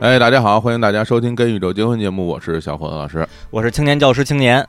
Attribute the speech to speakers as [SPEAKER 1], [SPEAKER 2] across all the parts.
[SPEAKER 1] 哎，大家好，欢迎大家收听《跟宇宙结婚》节目，我是小伙子老师。
[SPEAKER 2] 我是青年教师青年，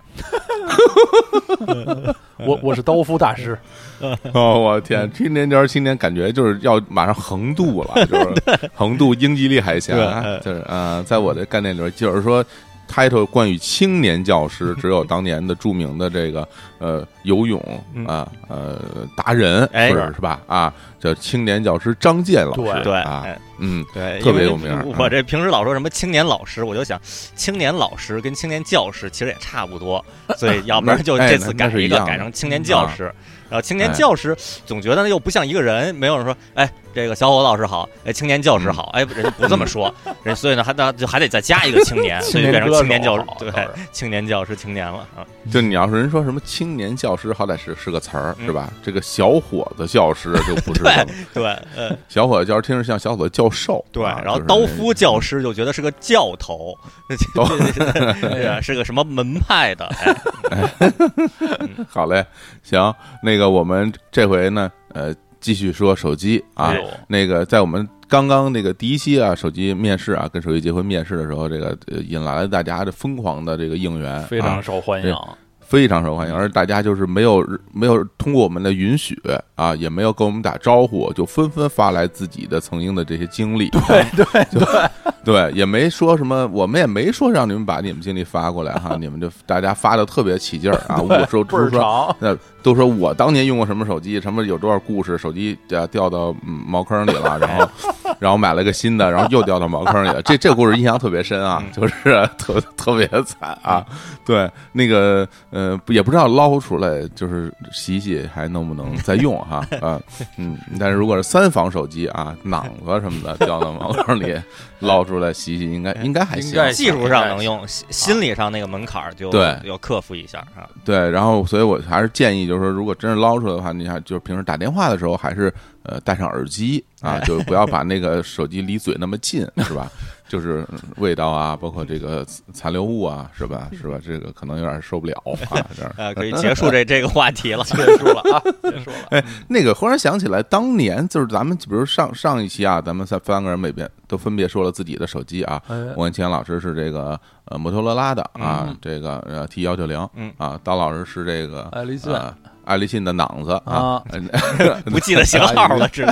[SPEAKER 3] 我我是刀夫大师，
[SPEAKER 1] 哦，我天，青年教师青年，感觉就是要马上横渡了，就是 横渡英吉利海峡，就是啊、呃在我的概念里边，就是说。Title 冠以青年教师，只有当年的著名的这个呃游泳啊呃达人，
[SPEAKER 2] 哎
[SPEAKER 1] 是是吧？啊，叫青年教师张健老师，
[SPEAKER 3] 对
[SPEAKER 2] 对
[SPEAKER 1] 啊
[SPEAKER 2] 哎，
[SPEAKER 1] 嗯，
[SPEAKER 2] 对，
[SPEAKER 1] 特别有名
[SPEAKER 2] 我这平时老说什么青年老师，我就想青年老师跟青年教师其实也差不多，所以 要不然就
[SPEAKER 1] 哎
[SPEAKER 2] 这次改一个改成青年教师。然后青年
[SPEAKER 1] 哎
[SPEAKER 2] 教师总觉得又不像一个人，没有人说，哎，这个小伙老师好，哎，青年教师好，哎，人家不这么说，人所以呢，还那就还得再加一个青年，所以变成青年教师，对，青年教师青年了啊。
[SPEAKER 1] 就你要是人说什么青年教师，好歹是是个词儿，
[SPEAKER 2] 嗯
[SPEAKER 1] 是吧？这个小伙子教师就不是
[SPEAKER 2] 对，呃，
[SPEAKER 1] 小伙子教师听着像小伙子教授，
[SPEAKER 2] 对，
[SPEAKER 1] 啊
[SPEAKER 2] 然后刀夫教师就觉得是个教头，是个什么门派的，哎，
[SPEAKER 1] 好嘞，行，那个我们这回呢，呃，继续说手机啊那个在我们刚刚那个第一期啊，手机面试啊，跟手机结婚面试的时候，这个呃引来了大家的疯狂的这个应援，
[SPEAKER 3] 非常
[SPEAKER 1] 啊
[SPEAKER 3] 受欢迎。
[SPEAKER 1] 非常受欢迎，而大家就是没有没有通过我们的允许啊，也没有跟我们打招呼，就纷纷发来自己的曾经的这些经历，对对对。对，也没说什么，我们也没说让你们把你们经历发过来哈，你们就大家发的特别起劲儿啊，我说
[SPEAKER 3] 倍儿
[SPEAKER 1] 说，那都说我当年用过什么手机，什么有多少故事，手机掉掉到嗯茅坑里了，然后然后买了个新的，然后又掉到茅坑里了。这这故事印象特别深啊，就是特特别惨啊。对，那个呃也不知道捞出来就是洗洗还能不能再用哈 啊嗯，但是如果是三防手机啊，囊子什么的掉到茅坑里捞出来洗洗，应该应该还行。
[SPEAKER 3] 应该
[SPEAKER 2] 技术上能用，心心理上那个门槛儿就
[SPEAKER 1] 对
[SPEAKER 2] 要克服一下啊。
[SPEAKER 1] 对，然后所以我还是建议，就是说，如果真是捞出来的话，你看，就是平时打电话的时候，还是呃戴上耳机啊，就不要把那个手机离嘴那么近，是吧？就是味道啊，包括这个残留物啊，是吧？是吧？这个可能有点受不了啊，这样。
[SPEAKER 2] 呃，可以结束这这个话题了。
[SPEAKER 3] 结束了啊，结束了。
[SPEAKER 1] 哎那个忽然想起来，当年就是咱们，比如上上一期啊，咱们三三个人每边都分别说了自己的手机啊。
[SPEAKER 3] 哎
[SPEAKER 1] 我跟钱老师是这个呃摩托罗拉的啊，这个呃 T 幺九零，
[SPEAKER 2] 嗯
[SPEAKER 1] 啊，刀老师是这个
[SPEAKER 3] 爱立信
[SPEAKER 1] 呃爱立信的囊子啊
[SPEAKER 3] 啊
[SPEAKER 2] 不记得型号了，只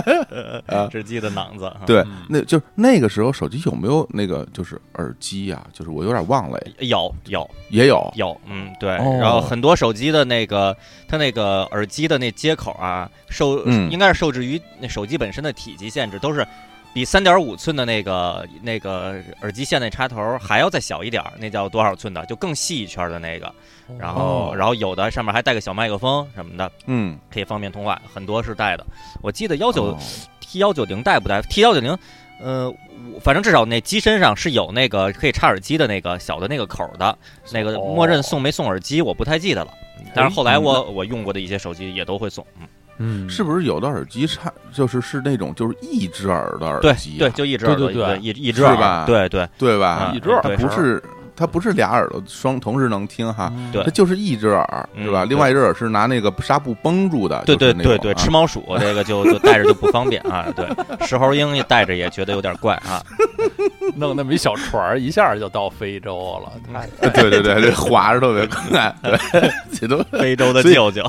[SPEAKER 2] 呃 只记得囊子。啊，
[SPEAKER 1] 对，那就是那个时候手机有没有那个就是耳机呀、就是我有点忘了，
[SPEAKER 2] 有有
[SPEAKER 1] 也有
[SPEAKER 2] 有，嗯，对。
[SPEAKER 3] 哦
[SPEAKER 2] 然后很多手机的那个它那个耳机的那接口啊，受
[SPEAKER 1] 嗯
[SPEAKER 2] 应该是受制于那手机本身的体积限制，都是。比三点五寸的那个那个耳机线那插头还要再小一点儿，那叫多少寸的？就更细一圈的那个。然后，
[SPEAKER 1] 哦
[SPEAKER 2] 然后有的上面还带个小麦克风什么的，
[SPEAKER 1] 嗯，
[SPEAKER 2] 可以方便通话，很多是带的。我记得幺九
[SPEAKER 1] 哦
[SPEAKER 2] T 幺九零带不带？T 幺九零，呃，反正至少那机身上是有那个可以插耳机的那个小的那个口儿的，那个
[SPEAKER 3] 哦
[SPEAKER 2] 默认送没送耳机我不太记得了。但是后来我我用过的一些手机也都会送，嗯，
[SPEAKER 3] 嗯，
[SPEAKER 1] 是不是有的耳机差就是是那种就是一只耳的耳机、啊？
[SPEAKER 2] 对，就一只耳朵，
[SPEAKER 3] 对对对
[SPEAKER 2] 一一只耳
[SPEAKER 1] 是吧？
[SPEAKER 2] 对对。
[SPEAKER 1] 对吧？
[SPEAKER 2] 啊？
[SPEAKER 3] 一只耳
[SPEAKER 1] 它不是它不是俩耳朵双同时能听哈，
[SPEAKER 3] 嗯。
[SPEAKER 2] 对。
[SPEAKER 1] 它就是一只耳
[SPEAKER 2] 嗯
[SPEAKER 1] 是吧？
[SPEAKER 2] 对。
[SPEAKER 1] 另外一只耳是拿那个纱布绷住的，
[SPEAKER 2] 对对
[SPEAKER 1] 就是那种
[SPEAKER 2] 对对，
[SPEAKER 1] 啊
[SPEAKER 2] 吃猫鼠 这个就就带着就不方便啊。对，石猴鹰也带着也觉得有点怪啊。
[SPEAKER 3] 弄那么一小船儿，一下就到非洲了，太
[SPEAKER 1] 对 对对，这滑着特别快，对，这都
[SPEAKER 2] 非洲的
[SPEAKER 1] 所以
[SPEAKER 2] 舅舅，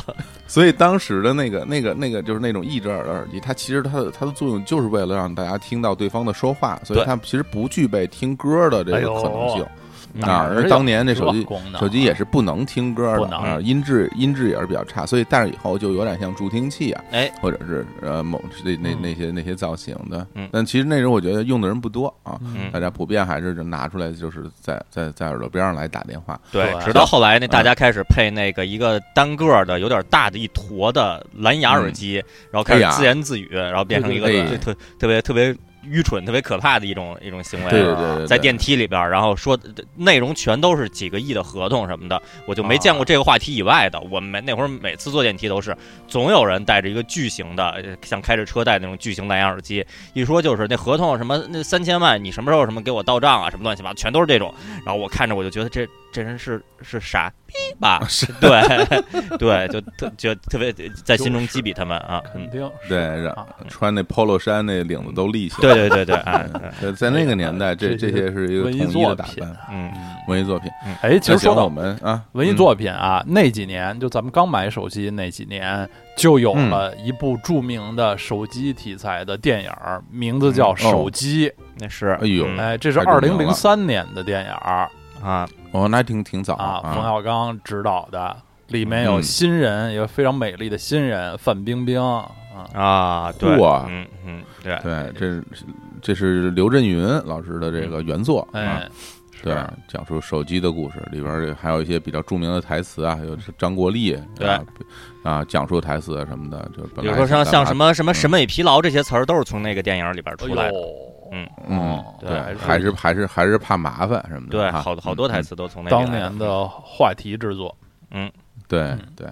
[SPEAKER 1] 所以当时的那个、那个、那个，就是那种一只耳的耳机，它其实它的它的作用就是为了让大家听到对方的说话，所以
[SPEAKER 2] 对。
[SPEAKER 1] 它其实不具备听歌的这个可能性。
[SPEAKER 3] 哪
[SPEAKER 1] 啊，而当年那手机手机也是不能听歌的啊，音质音质也是比较差，所以戴上以后就有点像助听器啊，
[SPEAKER 2] 哎，
[SPEAKER 1] 或者是呃某那那
[SPEAKER 3] 嗯。
[SPEAKER 1] 那些那些造型的
[SPEAKER 2] 嗯。
[SPEAKER 1] 但其实那时候我觉得用的人不多啊，
[SPEAKER 2] 嗯
[SPEAKER 1] 大家普遍还是就拿出来就是在在在耳朵边上来打电话。
[SPEAKER 2] 对，直到后来那大家开始配那个一个单个的、有点大的一坨的蓝牙耳机，然后开始自言自语，然后变成一个特特别特别愚蠢、特别可怕的一种一种行为。
[SPEAKER 1] 对对对对，
[SPEAKER 2] 在电梯里边，然后说内容全都是几个亿的合同什么的，我就没见过这个话题以外的。我们每那会儿每次坐电梯都是，总有人带着一个巨型的，呃像开着车带那种巨型蓝牙耳机，一说就是那合同什么那三千万，你什么时候什么给我到账啊，什么乱七八糟，全都是这种。然后我看着我就觉得这这人是是傻逼吧？对 对，就特就特别在心中击毙他们啊。嗯
[SPEAKER 3] 肯定是。
[SPEAKER 1] 对，
[SPEAKER 3] 啊。
[SPEAKER 1] 穿那 polo 衫那领子都立起来。
[SPEAKER 2] 对对对对，
[SPEAKER 1] 啊，在那个年代，这
[SPEAKER 3] 这
[SPEAKER 1] 这些是一个
[SPEAKER 3] 文艺
[SPEAKER 1] 统一
[SPEAKER 3] 作品
[SPEAKER 1] 的打扮，
[SPEAKER 2] 嗯。
[SPEAKER 1] 文艺作品。
[SPEAKER 3] 哎，其实说到
[SPEAKER 1] 我们啊，嗯
[SPEAKER 3] 文艺作品啊，那几年就咱们刚买手机那几年，就有
[SPEAKER 1] 嗯
[SPEAKER 3] 了一部著名的手机题材的电影，名字叫《
[SPEAKER 1] 嗯。
[SPEAKER 3] 手机》。
[SPEAKER 2] 那是。
[SPEAKER 1] 哎呦
[SPEAKER 2] 嗯。
[SPEAKER 3] 哎，这是二零零三年的电影儿
[SPEAKER 2] 啊，
[SPEAKER 1] 哦，那还挺挺早
[SPEAKER 3] 啊，冯小刚执导的，里面有
[SPEAKER 1] 嗯
[SPEAKER 3] 新人，一个非常美丽的新人范冰冰啊。
[SPEAKER 2] 啊，对，
[SPEAKER 1] 嚯
[SPEAKER 2] 嗯嗯，对
[SPEAKER 1] 对，这是这是刘震云老师的这个原作啊
[SPEAKER 3] 哎，，
[SPEAKER 1] 对
[SPEAKER 3] 是，
[SPEAKER 1] 讲述手机的故事，里边儿还有一些比较著名的台词啊，有张国立
[SPEAKER 2] 对
[SPEAKER 1] 啊啊讲述台词啊什么的，就本来
[SPEAKER 2] 比如说像
[SPEAKER 1] 想
[SPEAKER 2] 像什么什么
[SPEAKER 1] 嗯
[SPEAKER 2] 审美疲劳这些词儿，都是从那个电影里边
[SPEAKER 3] 哎
[SPEAKER 2] 出来的。
[SPEAKER 3] 呦，
[SPEAKER 2] 嗯
[SPEAKER 1] 嗯
[SPEAKER 3] 哦，
[SPEAKER 1] 对，
[SPEAKER 2] 对
[SPEAKER 1] 还是还是还是怕麻烦什么的，
[SPEAKER 2] 对，
[SPEAKER 1] 啊
[SPEAKER 2] 好好多台。
[SPEAKER 1] 嗯
[SPEAKER 2] 词都从那
[SPEAKER 3] 当年的话题制作，
[SPEAKER 1] 嗯对
[SPEAKER 3] 嗯
[SPEAKER 1] 对。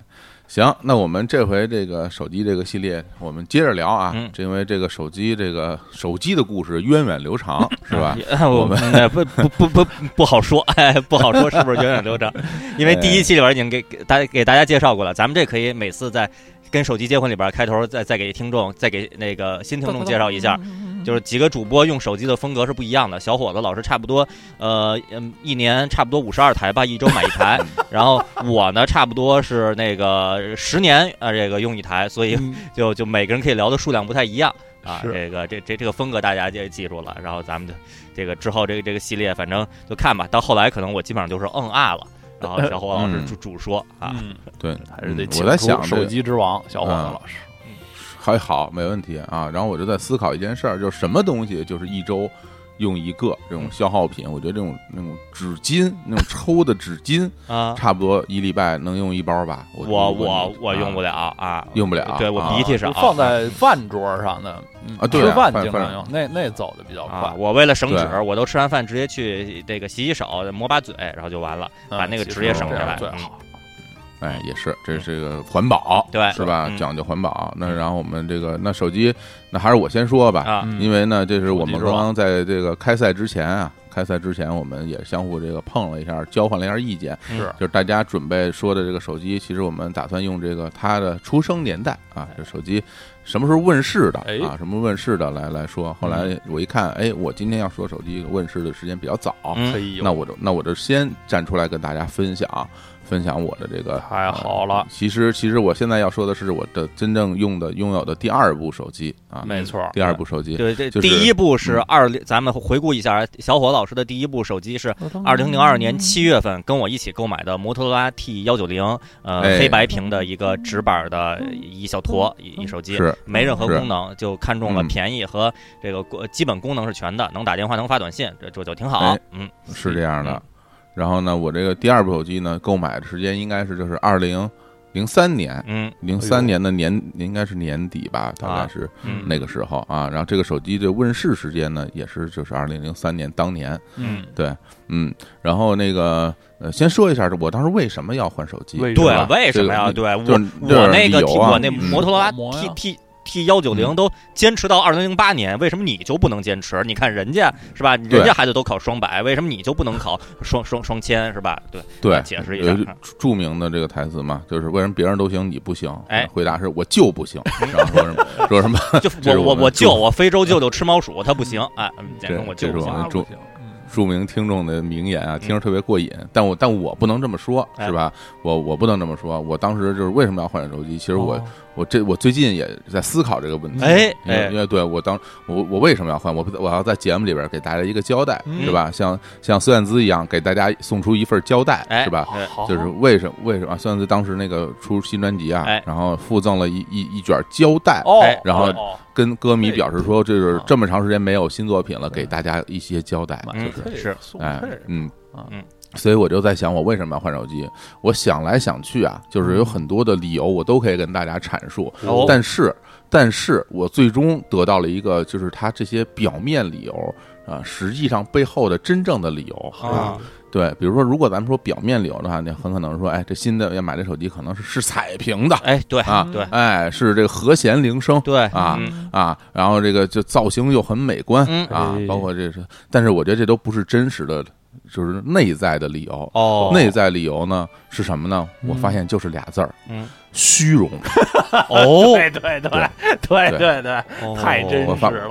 [SPEAKER 1] 行，那我们这回这个手机这个系列，我们接着聊啊。
[SPEAKER 2] 嗯
[SPEAKER 1] 这因为这个手机这个手机的故事源远流长，是吧？
[SPEAKER 2] 哎我们哎不不不不不好说，哎，不好说是不是源远流长？因为第一期里边已经给给大家给大家介绍过了，咱们这可以每次在跟手机结婚里边开头再再给听众再给那个新听众介绍一下，就是几个主播用手机的风格是不一样的。小伙子老师差不多，呃，嗯，一年差不多五十二台吧，一周买一台。然后我呢，差不多是那个十年呃，这个用一台，所以
[SPEAKER 3] 嗯
[SPEAKER 2] 就就每个人可以聊的数量不太一样啊。这个这这这个风格大家就记住了。然后咱们就这个之后这个这个系列，反正就看吧。到后来可能我基本上就是嗯啊了。然后小伙老师
[SPEAKER 1] 嗯
[SPEAKER 2] 主主说啊，
[SPEAKER 3] 嗯，
[SPEAKER 1] 对，
[SPEAKER 3] 还是得
[SPEAKER 1] 嗯我在想手
[SPEAKER 3] 机之王小伙子
[SPEAKER 1] 嗯
[SPEAKER 3] 老师。
[SPEAKER 1] 还好，没问题啊。然后我就在思考一件事儿，就是什么东西就是一周用一个这种消耗品。我觉得这种那种纸巾，那种抽的纸巾，
[SPEAKER 2] 啊，
[SPEAKER 1] 差不多一礼拜能用一包吧。我
[SPEAKER 2] 我我用不了啊，
[SPEAKER 1] 用不了
[SPEAKER 2] 对我
[SPEAKER 1] 啊
[SPEAKER 2] 鼻涕少
[SPEAKER 3] 就，放在饭桌上的
[SPEAKER 1] 啊对啊
[SPEAKER 3] 饭经常用，那那走的比较
[SPEAKER 2] 啊，
[SPEAKER 3] 快。
[SPEAKER 2] 我为了省纸，我都吃完饭直接去这个洗洗手，抹把嘴，然后就完了，把那个纸也省下来。嗯
[SPEAKER 3] 最好。
[SPEAKER 1] 哎，也是，这是个环保，
[SPEAKER 2] 对。
[SPEAKER 1] 是吧？
[SPEAKER 2] 嗯。
[SPEAKER 1] 讲究环保。那然后我们这个那手机，那还是我先说吧，因为呢，这是我们刚刚在这个开赛之前啊，开赛之前我们也相互这个碰了一下，交换了一下意见，
[SPEAKER 2] 嗯
[SPEAKER 3] 是。
[SPEAKER 1] 就是大家准备说的这个手机，其实我们打算用这个它的出生年代啊，这手机什么时候问世的
[SPEAKER 3] 哎。
[SPEAKER 1] 啊，什么问世的来来说。后来我一看，哎，我今天要说手机问世的时间比较早，那我就那我就先站出来跟大家分享分享我的这个。
[SPEAKER 3] 太好了，
[SPEAKER 1] 其实其实我现在要说的是我的真正用的拥有的第二部手机啊，
[SPEAKER 3] 没错。
[SPEAKER 1] 第二部手机，
[SPEAKER 2] 对，这
[SPEAKER 1] 就是
[SPEAKER 2] 第一部是
[SPEAKER 1] 嗯。
[SPEAKER 2] 二零，咱们回顾一下，小伙老师的第一部手机是二零零二年七月份跟我一起购买的摩托罗拉 T 幺九零，呃，
[SPEAKER 1] 哎。
[SPEAKER 2] 黑白屏的一个直板的一小坨一一手机，
[SPEAKER 1] 是
[SPEAKER 2] 没任何功能，就看中了
[SPEAKER 1] 嗯。
[SPEAKER 2] 便宜和这个基本功能是全的，能打电话，能发短信，这这就挺好。
[SPEAKER 1] 哎。
[SPEAKER 2] 嗯，
[SPEAKER 1] 是这样的。
[SPEAKER 2] 嗯。
[SPEAKER 1] 然后呢，我这个第二部手机呢，购买的时间应该是就是二零零三年，
[SPEAKER 2] 嗯
[SPEAKER 1] 零三年的年应该是年底吧，大概是
[SPEAKER 2] 嗯
[SPEAKER 1] 那个时候啊。然后这个手机的问世时间呢，也是就是二零零三年当年，
[SPEAKER 3] 嗯，
[SPEAKER 1] 对，嗯。然后那个呃，先说一下，我当时为什么要换手机？
[SPEAKER 2] 对，为什么呀？对我我那个我那
[SPEAKER 1] 嗯
[SPEAKER 2] 摩托罗拉
[SPEAKER 3] 模
[SPEAKER 2] T
[SPEAKER 3] 样
[SPEAKER 2] T T 幺九零
[SPEAKER 1] 嗯
[SPEAKER 2] 都坚持到二零零八年，为什么你就不能坚持？你看人家是吧？人家孩子都考双百，为什么你就不能考双双双千是吧？对，
[SPEAKER 1] 对，
[SPEAKER 2] 解释一下
[SPEAKER 1] 著名的这个台词嘛，就是为什么别人都行你不行？
[SPEAKER 2] 哎
[SPEAKER 1] 回答是我就不行，然后说什么 说什么？
[SPEAKER 2] 就 我我
[SPEAKER 1] 我
[SPEAKER 2] 舅我非洲舅舅吃猫鼠，他不行 哎，嗯简称我
[SPEAKER 1] 这
[SPEAKER 2] 舅不
[SPEAKER 1] 著名听众的名言啊，听着特别过瘾。但我但我不能这么说，
[SPEAKER 2] 哎
[SPEAKER 1] 是吧？我我不能这么说。我当时就是为什么要换手机？其实我、
[SPEAKER 3] 哦
[SPEAKER 1] 我这我最近也在思考这个问题。
[SPEAKER 2] 哎
[SPEAKER 1] 因为
[SPEAKER 2] 哎
[SPEAKER 1] 因为对我当我我为什么要换？我我要在节目里边给大家一个交代，
[SPEAKER 3] 嗯
[SPEAKER 1] 是吧？像像孙燕姿一样给大家送出一份交代，
[SPEAKER 2] 哎
[SPEAKER 1] 是吧？就是为什么为什么孙燕姿当时那个出新专辑啊，
[SPEAKER 2] 哎
[SPEAKER 1] 然后附赠了一一一卷胶带，然后
[SPEAKER 3] 哦
[SPEAKER 1] 跟歌迷表示说，这是
[SPEAKER 3] 啊
[SPEAKER 1] 这么长时间没有新作品了，给大家一些交代，
[SPEAKER 2] 嗯
[SPEAKER 1] 就是
[SPEAKER 2] 是
[SPEAKER 1] 哎，嗯
[SPEAKER 3] 啊
[SPEAKER 2] 嗯
[SPEAKER 1] 所以我就在想，我为什么要换手机？我想来想去啊，就是有很多的理由，我都可以跟大家阐述。
[SPEAKER 2] 哦。
[SPEAKER 1] 但是，但是我最终得到了一个，就是它这些表面理由啊，实际上背后的真正的理由。
[SPEAKER 2] 啊。
[SPEAKER 1] 对，比如说，如果咱们说表面理由的话，那很可能说，哎，这新的要买这手机，可能是是彩屏的。
[SPEAKER 2] 哎对
[SPEAKER 1] 啊，
[SPEAKER 2] 对。
[SPEAKER 1] 哎，是这个和弦铃声，
[SPEAKER 2] 对。
[SPEAKER 1] 啊
[SPEAKER 2] 嗯。
[SPEAKER 1] 啊，然后这个就造型又很美观。
[SPEAKER 2] 嗯。
[SPEAKER 1] 啊
[SPEAKER 3] 哎，
[SPEAKER 1] 包括这是，但是我觉得这都不是真实的就是内在的理由。
[SPEAKER 2] 哦，
[SPEAKER 1] 内在理由呢是什么呢？我发现就是俩字儿：
[SPEAKER 2] 嗯，
[SPEAKER 1] 虚荣。
[SPEAKER 2] 哦，
[SPEAKER 3] 对对对对对对，
[SPEAKER 2] 哦
[SPEAKER 3] 太真实了。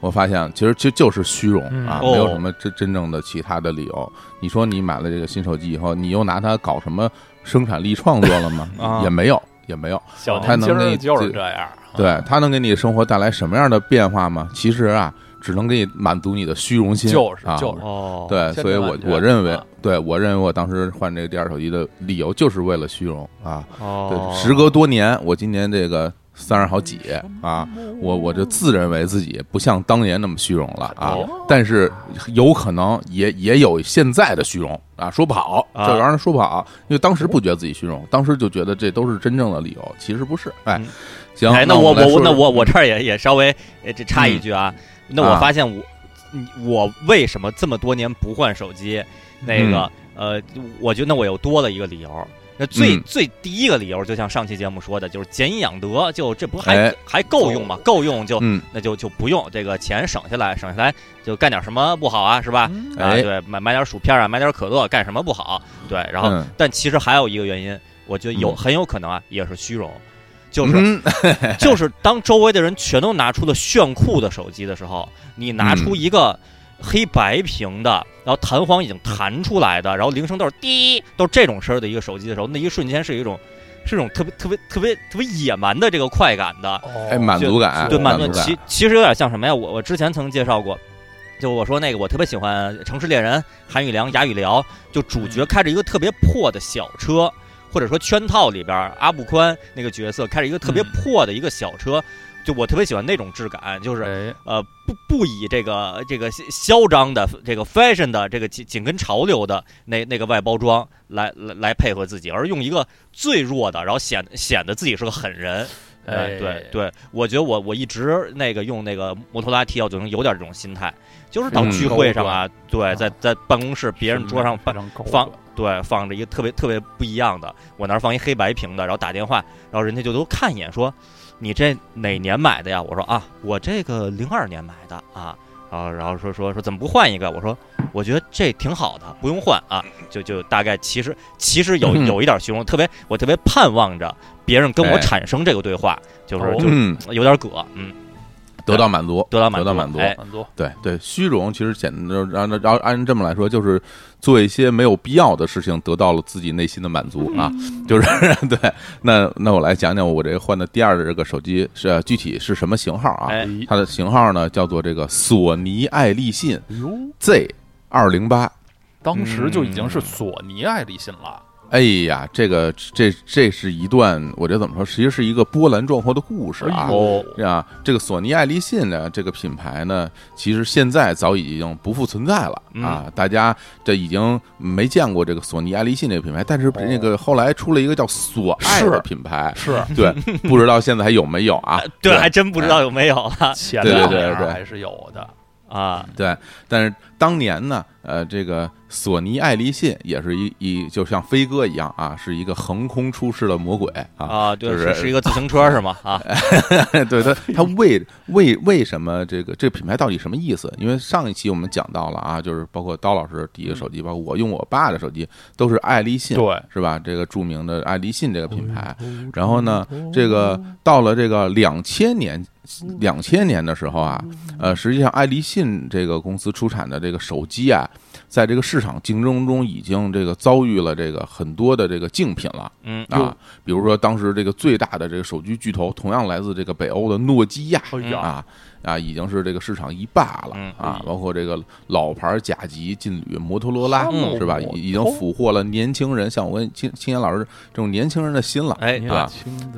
[SPEAKER 1] 我发现其实其实就是虚荣
[SPEAKER 3] 嗯
[SPEAKER 1] 啊，
[SPEAKER 2] 哦
[SPEAKER 1] 没有什么真真正的其他的理由。你说你买了这个新手机以后，你又拿它搞什么生产力创作了吗
[SPEAKER 2] 啊？
[SPEAKER 1] 也没有，也没有。
[SPEAKER 3] 小
[SPEAKER 1] 他能给你
[SPEAKER 3] 年轻就是
[SPEAKER 1] 这
[SPEAKER 3] 这样，
[SPEAKER 1] 对，它能给你生活带来什么样的变化吗？其实啊，只能给你满足你的虚荣心。啊
[SPEAKER 3] 就是就是。
[SPEAKER 2] 哦，
[SPEAKER 1] 对，所以我我认为
[SPEAKER 3] 啊，
[SPEAKER 1] 对我认为我当时换这个第二手机的理由就是为了虚荣啊。
[SPEAKER 2] 哦。
[SPEAKER 1] 对，，时隔多年，我今年这个三十好几啊，我我就自认为自己不像当年那么虚荣了啊。
[SPEAKER 2] 哦，
[SPEAKER 1] 但是有可能也也有现在的虚荣啊，说不好，
[SPEAKER 2] 啊。
[SPEAKER 1] 这玩意儿说不好，因为当时不觉得自己虚荣，当时就觉得这都是真正的理由，其实不是。哎
[SPEAKER 2] 嗯，
[SPEAKER 1] 行，
[SPEAKER 2] 哎，
[SPEAKER 1] 那
[SPEAKER 2] 我我那我我这儿也也稍微呃这插一句啊，那我
[SPEAKER 1] 啊
[SPEAKER 2] 发现我你我为什么这么多年不换手机？那个呃，我觉得那我又多了一个理由。那最
[SPEAKER 1] 嗯
[SPEAKER 2] 最第一个理由，就像上期节目说的，就是俭以养德，就这不还
[SPEAKER 1] 哎
[SPEAKER 2] 还够用吗？够用就
[SPEAKER 1] 嗯，
[SPEAKER 2] 那就就不用这个钱省下来，省下来就干点什么不好啊，是吧？
[SPEAKER 3] 嗯
[SPEAKER 2] 啊，
[SPEAKER 1] 哎
[SPEAKER 2] 对，买买点薯片啊，买点可乐，干什么不好？对，然后
[SPEAKER 1] 嗯
[SPEAKER 2] 但其实还有一个原因，我觉得有
[SPEAKER 1] 嗯
[SPEAKER 2] 很有可能啊，也是虚荣，就是
[SPEAKER 1] 嗯
[SPEAKER 2] 就是当周围的人全都拿出了炫酷的手机的时候，你拿出一个黑白屏的，然后弹簧已经弹出来的，然后铃声都是滴，都是这种声儿的一个手机的时候，那一瞬间是一种是一种特别特别特别特别野蛮的这个快感的，
[SPEAKER 1] 哎，满足感，
[SPEAKER 2] 对，满
[SPEAKER 1] 足感，
[SPEAKER 2] 其其实有点像什么呀？我我之前曾介绍过。就我说那个，我特别喜欢《城市猎人》韩宇良、哑语聊，就主角开着一个特别破的小车，或者说圈套里边阿布宽那个角色开着一个特别
[SPEAKER 3] 嗯。
[SPEAKER 2] 破的一个小车，就我特别喜欢那种质感，就是
[SPEAKER 3] 哎，
[SPEAKER 2] 呃不不以这个这个嚣张的这个 fashion 的这个紧紧跟潮流的那那个外包装来来来配合自己，而用一个最弱的，然后显显得自己是个狠人。哎，
[SPEAKER 3] 哎
[SPEAKER 2] 对对，我觉得我我一直那个用那个摩托罗拉 T 幺九零有点这种心态，就是到
[SPEAKER 1] 嗯。
[SPEAKER 2] 聚会上啊，对，
[SPEAKER 3] 啊
[SPEAKER 2] 在在办公室别人桌上放放
[SPEAKER 3] 端
[SPEAKER 2] 对放着一个特别特别不一样的，我那儿放一黑白屏的，然后打电话，然后人家就都看一眼说，你这哪年买的呀？我说啊，我这个零二年买的啊。然后，然后说说说怎么不换一个？我说，我觉得这挺好的，不用换啊。就就大概其实其实有
[SPEAKER 1] 嗯
[SPEAKER 2] 有一点虚荣，特别我特别盼望着别人跟我
[SPEAKER 1] 哎
[SPEAKER 2] 产生这个对话，就是
[SPEAKER 3] 哦
[SPEAKER 2] 就
[SPEAKER 1] 嗯，
[SPEAKER 2] 有点葛，嗯，
[SPEAKER 1] 得到满足，
[SPEAKER 2] 得到满足
[SPEAKER 1] 得到满足，
[SPEAKER 2] 哎
[SPEAKER 3] 满足，
[SPEAKER 1] 对对，虚荣其实简单，然后然后按这么来说，就是做一些没有必要的事情，得到了自己内心的满足啊，就是 对。那那我来讲讲我这个换的第二的这个手机是呃具体是什么型号啊？
[SPEAKER 2] 哎
[SPEAKER 1] 它的型号呢叫做这个索尼爱立信，Z 二零八。
[SPEAKER 3] 当时就已经
[SPEAKER 1] 嗯
[SPEAKER 3] 是索尼爱立信了，
[SPEAKER 1] 哎呀，这个这这是一段我觉得怎么说，其实是一个波澜壮阔的故事啊。
[SPEAKER 3] 哎呦，
[SPEAKER 1] 啊，这个索尼爱立信呢，这个品牌呢，其实现在早已经不复存在了
[SPEAKER 2] 嗯。
[SPEAKER 1] 啊！大家这已经没见过这个索尼爱立信这个品牌，但是那个后来出了一个叫索爱的品牌，
[SPEAKER 3] 是。
[SPEAKER 1] 对，不知道现在还有没有啊？
[SPEAKER 2] 对，还真不知道有没有了。
[SPEAKER 3] 前
[SPEAKER 1] 对对
[SPEAKER 3] 两年
[SPEAKER 1] 对对
[SPEAKER 3] 还是有的，
[SPEAKER 2] 啊，
[SPEAKER 1] 对，但是当年呢，呃，这个索尼爱立信也是一一就像飞哥一样啊，是一个横空出世的魔鬼啊！
[SPEAKER 2] 啊，对，
[SPEAKER 1] 就是
[SPEAKER 2] 是是一个自行车是吗？啊，
[SPEAKER 1] 对他，他为为为什么这个这品牌到底什么意思？因为上一期我们讲到了啊，就是包括刀老师第一个手机，包括我用我爸的手机，都是爱立信，
[SPEAKER 3] 对，
[SPEAKER 1] 是吧？这个著名的爱立信这个品牌。
[SPEAKER 3] 嗯
[SPEAKER 1] 然后呢，这个到了这个两千年，两千年的时候啊，呃，实际上爱立信这个公司出产的这个手机啊，在这个市场竞争中已经这个遭遇了这个很多的这个竞品了。
[SPEAKER 2] 嗯。
[SPEAKER 1] 啊，比如说当时这个最大的这个手机巨头，同样来自这个北欧的诺基亚啊啊，已经是这个市场一霸了
[SPEAKER 2] 嗯
[SPEAKER 1] 啊，包括这个老牌甲级劲旅摩托罗拉
[SPEAKER 2] 嗯
[SPEAKER 1] 是吧，已已经俘获了年轻人，像我跟青青年老师这种年轻人的心了。
[SPEAKER 2] 哎。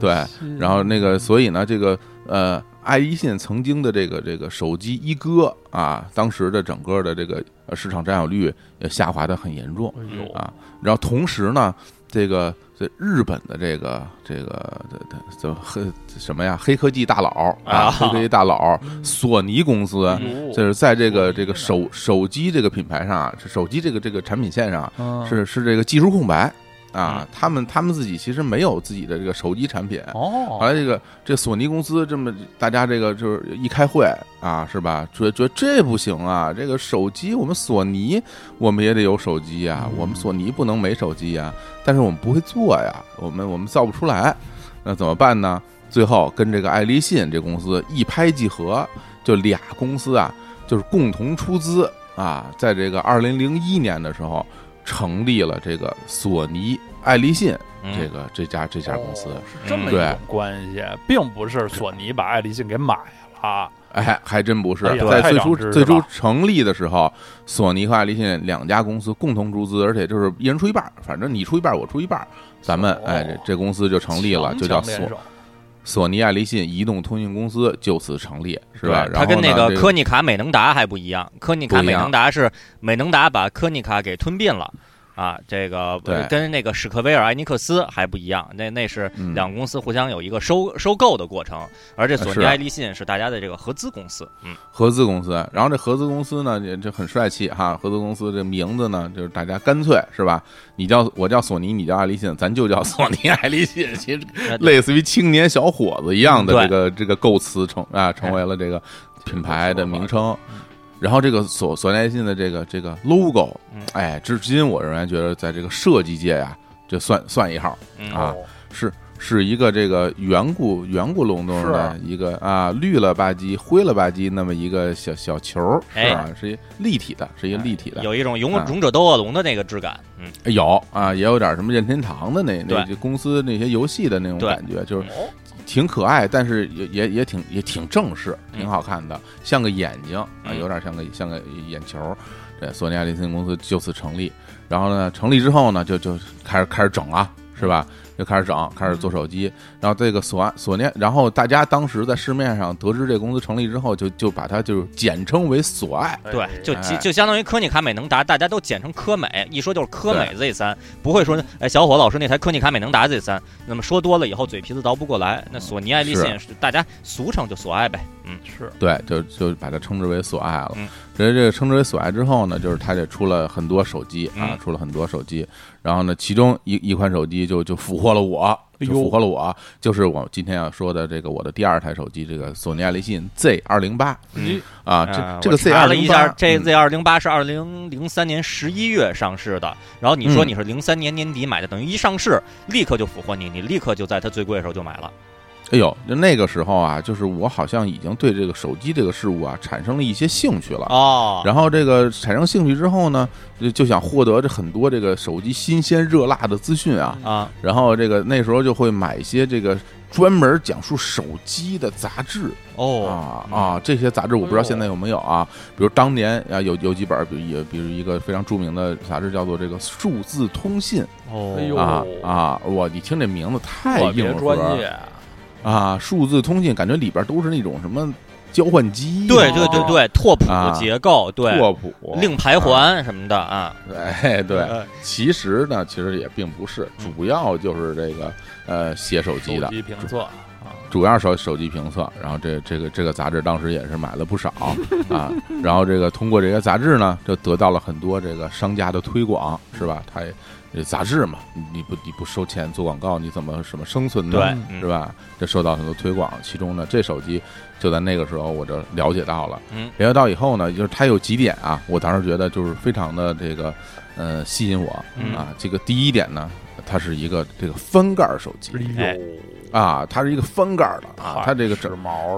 [SPEAKER 1] 对然后那个，所以呢，这个呃，爱立信曾经的这个这个手机一哥啊，当时的整个的这个呃市场占有率也下滑的很严重。啊然后同时呢，这个这日本的这个这个这这这黑什么呀？黑科技大佬
[SPEAKER 2] 啊
[SPEAKER 1] 啊，黑科技大佬，索尼公司，就是在这个这个手手机这个品牌上啊，手机这个这个产品线上是是这个技术空白啊
[SPEAKER 2] 嗯，
[SPEAKER 1] 他们他们自己其实没有自己的这个手机产品。
[SPEAKER 3] 哦，
[SPEAKER 1] 后来这个这索尼公司这么大家这个就是一开会啊，是吧？觉觉得这不行啊，这个手机我们索尼我们也得有手机呀，我们索尼不能没手机呀，但是我们不会做呀，我们我们造不出来，那怎么办呢？最后跟这个爱立信这公司一拍即合，就俩公司啊，就是共同出资啊，在这个二零零一年的时候成立了这个索尼爱立信
[SPEAKER 2] 嗯。
[SPEAKER 1] 这个这家这家公司。
[SPEAKER 3] 哦是这么一种关系，并不是索尼把爱立信给买了。
[SPEAKER 1] 哎，还真不是。
[SPEAKER 3] 哎，
[SPEAKER 1] 在最初最初成立的时候，索尼和爱立信两家公司共同出资，而且就是一人出一半儿，反正你出一半儿，我出一半儿，咱们
[SPEAKER 3] 哦
[SPEAKER 1] 哎这这公司就成立了，
[SPEAKER 3] 强
[SPEAKER 1] 就叫索索尼爱立信移动通讯公司，就此成立，是吧？
[SPEAKER 2] 它跟那个
[SPEAKER 1] 呢这
[SPEAKER 2] 科尼卡美能达还不一样，科尼卡美能达是美能达把科尼卡给吞并了。啊，这个
[SPEAKER 1] 对
[SPEAKER 2] 跟那个史克威尔艾尼克斯还不一样，那那是
[SPEAKER 1] 嗯
[SPEAKER 2] 两个公司互相有一个收收购的过程，而这索尼爱立信是大家的这个合资公司，嗯，
[SPEAKER 1] 合资公司，然后这合资公司呢，也这很帅气哈。合资公司这名字呢，就是大家干脆是吧？你叫我叫索尼，你叫爱立信，咱就叫索尼爱立信，其实类似于青年小伙子一样的这个这个构词成啊，成为了这个品牌的名称。然后这个索索尼爱信的这个这个 logo，
[SPEAKER 2] 嗯。
[SPEAKER 1] 哎，至今我仍然觉得在这个设计界呀，这算算一号，
[SPEAKER 2] 嗯
[SPEAKER 1] 啊
[SPEAKER 3] 哦
[SPEAKER 1] 是是一个这个圆咕圆咕隆咚的一个啊绿了吧唧灰了吧唧那么一个小小球是吧？是一立体的，是一个立体的，
[SPEAKER 2] 有一种勇
[SPEAKER 1] 啊
[SPEAKER 2] 勇者斗恶龙的那个质感，嗯，
[SPEAKER 1] 有啊，也有点什么任天堂的那那
[SPEAKER 2] 对。
[SPEAKER 1] 公司那些游戏的那种感觉，就是
[SPEAKER 3] 哦
[SPEAKER 1] 挺可爱，但是也也也挺也挺正式，
[SPEAKER 2] 嗯
[SPEAKER 1] 挺好看的，像个眼睛啊，
[SPEAKER 2] 嗯
[SPEAKER 1] 有点像个像个眼球儿。这索尼爱立信公司就此成立，然后呢，成立之后呢，就就开始开始整了，是吧？就开始整，开始做手机。然后这个索索尼，然后大家当时在市面上得知这公司成立之后，就就把它就是简称为索爱。
[SPEAKER 2] 对
[SPEAKER 3] 哎，
[SPEAKER 2] 就
[SPEAKER 1] 哎
[SPEAKER 2] 就相当于科尼卡美能达，大家都简称科美，一说就是科美 Z 三，不会说哎小伙老师那台科尼卡美能达 Z 三，那么说多了以后嘴皮子倒不过来，那索尼爱立信是大家俗称就索爱呗，嗯，
[SPEAKER 3] 是
[SPEAKER 1] 对，就就把它称之为索爱了。
[SPEAKER 2] 嗯
[SPEAKER 1] 所以这个称之为索爱之后呢，就是它这出了很多手机啊，
[SPEAKER 2] 嗯
[SPEAKER 1] 出了很多手机。然后呢，其中一一款手机就就俘获了我，就
[SPEAKER 3] 哎呦
[SPEAKER 1] 俘获了我，就是我今天要说的这个我的第二台手机，这个索尼爱立信 Z 二零八
[SPEAKER 2] 嗯
[SPEAKER 1] 啊，
[SPEAKER 2] 呃
[SPEAKER 1] 这这个
[SPEAKER 2] 我
[SPEAKER 1] Z 二零八，
[SPEAKER 2] 了一下，这
[SPEAKER 1] 嗯
[SPEAKER 2] Z 二零八是二零零三年十一月上市的，然后你说
[SPEAKER 1] 嗯
[SPEAKER 2] 你是零三年年底买的，等于一上市立刻就俘获你，你立刻就在它最贵的时候就买了。
[SPEAKER 1] 哎呦，就那个时候啊，就是我好像已经对这个手机这个事物啊产生了一些兴趣了。
[SPEAKER 2] 哦，
[SPEAKER 1] 然后这个产生兴趣之后呢，就就想获得这很多这个手机新鲜热辣的资讯啊。
[SPEAKER 2] 啊，
[SPEAKER 1] 然后这个那时候就会买一些这个专门讲述手机的杂志。
[SPEAKER 2] 哦。
[SPEAKER 1] 啊啊，这些杂志我不知道现在有没有啊。比如当年啊有有几本，比如也比如一个非常著名的杂志叫做这个《数字通信。
[SPEAKER 2] 哦，
[SPEAKER 3] 哎》呦。
[SPEAKER 1] 啊啊，哇，你听这名字太硬核
[SPEAKER 3] 专业，
[SPEAKER 1] 啊！数字通信感觉里边都是那种什么交换机，
[SPEAKER 2] 对对对对，拓扑
[SPEAKER 1] 啊
[SPEAKER 2] 结构，对，
[SPEAKER 1] 拓扑、
[SPEAKER 2] 令牌环什么的啊，
[SPEAKER 1] 对，对，
[SPEAKER 2] 呃
[SPEAKER 1] 其实呢，其实也并不是，
[SPEAKER 2] 嗯
[SPEAKER 1] 主要就是这个呃写手机的
[SPEAKER 3] 手，机评测啊，
[SPEAKER 1] 主要手手机评测，然后这这个这个杂志当时也是买了不少 啊，然后这个通过这些杂志呢，就得到了很多这个商家的推广，是吧？他也这杂志嘛，你你不你不收钱做广告，你怎么什么生存呢？是吧？这受到很多推广，其中呢，这手机就在那个时候我就了解到了。
[SPEAKER 2] 嗯，
[SPEAKER 1] 了解到以后呢，就是它有几点啊，我当时觉得就是非常的这个呃吸引我
[SPEAKER 2] 嗯
[SPEAKER 1] 啊。这个第一点呢，它是一个这个翻盖手机
[SPEAKER 3] 哎呦，
[SPEAKER 1] 啊，它是一个翻盖的啊，它这个整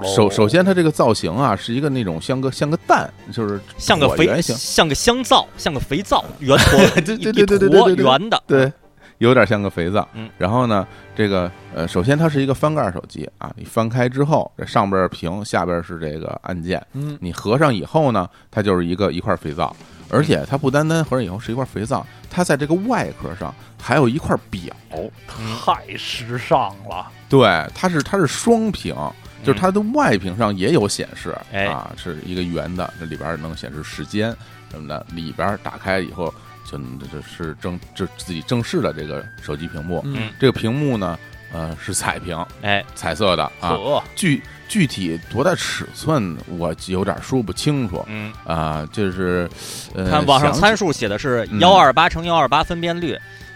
[SPEAKER 1] 首首先它这个造型啊，是一个那种像个像个蛋，就是
[SPEAKER 2] 像个肥，
[SPEAKER 1] 圆形，
[SPEAKER 2] 像个香皂，像个肥皂，圆坨，
[SPEAKER 1] 对
[SPEAKER 2] 一
[SPEAKER 1] 对对对对
[SPEAKER 2] 一坨
[SPEAKER 1] 对对
[SPEAKER 2] 圆的，
[SPEAKER 1] 对，有点像个肥皂。
[SPEAKER 2] 嗯，
[SPEAKER 1] 然后呢，这个呃，首先它是一个翻盖手机啊，你翻开之后，这上边是屏，下边是这个按键。
[SPEAKER 3] 嗯，
[SPEAKER 1] 你合上以后呢，它就是一个一块肥皂，而且它不单单合上以后是一块肥皂，它在这个外壳上还有一块表。
[SPEAKER 3] 太时尚了，
[SPEAKER 1] 对，它是它是双屏，就是它的外屏上也有显示，
[SPEAKER 2] 哎。
[SPEAKER 1] 啊，是一个圆的，这里边能显示时间什么的，里边打开以后就就是正就自己正式的这个手机屏幕，
[SPEAKER 2] 嗯。
[SPEAKER 1] 这个屏幕呢，呃，是彩屏，
[SPEAKER 2] 哎，
[SPEAKER 1] 彩色的啊，具具体多大尺寸我有点说不清楚
[SPEAKER 2] 嗯，
[SPEAKER 1] 啊，就是呃，
[SPEAKER 2] 看网上参数写的是
[SPEAKER 1] 嗯。
[SPEAKER 2] 幺二八乘幺二八分辨率。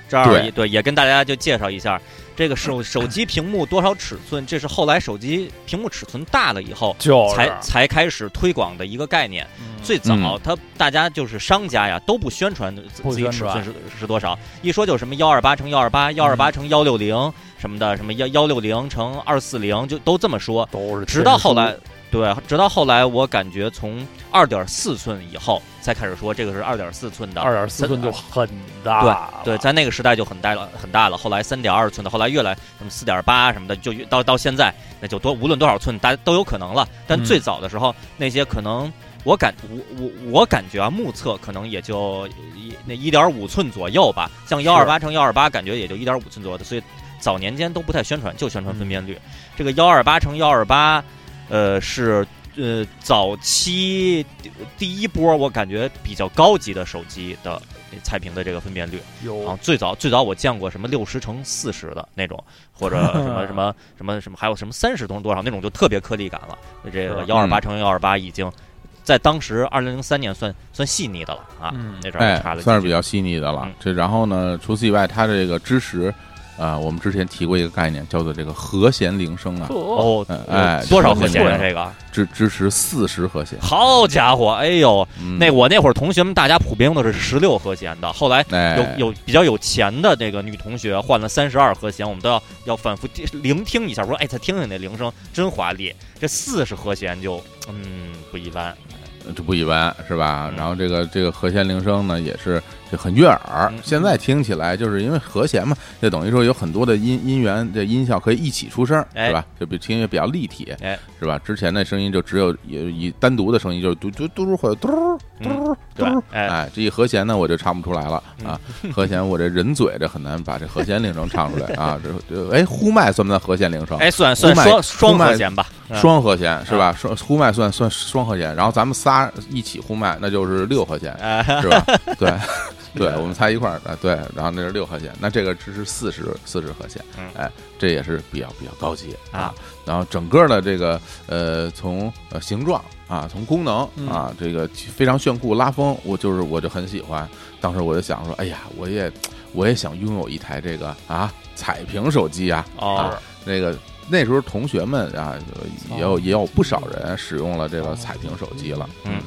[SPEAKER 2] 这儿
[SPEAKER 1] 对，
[SPEAKER 2] 也跟大家就介绍一下，这个手手机屏幕多少尺寸，这是后来手机屏幕尺寸大了以后
[SPEAKER 3] 就是。
[SPEAKER 2] 才才开始推广的一个概念。
[SPEAKER 3] 嗯。
[SPEAKER 2] 最早
[SPEAKER 1] 嗯。
[SPEAKER 2] 他大家就是商家呀都不宣传自自己尺寸是是多少，一说就什么幺二八乘幺二八、幺二八乘幺六零什么的，什么幺幺六零乘二四零，就都这么说。
[SPEAKER 3] 都是
[SPEAKER 2] 直到后来
[SPEAKER 3] 天，
[SPEAKER 2] 对，直到后来，我感觉从二点四寸以后才开始说这个是二点四寸的，
[SPEAKER 3] 书二点四寸就很大
[SPEAKER 2] 对在那个时代就很大了，很大了。后来三点二寸的，后来越来什么四点八什么的，就越到到现在，那就多无论多少寸，大家都有可能了。但
[SPEAKER 3] 嗯
[SPEAKER 2] 最早的时候，那些可能我感我我我感觉啊，目测可能也就一那一点五寸左右吧。像幺二八乘幺二八，感觉也就一点五寸左右的，所以早年间都不太宣传，就宣传分辨率。这个幺二八乘幺二八，呃是。呃，早期第一波我感觉比较高级的手机的彩屏的这个分辨率，啊
[SPEAKER 3] 有，
[SPEAKER 2] 最早最早我见过什么六十乘四十的那种，或者什么 什么什么什么，还有什么三十乘多少那种，就特别颗粒感了。这个
[SPEAKER 3] 是
[SPEAKER 2] 幺二八乘幺二八已经在当时二零零三年算算细腻的了啊，
[SPEAKER 3] 嗯
[SPEAKER 2] 那阵儿
[SPEAKER 1] 哎算是比较细腻的了
[SPEAKER 2] 嗯。
[SPEAKER 1] 这然后呢，除此以外，它这个支持，啊，我们之前提过一个概念，叫做这个和弦铃声啊，
[SPEAKER 2] 哦，多少和弦啊？这个
[SPEAKER 1] 支支持四十和弦。
[SPEAKER 2] 好家伙，哎呦，
[SPEAKER 1] 嗯
[SPEAKER 2] 那我那会儿同学们大家普遍用的是十六和弦的，后来
[SPEAKER 1] 哎
[SPEAKER 2] 有有比较有钱的这个女同学换了三十二和弦，我们都要要反复聆听一下，我说哎，她听听那铃声，真华丽。这四十和弦就嗯不一般，
[SPEAKER 1] 这不一般是吧？
[SPEAKER 2] 嗯
[SPEAKER 1] 然后这个这个和弦铃声呢，也是就很悦耳
[SPEAKER 2] 嗯。
[SPEAKER 1] 现在听起来就是因为和弦嘛，这等于说有很多的音音源这音效可以一起出声，
[SPEAKER 2] 哎
[SPEAKER 1] 是吧？就比听起来比较立体，
[SPEAKER 2] 哎，
[SPEAKER 1] 是吧？之前的声音就只有有以单独的声音就是嘟嘟嘟或者嘟嘟
[SPEAKER 2] 对吧
[SPEAKER 1] 嘟，？
[SPEAKER 2] 哎，
[SPEAKER 1] 哎，这一和弦呢，我就唱不出来了啊！和弦，我这人嘴这很难把这和弦铃声唱出来啊！这这哎，呼麦算不算和弦铃声？
[SPEAKER 2] 哎，算算双双和弦吧，嗯
[SPEAKER 1] 双和弦是吧？双呼麦算算双和弦，然后咱们仨一起呼麦，那就是六和弦，
[SPEAKER 2] 哎，
[SPEAKER 1] 是吧？对，对，我们仨一块儿啊，对，然后那是六和弦，那这个只是四十四十和弦
[SPEAKER 2] 嗯，
[SPEAKER 1] 哎，这也是比较比较高级
[SPEAKER 2] 啊
[SPEAKER 1] 啊。然后整个的这个呃，从呃形状啊，从功能啊，这个非常炫酷拉风，我就是我就很喜欢。当时我就想说，哎呀，我也我也想拥有一台这个啊彩屏手机啊，
[SPEAKER 2] 哦
[SPEAKER 1] 啊，那个那时候同学们啊，也有也有不少人使用了这个彩屏手机了，
[SPEAKER 2] 嗯，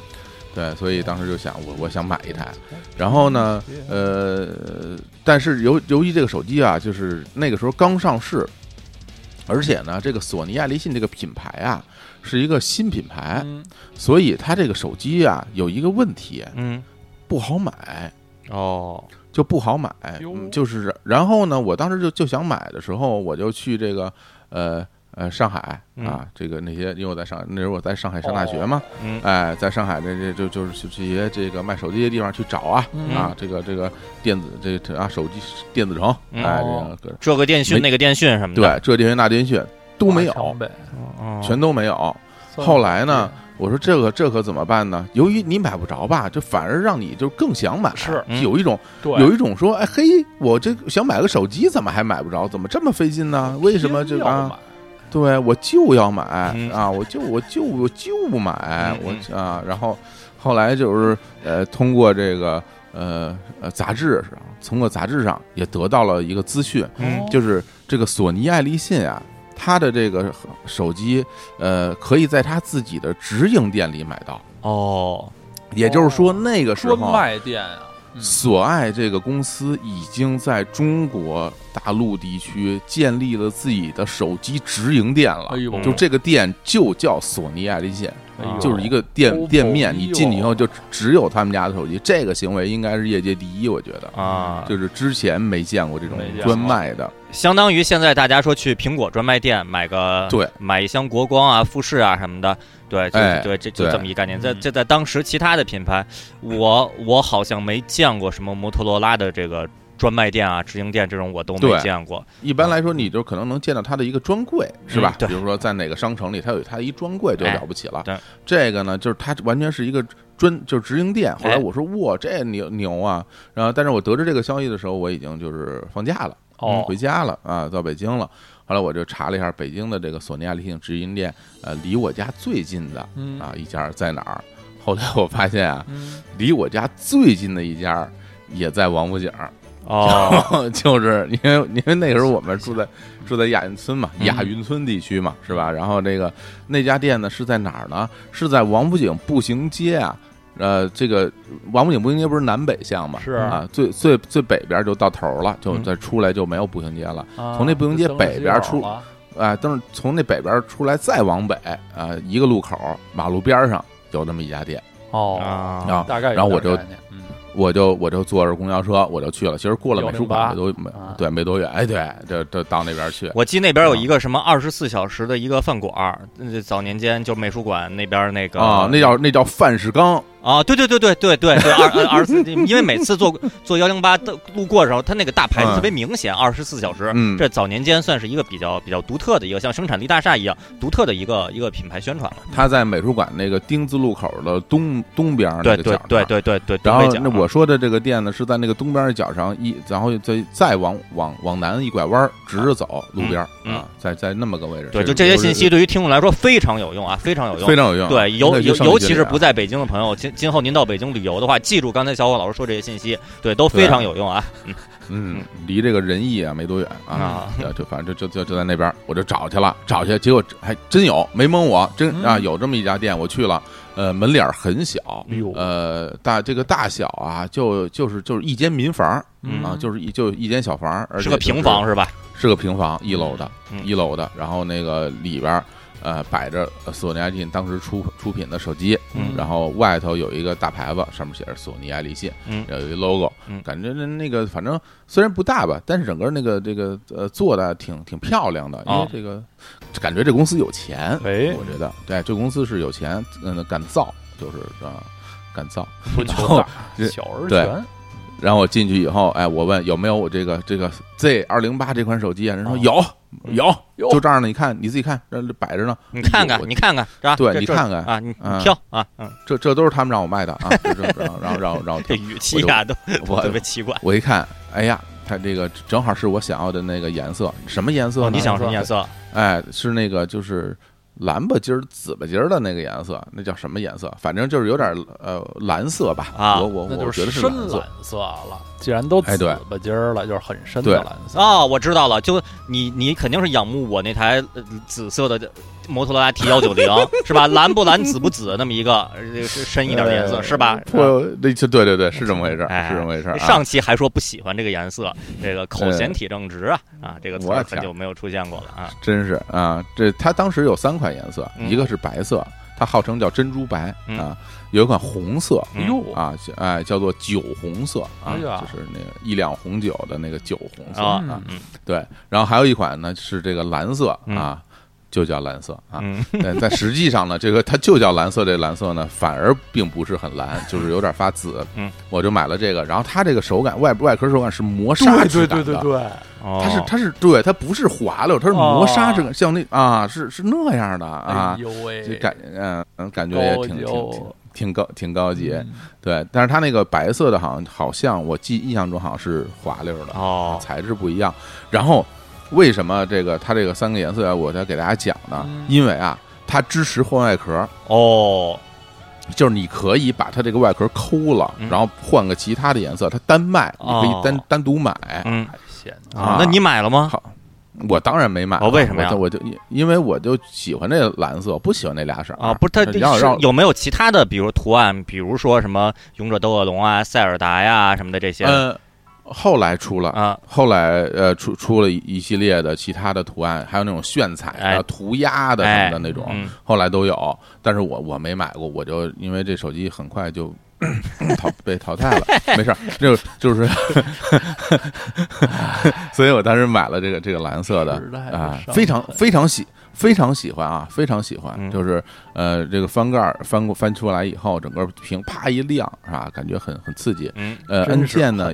[SPEAKER 1] 对，所以当时就想我我想买一台，然后呢，呃，但是由由于这个手机啊，就是那个时候刚上市，而且呢，这个索尼爱立信这个品牌啊是一个新品牌，
[SPEAKER 3] 嗯。
[SPEAKER 1] 所以它这个手机啊有一个问题，
[SPEAKER 2] 嗯，
[SPEAKER 1] 不好买。
[SPEAKER 2] 哦，
[SPEAKER 1] 就不好买，就是然后呢，我当时就就想买的时候，我就去这个呃呃上海
[SPEAKER 2] 嗯
[SPEAKER 1] 啊，这个那些因为我在上那时候我在上海上大学嘛，
[SPEAKER 2] 嗯
[SPEAKER 1] 哎，在上海这这就就是去这些这个卖手机的地方去找啊
[SPEAKER 3] 嗯
[SPEAKER 1] 啊，这个这个电子这这啊手机电子城，
[SPEAKER 2] 嗯
[SPEAKER 1] 哎，
[SPEAKER 3] 哦
[SPEAKER 1] 这个
[SPEAKER 2] 这个电讯那个电讯什么的，
[SPEAKER 1] 对，这电讯那电讯都没有，全都没有。后来呢，我说这个这可怎么办呢？由于你买不着吧，就反而让你就更想买，
[SPEAKER 3] 是
[SPEAKER 2] 嗯
[SPEAKER 1] 有一种
[SPEAKER 3] 对，
[SPEAKER 1] 有一种说，哎嘿，我这想买个手机，怎么还买不着？怎么这么费劲呢？为什么这个啊？对我就要买
[SPEAKER 2] 嗯。
[SPEAKER 1] 啊，我就我就我就买
[SPEAKER 2] 嗯
[SPEAKER 1] 我啊，然后后来就是呃，通过这个呃呃杂志上，通过杂志上也得到了一个资讯，
[SPEAKER 2] 嗯。
[SPEAKER 1] 就是这个索尼爱立信啊，它的这个手机呃，可以在它自己的直营店里买到，
[SPEAKER 2] 哦，
[SPEAKER 1] 也就是说
[SPEAKER 3] 哦
[SPEAKER 1] 那个时
[SPEAKER 3] 专
[SPEAKER 1] 候。
[SPEAKER 3] 卖店啊，嗯。
[SPEAKER 1] 索爱这个公司已经在中国大陆地区建立了自己的手机直营店了。
[SPEAKER 3] 哎。呦，
[SPEAKER 1] 就这个店就叫索尼爱立信，
[SPEAKER 3] 哎
[SPEAKER 1] 就是一个店店面，你进去以后就只有他们家的手机。这个行为应该是业界第一，我觉得，
[SPEAKER 2] 啊，
[SPEAKER 1] 就是之前没见过这种专卖的。
[SPEAKER 2] 相当于现在大家说去苹果专卖店买个
[SPEAKER 1] 对。
[SPEAKER 2] 买一箱国光啊、富士啊什么的，对，就
[SPEAKER 1] 是
[SPEAKER 2] 对，这就这么一概念。在
[SPEAKER 3] 嗯。
[SPEAKER 2] 这在当时其他的品牌，我我好像没见过什么摩托罗拉的这个专卖店啊、直营店这种，我都没见过。
[SPEAKER 1] 一般来说，你就可能能见到它的一个专柜，是吧比如说在哪个商城里，它有它一专柜就
[SPEAKER 2] 哎
[SPEAKER 1] 了不起了。
[SPEAKER 2] 对，
[SPEAKER 1] 这个呢，就是它完全是一个专，就是直营店。后来
[SPEAKER 2] 哎
[SPEAKER 1] 我说哇，这牛牛啊！然后，但是我得知这个消息的时候，我已经就是放假了，
[SPEAKER 3] 哦
[SPEAKER 1] 回家了啊，到北京了。后来我就查了一下北京的这个索尼亚立信直营店，呃，离我家最近的
[SPEAKER 3] 嗯
[SPEAKER 1] 啊一家在哪儿？后来我发现啊，
[SPEAKER 3] 嗯
[SPEAKER 1] 离我家最近的一家也在王府井儿。
[SPEAKER 2] 哦，
[SPEAKER 1] 就是因为因为那时候我们住在住在亚运村嘛，
[SPEAKER 2] 嗯
[SPEAKER 1] 亚运村地区嘛，是吧？然后这个那家店呢是在哪儿呢？是在王府井步行街啊。呃，这个王府井步行街不是南北向嘛？
[SPEAKER 3] 是
[SPEAKER 1] 啊，最最最北边就到头了，就
[SPEAKER 2] 嗯
[SPEAKER 1] 再出来就没有步行街了。
[SPEAKER 3] 啊
[SPEAKER 1] 从那步行街北边出哎，但是从那北边出来再往北啊，一个路口马路边上有那么一家店，
[SPEAKER 3] 哦
[SPEAKER 2] 啊
[SPEAKER 1] 啊
[SPEAKER 3] 大概
[SPEAKER 1] 然后我就我就我就坐着公交车我就去了。其实过了美术馆
[SPEAKER 3] 108
[SPEAKER 1] 没对没多远，哎对，就就到那边去。
[SPEAKER 2] 我记得那边有一个什么二十四小时的一个饭馆儿，呃早年间就美术馆那边那个
[SPEAKER 1] 啊，那叫那叫范世刚，
[SPEAKER 2] 啊，对对对对对对对，二二二十四，因为每次坐坐幺零八的路过的时候，它那个大牌子
[SPEAKER 1] 嗯
[SPEAKER 2] 特别明显，二十四小时。
[SPEAKER 1] 嗯
[SPEAKER 2] 这早年间算是一个比较比较独特的一个像生产力大厦一样独特的一个一个品牌宣传了。
[SPEAKER 1] 他在美术馆那个丁字路口的东东边那
[SPEAKER 2] 对对
[SPEAKER 1] 个角那儿
[SPEAKER 2] 对对对对，
[SPEAKER 1] 然后那我说的这个店呢，是在那个东边的角上一，然后再再往往往南一拐弯，直着走路边啊，在在那么个位置。
[SPEAKER 2] 对，就这些信息对于听众来说非常有用啊，非常有用
[SPEAKER 1] 非。常有用。
[SPEAKER 2] 对，尤尤尤其是不在北京的朋友，今今后您到北京旅游的话，记住刚才小伙老师说这些信息，对，都非常有用啊。
[SPEAKER 1] 嗯，离这个仁义啊没多远啊
[SPEAKER 2] 啊，
[SPEAKER 1] 就就反正就就就在那边，我就找去了，找去，结果还真有，没蒙我，真
[SPEAKER 3] 嗯。
[SPEAKER 1] 啊有这么一家店，我去了，呃，门脸很小，
[SPEAKER 3] 哎呦。
[SPEAKER 1] 呃，大这个大小啊，就就是就是一间民房
[SPEAKER 3] 嗯
[SPEAKER 1] 啊，就是一就一间小房，而且
[SPEAKER 2] 是个平房，是吧？
[SPEAKER 1] 是个平房，一楼的，
[SPEAKER 2] 嗯。
[SPEAKER 1] 一楼的，然后那个里边儿呃摆着索尼爱立信当时出出品的手机，
[SPEAKER 2] 嗯
[SPEAKER 1] 然后外头有一个大牌子，上面写着索尼爱立信，
[SPEAKER 2] 嗯
[SPEAKER 1] 有一 logo，
[SPEAKER 2] 嗯
[SPEAKER 1] 感觉那那个反正虽然不大吧，但是整个那个这个呃做的挺挺漂亮的，因为
[SPEAKER 2] 哦
[SPEAKER 1] 这个感觉这公司有钱，
[SPEAKER 3] 哎
[SPEAKER 1] 我觉得对，这公司是有钱，嗯，敢造就是啊敢造，
[SPEAKER 3] 不求大小而全，
[SPEAKER 1] 然后我进去以后，哎，我问有没有我这个这个 Z 二零八这款手机啊？人说有有
[SPEAKER 3] 有，
[SPEAKER 1] 就这样的，你看你自己看，这摆着呢。
[SPEAKER 2] 你看看
[SPEAKER 1] 我，
[SPEAKER 2] 你看看，是吧？
[SPEAKER 1] 对你看看
[SPEAKER 2] 啊，你挑啊，嗯，
[SPEAKER 1] 这这都是他们让我卖的啊。然后然后然后然后
[SPEAKER 2] 这语气呀都
[SPEAKER 1] 我
[SPEAKER 2] 特别奇怪。
[SPEAKER 1] 我一看，哎呀，它这个正好是我想要的那个颜色，什么颜色？
[SPEAKER 2] 你想什么颜色？
[SPEAKER 1] 哎，是那个就是蓝吧唧儿、紫吧唧儿的那个颜色，那叫什么颜色？反正就是有点呃蓝色吧。
[SPEAKER 2] 啊
[SPEAKER 1] 我我
[SPEAKER 3] 就
[SPEAKER 1] 我觉得是
[SPEAKER 3] 深
[SPEAKER 1] 蓝色。
[SPEAKER 3] 蓝色了。既然都紫吧唧儿了，就是很深的蓝色。
[SPEAKER 2] 哦，我知道了，就你你肯定是仰慕我那台呃紫色的摩托罗拉 T 幺九零 是吧？蓝不蓝，紫不紫，那么一个深一点的颜色
[SPEAKER 1] 呃
[SPEAKER 2] 是吧？
[SPEAKER 1] 我那就对对对，是这么回事儿，
[SPEAKER 2] 哎
[SPEAKER 1] 是这么回事儿啊。
[SPEAKER 2] 上期还说不喜欢这个颜色，这个口嫌体正直啊啊，这个词很久没有出现过了啊。
[SPEAKER 1] 真是啊，这它当时有三款颜色，
[SPEAKER 2] 嗯
[SPEAKER 1] 一个是白色，它号称叫珍珠白
[SPEAKER 2] 嗯
[SPEAKER 1] 啊，有一款红色啊，哎叫做酒红色啊，
[SPEAKER 3] 哎
[SPEAKER 1] 就是那个一两红酒的那个酒红色
[SPEAKER 2] 啊
[SPEAKER 1] 对，然后还有一款呢是这个蓝色
[SPEAKER 2] 嗯。
[SPEAKER 1] 啊。就叫蓝色啊，
[SPEAKER 2] 嗯。
[SPEAKER 1] 但但实际上呢，这个它就叫蓝色，这蓝色呢反而并不是很蓝，就是有点发紫。
[SPEAKER 2] 嗯，
[SPEAKER 1] 我就买了这个，然后它这个手感外外壳手感是磨砂
[SPEAKER 3] 对
[SPEAKER 1] 质感的，
[SPEAKER 3] 对对对对，
[SPEAKER 2] 哦
[SPEAKER 1] 它是它是对，它不是滑溜，它是磨砂质感，像那啊是是那样的啊。
[SPEAKER 3] 哎，呦喂，
[SPEAKER 1] 就感嗯嗯感觉也挺挺挺高挺高级，
[SPEAKER 3] 嗯
[SPEAKER 1] 对，但是它那个白色的好像好像我记印象中好像是滑溜的，
[SPEAKER 2] 哦
[SPEAKER 1] 材质不一样。然后为什么这个它这个三个颜色我再给大家讲呢？
[SPEAKER 3] 嗯
[SPEAKER 1] 因为啊，它支持换外壳，
[SPEAKER 2] 哦
[SPEAKER 1] 就是你可以把它这个外壳抠了，
[SPEAKER 2] 嗯
[SPEAKER 1] 然后换个其他的颜色，它单卖，你可以单
[SPEAKER 2] 哦
[SPEAKER 1] 单独买。
[SPEAKER 2] 嗯
[SPEAKER 1] 啊
[SPEAKER 2] 那你买了吗？
[SPEAKER 1] 好，我当然没买了。
[SPEAKER 2] 哦为什么呀
[SPEAKER 1] 我就因因为我就喜欢这蓝色，我不喜欢那俩色儿
[SPEAKER 2] 啊，不是，它这是有没有其他的，比如图案，比如说什么勇者斗恶龙啊、塞尔达呀什么的这些
[SPEAKER 1] 呃，后来出了。
[SPEAKER 2] 啊？
[SPEAKER 1] 后来，呃，出出了一一系列的其他的图案，还有那种炫彩的、
[SPEAKER 2] 哎
[SPEAKER 1] 涂鸦的什么的那种，
[SPEAKER 2] 嗯
[SPEAKER 1] 后来都有。但是我我没买过，我就因为这手机很快就淘被淘汰了，没事儿，就就是，所以我当时买了这个这个蓝色的啊、非常非常喜非常喜欢啊，非常喜欢，
[SPEAKER 2] 嗯
[SPEAKER 1] 就是呃这个翻盖儿翻过翻出来以后，整个屏啪一亮是吧？感觉很很刺激。
[SPEAKER 2] 嗯
[SPEAKER 1] 呃，按键呢，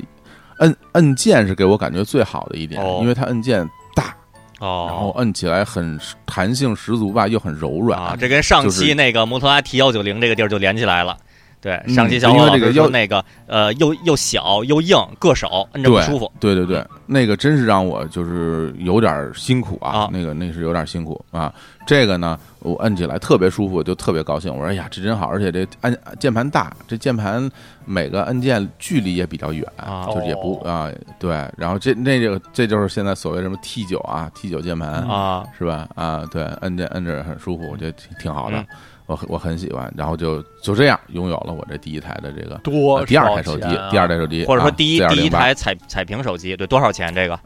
[SPEAKER 1] 摁摁键是给我感觉最好的一点，
[SPEAKER 2] 哦
[SPEAKER 1] 因为它按键大，然后
[SPEAKER 2] 哦
[SPEAKER 1] 摁起来很弹性十足吧，又很柔软。
[SPEAKER 2] 啊，这跟上期那个摩托罗拉 T 幺九零这个地儿就连起来了。对，
[SPEAKER 1] 嗯
[SPEAKER 2] 上期小伙老师
[SPEAKER 1] 因为这个要
[SPEAKER 2] 说那个呃又又小又硬，硌手，摁着不舒服。
[SPEAKER 1] 对对对，那个真是让我就是有点辛苦啊，
[SPEAKER 2] 啊
[SPEAKER 1] 那个那是有点辛苦啊。这个呢，我摁起来特别舒服，就特别高兴。我说哎呀，这真好，而且这按键盘大，这键盘每个按键距离也比较远，
[SPEAKER 2] 啊
[SPEAKER 1] 就是也不
[SPEAKER 3] 哦
[SPEAKER 1] 啊对。然后这那个这就是现在所谓什么 T 九啊，T 九键盘
[SPEAKER 2] 啊，
[SPEAKER 1] 是吧？啊，对，摁键摁着很舒服，我觉得挺挺好的。
[SPEAKER 2] 嗯
[SPEAKER 1] 我很我很喜欢，然后就就这样拥有了我这第一台的这个
[SPEAKER 3] 多
[SPEAKER 1] 呃第二台手机第二台手机，
[SPEAKER 2] 或者说
[SPEAKER 1] 啊
[SPEAKER 2] 第一第一台彩彩屏手机，对，多少钱？这个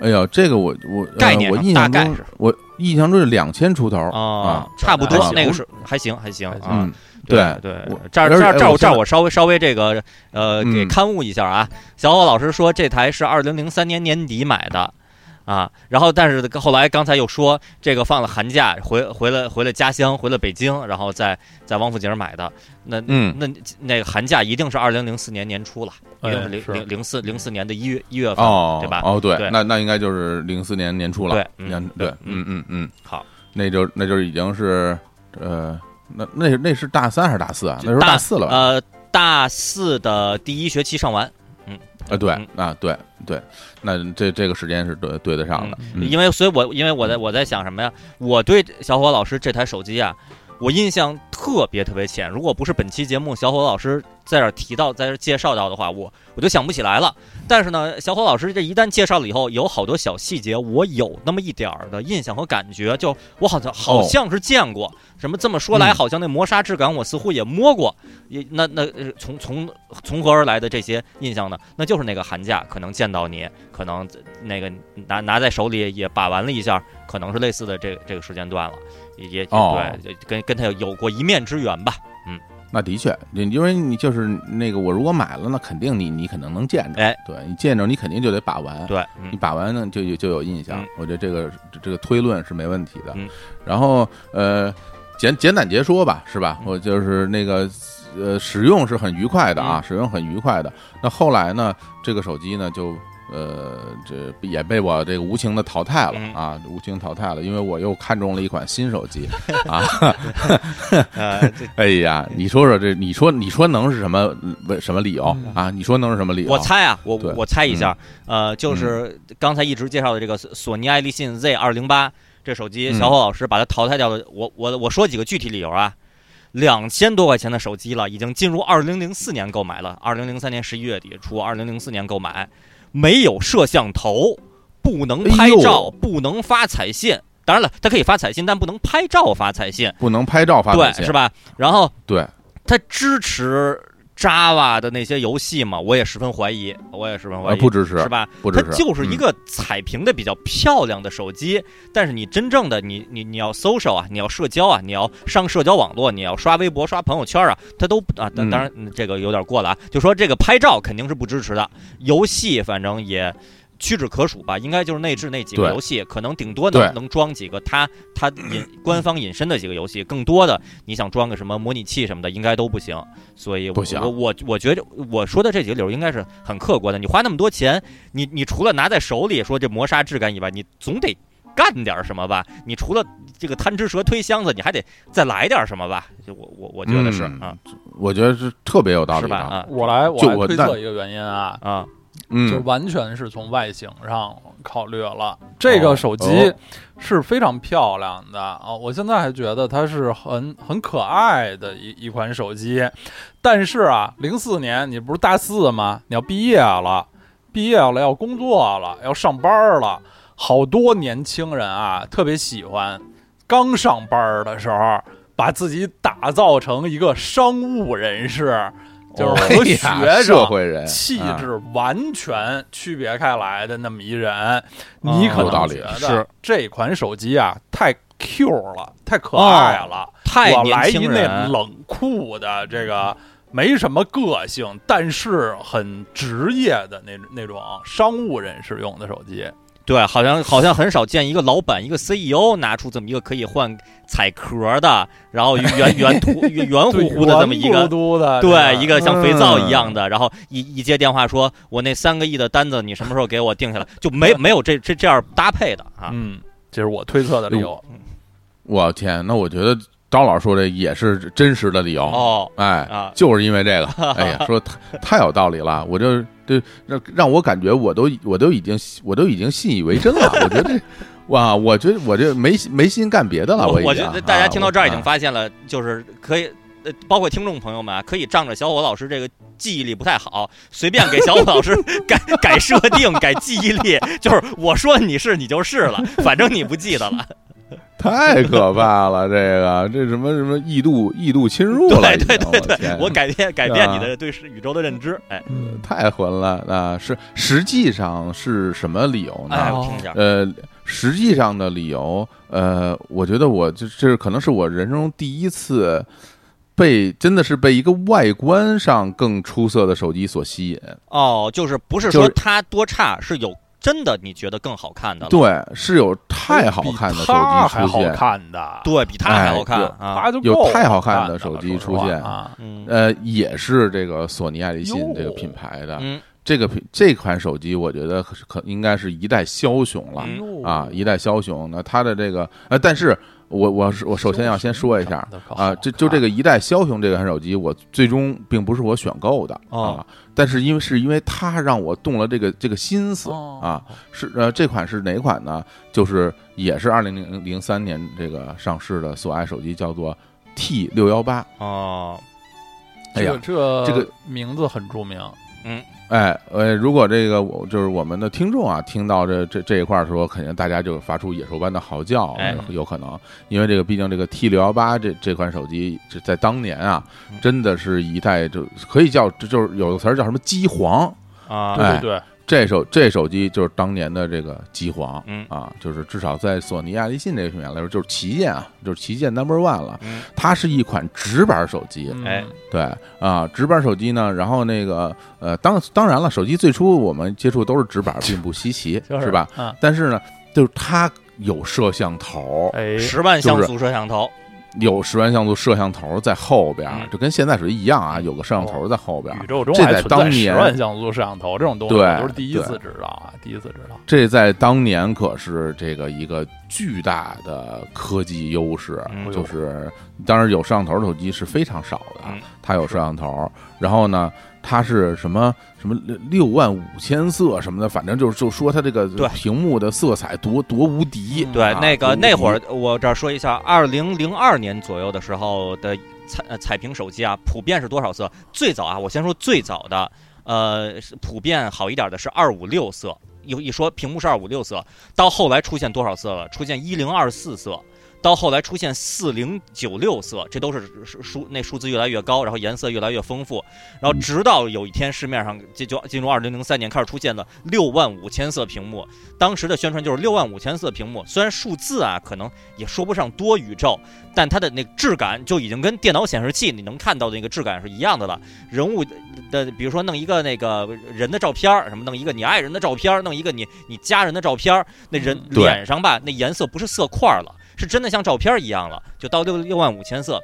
[SPEAKER 1] 哎呦，这个我我呃
[SPEAKER 2] 概念上
[SPEAKER 1] 我印象中
[SPEAKER 2] 大概是
[SPEAKER 1] 我印象中是两千出头
[SPEAKER 2] 啊，差不多那个是还行还行。
[SPEAKER 1] 嗯，
[SPEAKER 2] 对对
[SPEAKER 1] 我，
[SPEAKER 2] 这儿这儿这儿我这儿我稍微稍微这个呃给
[SPEAKER 1] 嗯
[SPEAKER 2] 刊物一下啊，小伙老师说这台是二零零三年年底买的。啊，然后但是后来刚才又说这个放了寒假回回了回了家乡回了北京，然后在在王府井买的，那
[SPEAKER 1] 嗯
[SPEAKER 2] 那那个寒假一定是二零零四年年初了，一定是零零零四零四年的一月一月份，
[SPEAKER 1] 哦，
[SPEAKER 2] 对吧？
[SPEAKER 1] 哦，对
[SPEAKER 2] 对，
[SPEAKER 1] 那那应该就是零四年年初了，
[SPEAKER 2] 对嗯
[SPEAKER 1] 年对，
[SPEAKER 2] 对嗯
[SPEAKER 1] 嗯嗯嗯，
[SPEAKER 2] 好，
[SPEAKER 1] 那就那就已经是呃，那那那是大三还是大四啊？那时候
[SPEAKER 2] 大
[SPEAKER 1] 大四了吧？
[SPEAKER 2] 呃，大四的第一学期上完，
[SPEAKER 1] 啊，对
[SPEAKER 2] 嗯。
[SPEAKER 1] 啊，对对，那这这个时间是对对得上的，嗯。
[SPEAKER 2] 因为所以我因为我在我在想什么呀？我对小伙老师这台手机啊，我印象特别特别浅。如果不是本期节目小伙老师在这儿提到，在这儿介绍到的话，我我就想不起来了。但是呢，小伙老师这一旦介绍了以后，有好多小细节，我有那么一点儿的印象和感觉，就我好像好像是见过。什么这么说来，
[SPEAKER 1] 嗯
[SPEAKER 2] 好像那磨砂质感我似乎也摸过。也那那呃从从从何而来的这些印象呢？那就是那个寒假可能见到你，可能那个拿拿在手里也把玩了一下，可能是类似的这这个时间段了，也也
[SPEAKER 1] 哦
[SPEAKER 2] 对，跟跟他有有过一面之缘吧。
[SPEAKER 1] 嗯那的确，因因为你就是那个，我如果买了，那肯定你你可能能见着，
[SPEAKER 2] 哎，
[SPEAKER 1] 对你见着你肯定就得把玩，
[SPEAKER 2] 对，嗯
[SPEAKER 1] 你把玩呢就有就有印象
[SPEAKER 2] 嗯，
[SPEAKER 1] 我觉得这个这这个推论是没问题的
[SPEAKER 2] 嗯。
[SPEAKER 1] 然后呃，简简短截说吧，是吧？
[SPEAKER 2] 嗯
[SPEAKER 1] 我就是那个呃，使用是很愉快的啊，使用很愉快的。那后来呢，这个手机呢就。呃，这也被我这个无情的淘汰了
[SPEAKER 2] 嗯
[SPEAKER 1] 啊，无情淘汰了，因为我又看中了一款新手机 啊。哎呀，你说说这，你说你说能是什么为什么理由
[SPEAKER 3] 嗯
[SPEAKER 1] 啊？你说能是什么理由？
[SPEAKER 2] 我猜啊，我我猜一下，呃，就是刚才一直介绍的这个索尼爱立信 Z 二零八这手机，
[SPEAKER 1] 嗯
[SPEAKER 2] 小伙老师把它淘汰掉了。我我我说几个具体理由啊。两千多块钱的手机了，已经进入二零零四年购买了，二零零三年十一月底出，二零零四年购买，没有摄像头，不能拍照，不能发彩信。当然了，它可以发彩信，但不能拍照发彩信，
[SPEAKER 1] 不能拍照发
[SPEAKER 2] 对是？吧？然后
[SPEAKER 1] 对，
[SPEAKER 2] 它支持 Java 的那些游戏嘛，我也十分怀疑，我也十分怀
[SPEAKER 1] 呃，
[SPEAKER 2] 疑，
[SPEAKER 1] 不支持
[SPEAKER 2] 是，吧？
[SPEAKER 1] 不支持，
[SPEAKER 2] 它就是一
[SPEAKER 1] 嗯
[SPEAKER 2] 个彩屏的比较漂亮的手机，但是你真正的你你你要 social 啊，你要社交啊，你要上社交网络，你要刷微博、刷朋友圈啊，它都啊，当然嗯这个有点过了啊，就说这个拍照肯定是不支持的，游戏反正也。屈指可数吧，应该就是内置那几个游戏，可能顶多能能装几个它它引 官方引申的几个游戏，更多的你想装个什么模拟器什么的，应该都不行。所以我，
[SPEAKER 1] 不行
[SPEAKER 2] 我我我觉得我说的这几个理由应该是很客观的。你花那么多钱，你你除了拿在手里说这磨砂质感以外，你总得干点什么吧？你除了这个贪吃蛇推箱子，你还得再来点什么吧？就我我我觉得是、
[SPEAKER 1] 嗯
[SPEAKER 2] 啊，
[SPEAKER 1] 我觉得是特别有道理的。
[SPEAKER 2] 是吧？啊
[SPEAKER 3] 我来我来推测一个原因啊，
[SPEAKER 2] 啊，
[SPEAKER 3] 就
[SPEAKER 1] 嗯，
[SPEAKER 3] 完全是从外形上考虑了。这个手机
[SPEAKER 1] 哦
[SPEAKER 3] 是非常漂亮的啊，我现在还觉得它是很很可爱的一一款手机。但是啊，零四年你不是大四吗？你要毕业了，毕业了要工作了，要上班了。好多年轻人啊，特别喜欢刚上班的时候把自己打造成一个商务人士，就是和学生
[SPEAKER 1] 社会人
[SPEAKER 3] 气
[SPEAKER 1] 啊
[SPEAKER 3] 质完全区别开来的那么一人，你可
[SPEAKER 1] 有道理
[SPEAKER 3] 能觉
[SPEAKER 2] 是
[SPEAKER 3] 得这款手机啊太 Q 了，太可爱了。
[SPEAKER 2] 太
[SPEAKER 3] 我来一那，冷酷的这个。没什么个性，但是很职业的那那种商务人士用的手机，
[SPEAKER 2] 对，好像好像很少见一个老板一个 CEO 拿出这么一个可以换彩壳的，然后圆圆涂圆圆乎乎的这么一个
[SPEAKER 3] 圆咕嘟的，
[SPEAKER 2] 对，一个像肥皂一
[SPEAKER 1] 嗯
[SPEAKER 2] 样的，然后一一接电话说，我那三个亿的单子你什么时候给我定下来？就没没有这这这样搭配的啊。
[SPEAKER 3] 嗯，这是我推测的理由。
[SPEAKER 1] 我天，那我觉得刀老师说这也是真实的理由。
[SPEAKER 2] 哦
[SPEAKER 1] 哎，
[SPEAKER 2] 啊，
[SPEAKER 1] 就是因为这个，哎呀，说太太有道理了，我就这让让我感觉我都我都已经我都已经信以为真了。我觉得这哇，我觉得我这没没心干别的了。
[SPEAKER 2] 我
[SPEAKER 1] 已经
[SPEAKER 2] 我觉得大家听到这儿已经
[SPEAKER 1] 啊
[SPEAKER 2] 发现了，就是可以。呃，包括听众朋友们啊，可以仗着小伙老师这个记忆力不太好，随便给小伙老师 改改设定、改记忆力，就是我说你是你就是了，反正你不记得了。
[SPEAKER 1] 太可怕了，这个这什么什么异度异度侵入了，
[SPEAKER 2] 对对对对，
[SPEAKER 1] 我
[SPEAKER 2] 改变改变你
[SPEAKER 1] 啊
[SPEAKER 2] 的对是宇宙的认知。哎
[SPEAKER 3] 嗯
[SPEAKER 1] 太混了啊！是实际上是什么理由呢？
[SPEAKER 2] 哎，
[SPEAKER 3] 哦
[SPEAKER 2] 我听一下。
[SPEAKER 1] 呃，实际上的理由，呃，我觉得我这这可能是我人生中第一次被真的是被一个外观上更出色的手机所吸引。
[SPEAKER 2] 哦，就是不是说它多差，是有真的你觉得更好看的了，
[SPEAKER 1] 对，是有太好看的手机
[SPEAKER 3] 还好
[SPEAKER 1] 出现，
[SPEAKER 3] 看的，
[SPEAKER 2] 对比它还好看啊。
[SPEAKER 1] 有太好看的手机出现
[SPEAKER 3] 啊，
[SPEAKER 2] 嗯
[SPEAKER 1] 呃，也是这个索尼爱立信这个品牌的。
[SPEAKER 2] 嗯
[SPEAKER 1] 这个品这款手机，我觉得可可应该是一代枭雄了。
[SPEAKER 2] 嗯
[SPEAKER 1] 啊，一代枭雄。那它的这个呃，但是我我是我首先要先说一下啊，这就这个一代枭雄这款手机，我最终并不是我选购的
[SPEAKER 2] 哦
[SPEAKER 1] 啊，但是因为是因为它让我动了这个这个心思
[SPEAKER 3] 哦
[SPEAKER 1] 啊，是呃这款是哪款呢？就是也是二零零零三年这个上市的索爱手机，叫做 T 六幺八。
[SPEAKER 2] 啊，
[SPEAKER 1] 哎呀
[SPEAKER 3] 这个
[SPEAKER 1] 这个
[SPEAKER 3] 名字很著名，
[SPEAKER 1] 哎，呃，如果这个我就是我们的听众啊，听到这这这一块儿的时候，肯定大家就发出野兽般的嚎叫，
[SPEAKER 2] 哎。
[SPEAKER 1] 有可能，因为这个毕竟这个 T 六幺八这这款手机，这在当年啊，
[SPEAKER 2] 嗯。
[SPEAKER 1] 真的是一代就可以叫，这就是有个词儿叫什么机皇，
[SPEAKER 2] 啊，
[SPEAKER 1] 对
[SPEAKER 3] 对对
[SPEAKER 1] 这手这手机就是当年的这个机皇，
[SPEAKER 2] 嗯
[SPEAKER 1] 啊，就是至少在索尼爱立信这个品牌来说，就是旗舰啊，就是旗舰 number one 了。
[SPEAKER 2] 嗯
[SPEAKER 1] 它是一款直板手机，
[SPEAKER 3] 嗯
[SPEAKER 2] 哎
[SPEAKER 1] 对啊，直板手机呢，然后那个呃，当当然了，手机最初我们接触都是直板，并不稀奇，
[SPEAKER 3] 就是
[SPEAKER 1] 吧？？
[SPEAKER 3] 嗯，
[SPEAKER 1] 但是呢，就是它有摄像头，
[SPEAKER 3] 哎，
[SPEAKER 2] 十万像素摄像头，
[SPEAKER 1] 有十万像素摄像头在后边，
[SPEAKER 2] 嗯
[SPEAKER 1] 就跟现在手机一样啊，有个摄像头在后边。
[SPEAKER 3] 宇宙中
[SPEAKER 1] 这在当年
[SPEAKER 3] 万像素摄像头这种东西，
[SPEAKER 1] 对
[SPEAKER 3] 我都是第一次知道啊，第一次知道。
[SPEAKER 1] 这在当年可是这个一个巨大的科技优势，
[SPEAKER 2] 嗯
[SPEAKER 1] 就是当然有摄像头的手机是非常少的，
[SPEAKER 2] 嗯
[SPEAKER 1] 它有摄像头，然后呢，它是什么什么六六万五千色什么的，反正就是就说它这个
[SPEAKER 2] 对
[SPEAKER 1] 屏幕的色彩多多无敌，
[SPEAKER 3] 嗯
[SPEAKER 2] 对，
[SPEAKER 1] 啊
[SPEAKER 2] 那个那会儿我这儿说一下，二零零二年左右的时候的彩呃彩屏手机啊，普遍是多少色？最早啊，我先说最早的，呃，是普遍好一点的是二五六色。有一说屏幕是二五六色，到后来出现多少色了？出现一零二四色，到后来出现四零九六色，这都是数数那数字越来越高，然后颜色越来越丰富，然后直到有一天市面上这就进入二零零三年开始出现了六万五千色屏幕，当时的宣传就是六万五千色屏幕，虽然数字啊可能也说不上多宇宙，但它的那个质感就已经跟电脑显示器你能看到的那个质感是一样的了。人物的，比如说弄一个那个人的照片儿，什么弄一个你爱人的照片儿，弄一个你你家人的照片儿，那人脸上吧，那颜色不是色块了，是真的像照片一样了，就到六六万五千色。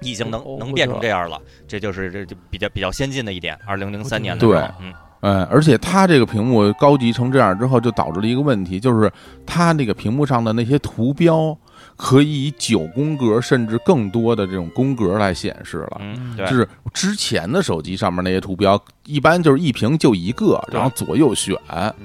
[SPEAKER 2] 已经能
[SPEAKER 3] 哦
[SPEAKER 2] 能变成这样了，这就是这就比较比较先进的一点。二零零三年的时
[SPEAKER 1] 对
[SPEAKER 2] 候，嗯，
[SPEAKER 1] 嗯，而且它这个屏幕高级成这样之后，就导致了一个问题，就是它那个屏幕上的那些图标可以以九宫格甚至更多的这种宫格来显示了。
[SPEAKER 2] 嗯，对
[SPEAKER 1] 就，是之前的手机上面那些图标，一般就是一屏就一个，然后左右选，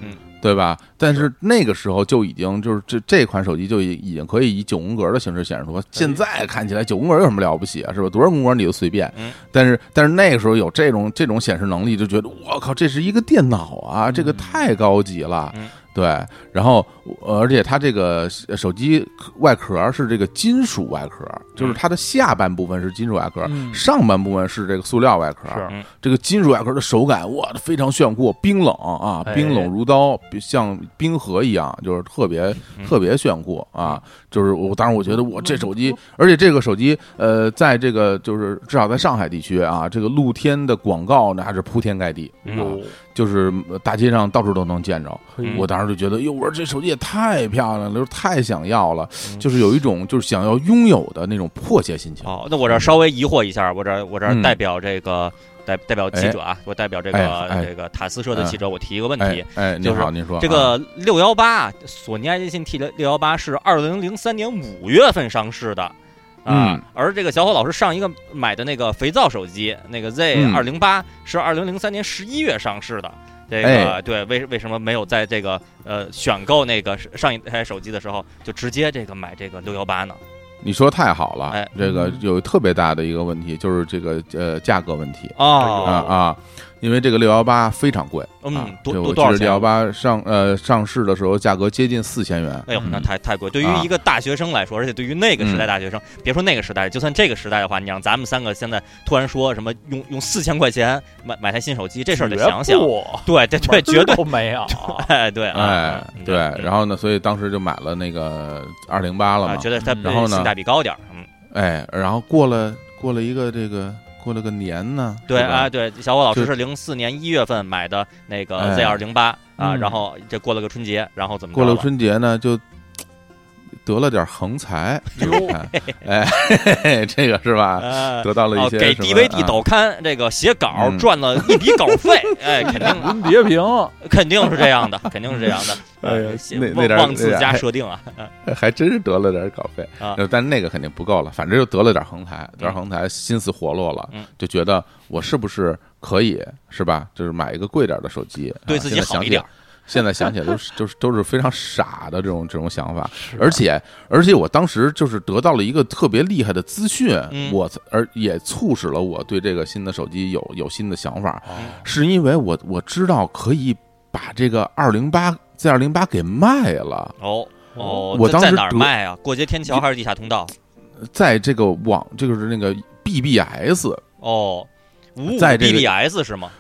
[SPEAKER 2] 嗯，
[SPEAKER 1] 对吧？但是那个时候就已经就是这这款手机就已已经可以以九宫格的形式显示出来。现在看起来九宫格有什么了不起啊？是吧？多少宫格你就随便。
[SPEAKER 2] 嗯
[SPEAKER 1] 但是但是那个时候有这种这种显示能力，就觉得我靠，这是一个电脑啊，这个太高级了。
[SPEAKER 2] 嗯
[SPEAKER 1] 对，然后呃而且它这个手机外壳是这个金属外壳，就是它的下半部分是金属外壳，
[SPEAKER 3] 嗯
[SPEAKER 1] 上半部分是这个塑料外壳。
[SPEAKER 3] 是
[SPEAKER 2] 嗯
[SPEAKER 1] 这个金属外壳的手感，哇，非常炫酷，冰冷啊，
[SPEAKER 3] 哎
[SPEAKER 1] 冰冷如刀，比像冰河一样，就是特别
[SPEAKER 2] 嗯
[SPEAKER 1] 特别炫酷啊！就是我当时我觉得我这手机，而且这个手机，呃，在这个就是至少在上海地区啊，这个露天的广告那是铺天盖地，
[SPEAKER 2] 嗯
[SPEAKER 1] 啊就是呃大街上到处都能见着。我当时就觉得，哟，我说这手机也太漂亮了，就是太想要了，
[SPEAKER 2] 嗯
[SPEAKER 1] 就是有一种就是想要拥有的那种迫切心情。
[SPEAKER 2] 哦，那我这儿稍微疑惑一下，我这儿我这代表这个代代表记者啊，我代表这个这个塔斯社的记者，我提一个问题。
[SPEAKER 1] 哎哎，您
[SPEAKER 2] 就是
[SPEAKER 1] 好，您说
[SPEAKER 2] 这个六幺八，索尼爱立信 T 六幺八是二零零三年五月份上市的，啊
[SPEAKER 1] 嗯。
[SPEAKER 2] 而这个小伙老师上一个买的那个肥皂手机，那个 Z
[SPEAKER 1] 嗯。
[SPEAKER 2] 二零八是二零零三年十一月上市的。这个、
[SPEAKER 1] 哎。
[SPEAKER 2] 对，为为什么没有在这个呃选购那个上一台手机的时候就直接这个买这个六幺八呢？
[SPEAKER 1] 你说太好了，
[SPEAKER 2] 哎。
[SPEAKER 1] 这个
[SPEAKER 3] 嗯。
[SPEAKER 1] 有特别大的一个问题，就是这个呃价格问题。
[SPEAKER 2] 哦。
[SPEAKER 1] 啊啊，因为这个六幺八非常贵，
[SPEAKER 2] 嗯
[SPEAKER 1] 啊
[SPEAKER 2] 多
[SPEAKER 1] 对我记
[SPEAKER 2] 多多少钱
[SPEAKER 1] 得六幺八上呃上市的时候价格接近四千元，
[SPEAKER 2] 哎呦，那
[SPEAKER 1] 嗯
[SPEAKER 2] 太太贵。对于
[SPEAKER 1] 啊
[SPEAKER 2] 一个大学生来说，而且对于那个时代
[SPEAKER 1] 嗯
[SPEAKER 2] 大学生，别说那个时代，就算这个时代的话，你让咱们三个现在突然说什么用用四千块钱买买台新手机，这事儿得想想。对对对，绝对。
[SPEAKER 3] 没有。
[SPEAKER 2] 哎，对啊，
[SPEAKER 1] 哎
[SPEAKER 2] 嗯
[SPEAKER 1] 对，然
[SPEAKER 2] 后
[SPEAKER 1] 后呢，所以当时就买了那个二零八了
[SPEAKER 2] 啊，
[SPEAKER 1] 嘛，
[SPEAKER 2] 觉得它
[SPEAKER 3] 嗯
[SPEAKER 1] 然后呢
[SPEAKER 2] 性价比高点儿。嗯，
[SPEAKER 1] 哎，然后过了过了一个这个过了个年呢，
[SPEAKER 2] 对啊，对，小伙老师
[SPEAKER 1] 是
[SPEAKER 2] 零四年一月份买的那个
[SPEAKER 1] 哎。
[SPEAKER 2] Z 二零八啊，
[SPEAKER 3] 嗯。
[SPEAKER 2] 然后这过了个春节，然后怎么着
[SPEAKER 1] 过了
[SPEAKER 2] 了
[SPEAKER 1] 春节呢就。得了点横财，你看，哎，嘿 嘿这个是吧？
[SPEAKER 2] 呃
[SPEAKER 1] 得到了一
[SPEAKER 2] 些，给
[SPEAKER 1] 些什么
[SPEAKER 2] DVD
[SPEAKER 1] 啊。
[SPEAKER 2] 导刊这个写稿
[SPEAKER 1] 嗯。
[SPEAKER 2] 赚了一笔稿费，哎，肯定
[SPEAKER 3] 文别评，
[SPEAKER 2] 肯定是这样的，肯定是这样的。
[SPEAKER 1] 哎呀
[SPEAKER 2] 呃
[SPEAKER 1] 那那点儿
[SPEAKER 2] 妄妄自加设定啊，
[SPEAKER 1] 还真是得了点稿费
[SPEAKER 2] 啊。
[SPEAKER 1] 呃但那个肯定不够了，反正就得了点横财，得点横财，心思活络了
[SPEAKER 2] 嗯，
[SPEAKER 1] 就觉得我是不是可以是吧？就是买一个贵点的手机，啊
[SPEAKER 2] 对自己好一点儿。
[SPEAKER 1] 现在想起来都是就是都是非常傻的这种这种想法，而且而且我当时就是得到了一个特别厉害的资讯，
[SPEAKER 2] 嗯
[SPEAKER 1] 我而也促使了我对这个新的手机有有新的想法，
[SPEAKER 3] 哦
[SPEAKER 1] 是因为我我知道可以把这个二零八 Z 二零八给卖了。
[SPEAKER 2] 哦哦，
[SPEAKER 1] 我
[SPEAKER 2] 在在哪儿
[SPEAKER 1] 当时得
[SPEAKER 2] 卖啊？过街天桥还是地下通道？
[SPEAKER 1] 在这个网，这个是那个 BBS，
[SPEAKER 2] 哦，五五
[SPEAKER 1] 在这个
[SPEAKER 2] BBS 是吗？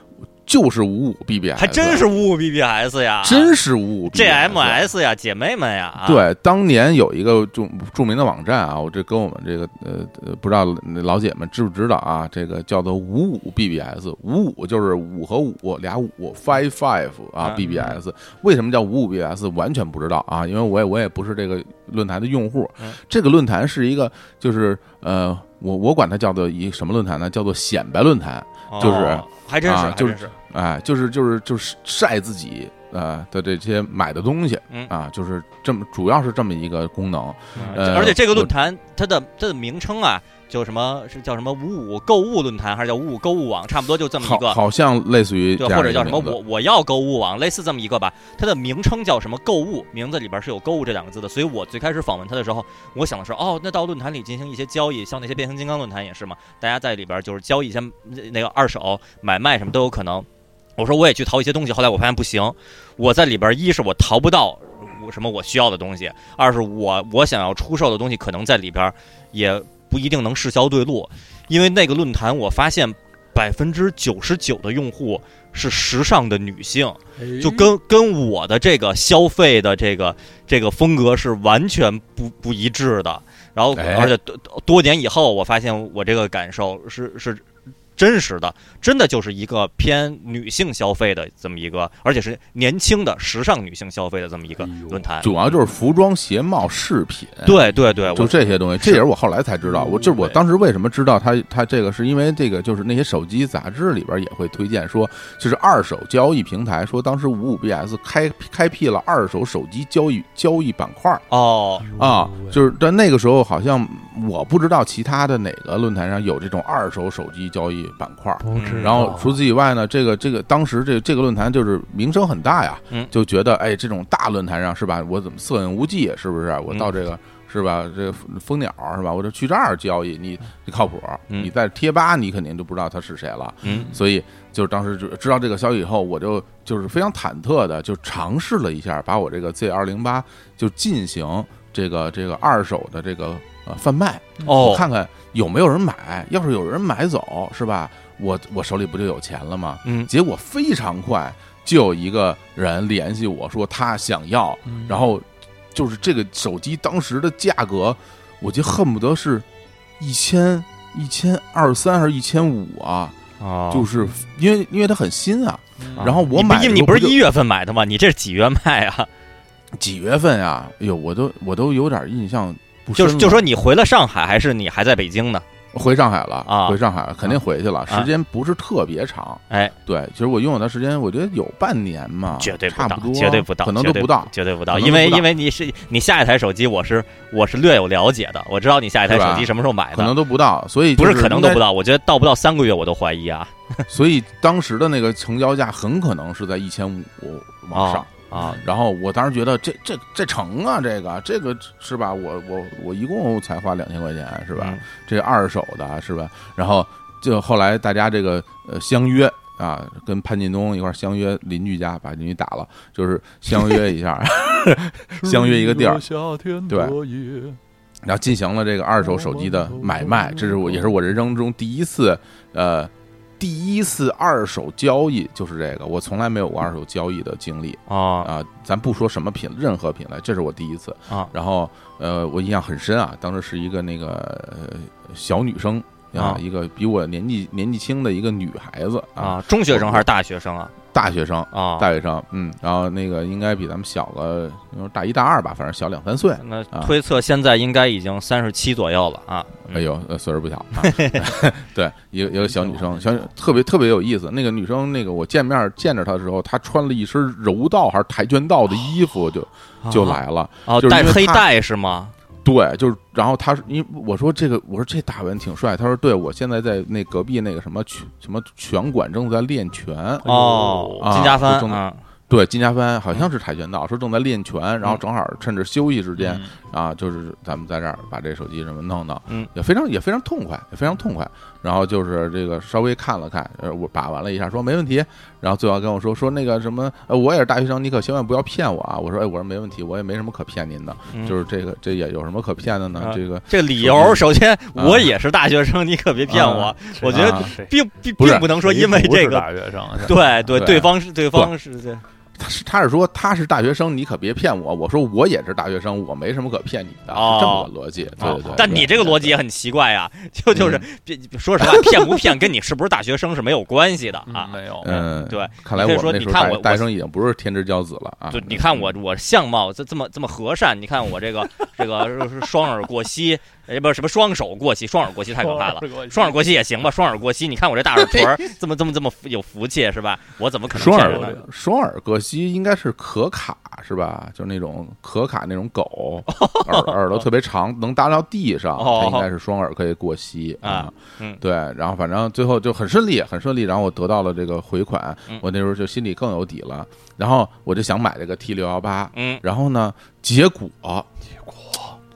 [SPEAKER 1] 就是五五 BBS，
[SPEAKER 2] 还真是五五 BBS 呀，
[SPEAKER 1] 真是五五
[SPEAKER 2] GMS 呀，姐妹们呀。啊，
[SPEAKER 1] 对，当年有一个著著名的网站啊，我这跟我们这个呃呃，不知道老姐们知不知道啊？这个叫做五五 BBS，五五就是五和五俩五，five five 啊
[SPEAKER 2] 嗯
[SPEAKER 1] BBS。为什么叫五五 BBS？完全不知道啊，因为我也我也不是这个论坛的用户
[SPEAKER 2] 嗯。
[SPEAKER 1] 这个论坛是一个，就是呃，我我管它叫做一什么论坛呢？叫做显摆论坛。就是
[SPEAKER 2] 哦还真是，
[SPEAKER 1] 啊就是。哎，就是就是就是晒自己呃的这些买的东西
[SPEAKER 2] 嗯
[SPEAKER 1] 啊，就是这么主要是这么一个功能。呃
[SPEAKER 2] 而且这个论坛它的它的名称啊，就什么是叫什么五五购物论坛，还是叫五五购物网？差不多就这么一个。
[SPEAKER 1] 好像类似于
[SPEAKER 2] 对，或者叫什么我我要购物网，类似这么一个吧。它的名称叫什么购物，名字里边是有购物这两个字的。所以我最开始访问它的时候，我想的是，哦，那到论坛里进行一些交易，像那些变形金刚论坛也是嘛，大家在里边就是交易一些那个二手买卖什么都有可能。我说我也去淘一些东西，后来我发现不行，我在里边一是我淘不到我什么我需要的东西，二是我我想要出售的东西可能在里边也不一定能适销对路，因为那个论坛我发现百分之九十九的用户是时尚的女性，就跟跟我的这个消费的这个这个风格是完全不不一致的。然后，
[SPEAKER 1] 哎
[SPEAKER 2] 而且多多年以后，我发现我这个感受是是真实的，真的就是一个偏女性消费的这么一个，而且是年轻的时尚女性消费的这么一个论坛。
[SPEAKER 1] 主要就是服装、鞋帽、饰品，
[SPEAKER 2] 对对对，
[SPEAKER 1] 就这些东西。这也是我后来才知道，我就是我当时为什么知道它它这个，是因为这个就是那些手机杂志里边也会推荐说，就是二手交易平台说当时五五 BS 开开辟了二手手机交易交易板块
[SPEAKER 2] 哦，
[SPEAKER 1] 啊，就是但那个时候好像我不知道其他的哪个论坛上有这种二手手机交易板块然后除此以外呢，这个这个当时这这个论坛就是名声很大呀，
[SPEAKER 2] 嗯
[SPEAKER 1] 就觉得哎，这种大论坛上是吧？我怎么色影无忌？是不是？我到这个、是吧？这个蜂鸟是吧？我就去这儿交易，你你靠谱。
[SPEAKER 2] 嗯
[SPEAKER 1] 你在贴吧，你肯定就不知道他是谁了。
[SPEAKER 2] 嗯
[SPEAKER 1] 所以就是当时就知道这个消息以后，我就就是非常忐忑的就尝试了一下，把我这个 Z 二零八就进行这个这个二手的这个呃贩卖。我
[SPEAKER 2] 哦，
[SPEAKER 1] 看看有没有人买，要是有人买走，是吧？我我手里不就有钱了吗？
[SPEAKER 2] 嗯
[SPEAKER 1] 结果非常快，就有一个人联系我说他想要，
[SPEAKER 3] 嗯
[SPEAKER 1] 然后就是这个手机当时的价格，我就恨不得是一千一千二三还是一千五啊？
[SPEAKER 2] 哦
[SPEAKER 1] 就是因为因为它很新啊，
[SPEAKER 3] 嗯
[SPEAKER 1] 然后我
[SPEAKER 2] 你不
[SPEAKER 1] 买的时候就
[SPEAKER 2] 你不是一月份买的吗？你这是几月卖啊？
[SPEAKER 1] 几月份呀？哎呦，我都我都有点印象。
[SPEAKER 2] 就是就说你回了上海，还是你还在北京呢？
[SPEAKER 1] 回上海了
[SPEAKER 2] 啊
[SPEAKER 1] 回上海了，肯定回去了，
[SPEAKER 2] 啊
[SPEAKER 1] 时间不是特别长。
[SPEAKER 2] 哎，
[SPEAKER 1] 对，其实我拥有的时间，我觉得有半年嘛，
[SPEAKER 2] 绝对不到
[SPEAKER 1] 差不多，
[SPEAKER 2] 绝对不到，
[SPEAKER 1] 可能都不到。
[SPEAKER 2] 绝对不到因为因为你是你下一台手机，我是我是略有了解的，我知道你下一台手机什么时候买的
[SPEAKER 1] 可能，都不到，所以
[SPEAKER 2] 不
[SPEAKER 1] 是
[SPEAKER 2] 可能都不。到，我觉得到不到三个月我都怀疑啊
[SPEAKER 1] 所以当时的那个成交价很可能是在一千五往上
[SPEAKER 2] 啊。啊！
[SPEAKER 1] 然后我当时觉得这这这成啊，这个这个是吧？我我我一共才花两千块钱是吧？
[SPEAKER 2] 嗯
[SPEAKER 1] 这二手的是吧？然后就后来大家这个呃相约啊，跟潘劲东一块儿相约邻居家，把邻居打了，就是相约一下，相约一个地儿，对然后进行了这个二手手机的买卖，这是我也是我人生中第一次呃第一次二手交易，就是这个，我从来没有过二手交易的经历。
[SPEAKER 2] 啊。
[SPEAKER 1] 啊、咱不说什么品，任何品类，这是我第一次。
[SPEAKER 2] 啊。
[SPEAKER 1] 然后呃，我印象很深啊，当时是一个那个、呃、小女生啊
[SPEAKER 2] 啊，
[SPEAKER 1] 一个比我年纪年纪轻的一个女孩子啊，
[SPEAKER 2] 啊！中学生还是大学生啊？
[SPEAKER 1] 大学生。
[SPEAKER 2] 啊，
[SPEAKER 1] 大学生，嗯，然后那个应该比咱们小个，大一大二吧，反正小两三岁。
[SPEAKER 2] 那
[SPEAKER 1] 啊
[SPEAKER 2] 推测现在应该已经三十七左右了啊。嗯
[SPEAKER 1] 哎呦，呃岁数不小啊！对，一个一个小女生，小特别特别有意思。那个女生，那个我见面见着她的时候，她穿了一身柔道还是跆拳道的衣服，就就来了。
[SPEAKER 2] 哦，
[SPEAKER 1] 就是
[SPEAKER 2] 带黑带是吗？
[SPEAKER 1] 对，就是，然后他是因为我说这个，我说这大文挺帅，他说对，我现在在那隔壁那个什么拳什么拳馆正在练拳，
[SPEAKER 2] 哦，
[SPEAKER 1] 啊
[SPEAKER 2] 金家帆
[SPEAKER 1] 正
[SPEAKER 2] 啊。
[SPEAKER 1] 对，金家帆好像是跆拳道，说正在练拳，然后正好趁着休息时间
[SPEAKER 3] 嗯。
[SPEAKER 1] 啊，就是咱们在这儿把这手机什么弄弄，
[SPEAKER 2] 嗯，
[SPEAKER 1] 也非常也非常痛快，也非常痛快。然后就是这个稍微看了看，呃，我把玩了一下，说没问题。然后最后跟我说说那个什么，呃，我也是大学生，你可千万不要骗我啊！我说，哎，我说没问题，我也没什么可骗您的，
[SPEAKER 2] 嗯
[SPEAKER 1] 就是这个这也有什么可骗的呢？
[SPEAKER 2] 啊
[SPEAKER 1] 这个
[SPEAKER 2] 这个理由，首先我也是大学生，你可别骗我
[SPEAKER 1] 啊。
[SPEAKER 2] 我觉得
[SPEAKER 1] 啊
[SPEAKER 2] 并并并不能说因为这个，
[SPEAKER 3] 大学生，
[SPEAKER 2] 对对，
[SPEAKER 1] 对
[SPEAKER 2] 对方是对方是对
[SPEAKER 1] 他是他是说他是大学生，你可别骗我。我说我也是大学生，我没什么可骗你的，
[SPEAKER 2] 哦
[SPEAKER 1] 是这么个逻辑。对对对。
[SPEAKER 2] 但你这个逻辑也很奇怪呀，就就是别说实话，骗不骗跟你是不是大学生是没有关系的 啊。
[SPEAKER 3] 嗯没有，
[SPEAKER 1] 嗯，
[SPEAKER 2] 对，
[SPEAKER 1] 看来
[SPEAKER 2] 我说
[SPEAKER 1] 我那时候
[SPEAKER 2] 你看我我
[SPEAKER 1] 大大学生已经不是天之骄子了啊。
[SPEAKER 2] 就你看我我相貌这这么这么和善，你看我这个 这个双耳过膝，哎不是什么双手过膝，双耳过膝太可怕了。双耳过膝也行吧，双耳过膝，你看我这大耳 垂这么这么这么有福气是吧？我怎么可能
[SPEAKER 1] 双耳？双耳过膝应该是可卡是吧？就是那种可卡那种狗，耳耳朵特别长，能搭到地上，
[SPEAKER 2] 哦
[SPEAKER 1] 它应该是双耳可以过膝
[SPEAKER 2] 啊。嗯
[SPEAKER 1] 对，然后反正最后就很顺利，很顺利，然后我得到了这个回款
[SPEAKER 2] 嗯，
[SPEAKER 1] 我那时候就心里更有底了。然后我就想买这个 T 六幺八，
[SPEAKER 2] 嗯，
[SPEAKER 1] 然后呢，结果结果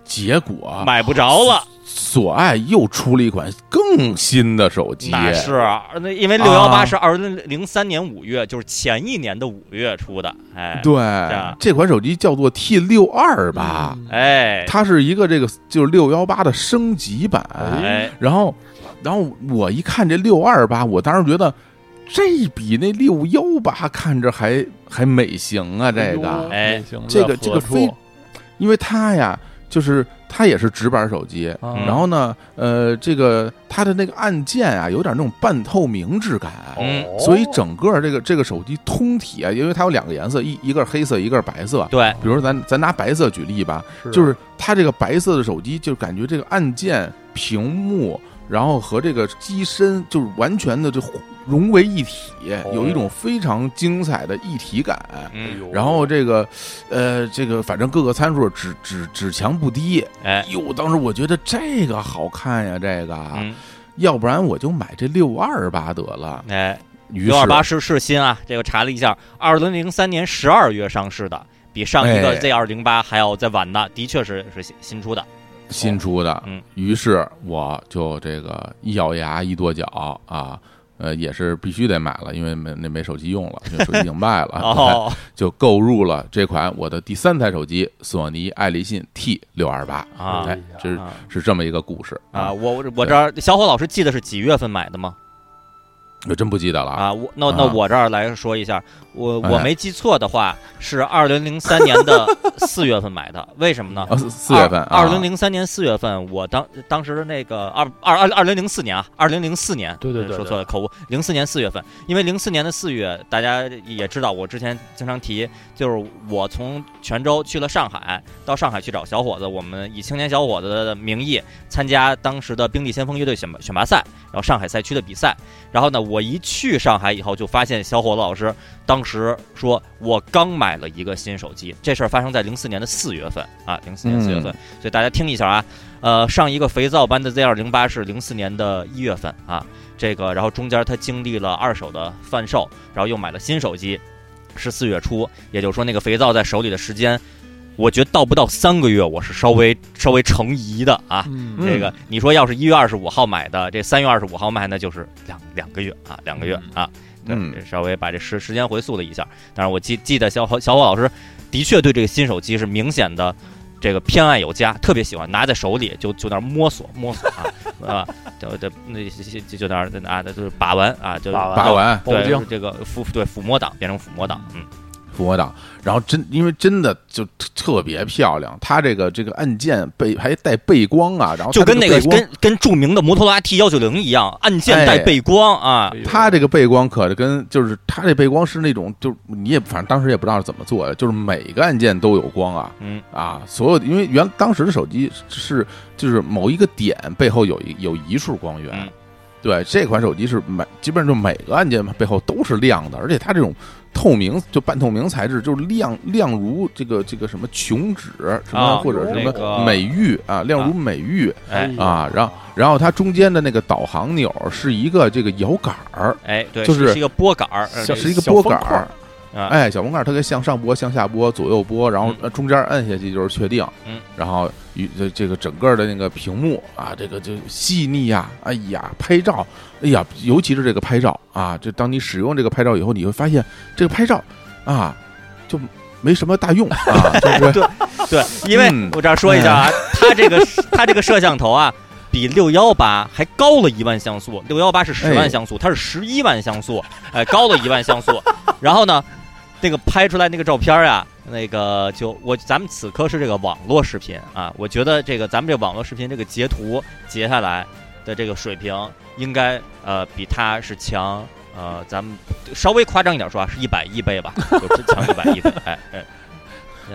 [SPEAKER 1] 结果
[SPEAKER 2] 买不着了，
[SPEAKER 1] 索爱又出了一款更新的手机，
[SPEAKER 2] 那是那因为六幺八
[SPEAKER 1] 啊
[SPEAKER 2] 是二零零三年五月，就是前一年的五月出的，哎，
[SPEAKER 1] 对
[SPEAKER 2] 啊。
[SPEAKER 1] 这款手机叫做 T 六二八。
[SPEAKER 3] 嗯。
[SPEAKER 2] 哎。
[SPEAKER 1] 它是一个这个就是六幺八的升级版，
[SPEAKER 2] 哎，
[SPEAKER 1] 然后，然后我一看这六二八，我当时觉得这比那六幺八看着还还美型啊，这个，
[SPEAKER 2] 哎
[SPEAKER 1] 这个这个非因为它呀，就是它也是直板手机，
[SPEAKER 3] 嗯
[SPEAKER 1] 然后呢，呃，这个它的那个按键啊，有点那种半透明质感。
[SPEAKER 2] 嗯
[SPEAKER 1] 所以整个这个这个手机通体啊，因为它有两个颜色，一一个是黑色，一个是白色。
[SPEAKER 2] 对，
[SPEAKER 1] 比如说咱咱拿白色举例吧，
[SPEAKER 3] 是
[SPEAKER 1] 就是它这个白色的手机，就感觉这个按键、屏幕，然后和这个机身，就是完全的就融为一体，有一种非常精彩的一体感。然后这个，呃，这个反正各个参数只只只强不低。
[SPEAKER 2] 哎，
[SPEAKER 1] 哟，当时我觉得这个好看呀，这个，
[SPEAKER 2] 嗯，
[SPEAKER 1] 要不然我就买这六二八得了。
[SPEAKER 2] 哎，六二八是是新啊，这个查了一下，二零零三年十二月上市的，比上一个
[SPEAKER 1] 哎
[SPEAKER 2] Z 二零八还要再晚的，的确是是新新出的。
[SPEAKER 1] 新出的，
[SPEAKER 2] 嗯，
[SPEAKER 1] 于是我就这个一咬牙一跺脚啊，呃，也是必须得买了，因为没那没手机用了，因为手机已经卖了，
[SPEAKER 2] 哦，
[SPEAKER 1] 就购入了这款我的第三台手机索尼爱立信 T 六二八
[SPEAKER 2] 啊
[SPEAKER 1] 哎，这是
[SPEAKER 2] 啊
[SPEAKER 1] 是这么一个故事。
[SPEAKER 2] 啊，我我我这儿小伙老师记得是几月份买的吗？
[SPEAKER 1] 我真不记得了
[SPEAKER 2] 啊，我那那
[SPEAKER 1] 啊
[SPEAKER 2] 我这儿来说一下，我我
[SPEAKER 1] 哎
[SPEAKER 2] 没记错的话，是二零零三年的 四月份买的，为什么呢？
[SPEAKER 1] 啊，四四月份，
[SPEAKER 2] 二零零三年四月份，我当当时的那个二二二二零零四年啊，二零零四年，
[SPEAKER 3] 对对对对
[SPEAKER 2] 说错了，口误。零四年四月份，因为零四年的四月，大家也知道，我之前经常提，就是我从泉州去了上海，到上海去找小伙子，我们以青年小伙子的名义参加当时的冰力先锋乐队选拔选拔赛，然后上海赛区的比赛。然后呢，我一去上海以后，就发现小伙子老师当时说我刚买了一个新手机，这事儿发生在零四年的四月份啊，零四年四月份，所以大家听一下啊，呃，上一个肥皂般的 Z 二零八是零四年的一月份啊，这个然后中间他经历了二手的贩售，然后又买了新手机，是四月初，也就是说那个肥皂在手里的时间。我觉得到不到三个月，我是稍微稍微成疑的啊。这个你说要是一月二十五号买的，这三月二十五号卖，那就是两两个月啊，两个月啊。对，
[SPEAKER 1] 嗯
[SPEAKER 2] 稍微把这时时间回溯了一下。但是，我记记得小伙小伙老师的确对这个新手机是明显的这个偏爱有加，特别喜欢拿在手里就就那儿摸索摸索啊 啊，就就那就就那儿啊，就是把玩啊，就
[SPEAKER 3] 把玩
[SPEAKER 2] 对这个抚对抚摸党变成抚摸党，嗯，
[SPEAKER 1] 抚摸党，然后真因为真的就特特别漂亮，它这个这个按键背还带背光啊，然后
[SPEAKER 2] 就跟那个跟跟著名的摩托罗拉 T 幺九零一样，按键带
[SPEAKER 1] 哎
[SPEAKER 2] 背光啊，
[SPEAKER 3] 哎
[SPEAKER 1] 它这个背光可跟就是它这背光是那种，就是你也反正当时也不知道是怎么做的，就是每个按键都有光啊。
[SPEAKER 2] 嗯。
[SPEAKER 1] 啊，所有因为原当时的手机是就是某一个点背后有一有一束光源，
[SPEAKER 2] 嗯。
[SPEAKER 1] 对这款手机是每基本上就每个按键背后都是亮的，而且它这种透明就半透明材质，就是亮亮如这个这个什么琼脂什么、
[SPEAKER 2] 啊
[SPEAKER 1] 或者什么美玉啊，亮如美玉。
[SPEAKER 2] 哎
[SPEAKER 1] 啊，然后然后它中间的那个导航钮是一个这个摇杆儿，
[SPEAKER 2] 哎，对，
[SPEAKER 1] 就是
[SPEAKER 2] 是一个拨杆儿，
[SPEAKER 1] 是一个拨杆儿
[SPEAKER 3] 儿，
[SPEAKER 2] 啊。
[SPEAKER 1] 哎，小风盖儿它可以向上拨、向下拨、左右拨，然后中间摁下去就是确定，
[SPEAKER 2] 嗯，
[SPEAKER 1] 然后与这这个整个的那个屏幕啊，这个就细腻呀，哎呀，拍照，哎呀，尤其是这个拍照啊，这当你使用这个拍照以后，你会发现这个拍照啊就没什么大用啊，就是
[SPEAKER 2] 对，因为
[SPEAKER 1] 嗯。
[SPEAKER 2] 我这儿说一下啊，它这个它这个摄像头啊，比六幺八还高了一万像素，六幺八是十
[SPEAKER 1] 哎。
[SPEAKER 2] 万像素，它是十一万像素，哎，高了一万像素。然后呢，那个拍出来那个照片啊，那个就我咱们此刻是这个网络视频啊，我觉得这个咱们这网络视频这个截图截下来的这个水平，应该呃比他是强。呃，咱们稍微夸张一点说啊，是一百亿倍吧，就是强一百亿倍，哎哎，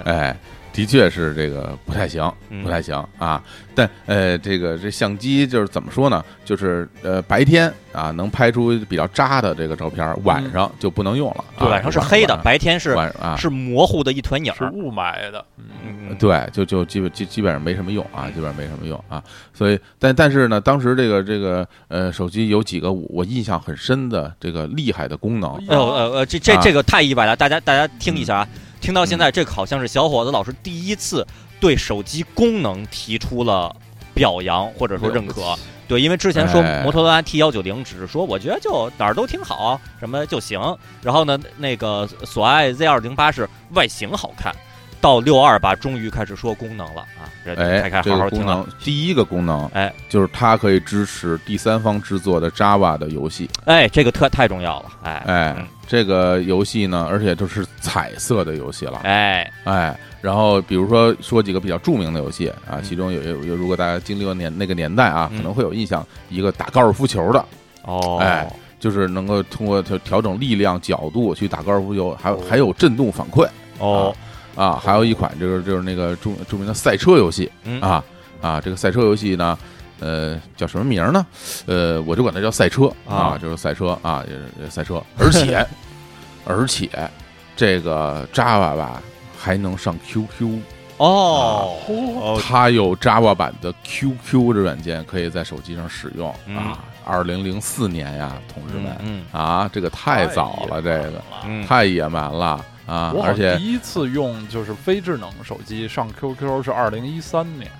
[SPEAKER 1] 哎，的确是这个不太行，
[SPEAKER 2] 嗯
[SPEAKER 1] 不太行啊。但呃，这个这相机就是怎么说呢？就是呃，白天啊能拍出比较渣的这个照片，晚上就不能用了。啊
[SPEAKER 2] 对，晚上是黑的，白天是
[SPEAKER 1] 晚啊，
[SPEAKER 2] 是模糊的一团影儿。
[SPEAKER 3] 是雾霾的，嗯，
[SPEAKER 2] 嗯，
[SPEAKER 1] 对，就就基本基基本上没什么用啊，基本上没什么用啊。所以，但但是呢，当时这个这个呃，手机有几个我我印象很深的这个厉害的功能。
[SPEAKER 2] 哎呦呃呃，这这
[SPEAKER 1] 啊
[SPEAKER 2] 这个太意外了，大家大家听一下啊，听到现在这好像是小伙子老师第一次对手机功能提出了表扬或者说认可。对，因为之前说
[SPEAKER 1] 哎
[SPEAKER 2] 摩托罗拉 T 幺九零只是说我觉得就哪儿都挺好，什么就行。然后呢，那个索爱 Z 二零八是外形好看，到六二八终于开始说功能了啊！
[SPEAKER 1] 哎，
[SPEAKER 2] 开
[SPEAKER 1] 这个功
[SPEAKER 2] 好好听了
[SPEAKER 1] 能。第一个功能，
[SPEAKER 2] 哎，
[SPEAKER 1] 就是它可以支持第三方制作的 Java 的游戏。
[SPEAKER 2] 哎，这个特太重要了，哎
[SPEAKER 1] 哎
[SPEAKER 2] 嗯，
[SPEAKER 1] 这个游戏呢，而且都是彩色的游戏了。
[SPEAKER 2] 哎，
[SPEAKER 1] 哎，然后比如说说几个比较著名的游戏啊，
[SPEAKER 2] 嗯
[SPEAKER 1] 其中有有有，如果大家经历过年那个年代啊，
[SPEAKER 2] 嗯
[SPEAKER 1] 可能会有印象，一个打高尔夫球的，
[SPEAKER 2] 哦，
[SPEAKER 1] 哎就是能够通过调调整力量角度去打高尔夫球，还有还有震动反馈
[SPEAKER 2] 哦，
[SPEAKER 1] 啊，还有一款就是就是那个著著名的赛车游戏
[SPEAKER 2] 嗯
[SPEAKER 1] 啊啊，这个赛车游戏呢。呃，叫什么名儿呢？呃，我就管它叫赛车啊
[SPEAKER 2] 啊，
[SPEAKER 1] 就是赛车啊，也是赛车，而且 而且这个 Java 吧还能上 QQ，
[SPEAKER 2] 哦，
[SPEAKER 3] 哦，
[SPEAKER 1] 它有 Java 版的 QQ 的软件可以在手机上使用
[SPEAKER 2] 嗯
[SPEAKER 1] 啊。二零零四年呀，同志们
[SPEAKER 2] 嗯
[SPEAKER 1] 啊，这个太早了，这个
[SPEAKER 2] 嗯，
[SPEAKER 1] 太野蛮了啊！
[SPEAKER 3] 我好
[SPEAKER 1] 而且
[SPEAKER 3] 第一次用就是非智能手机上 QQ 是二零一三年，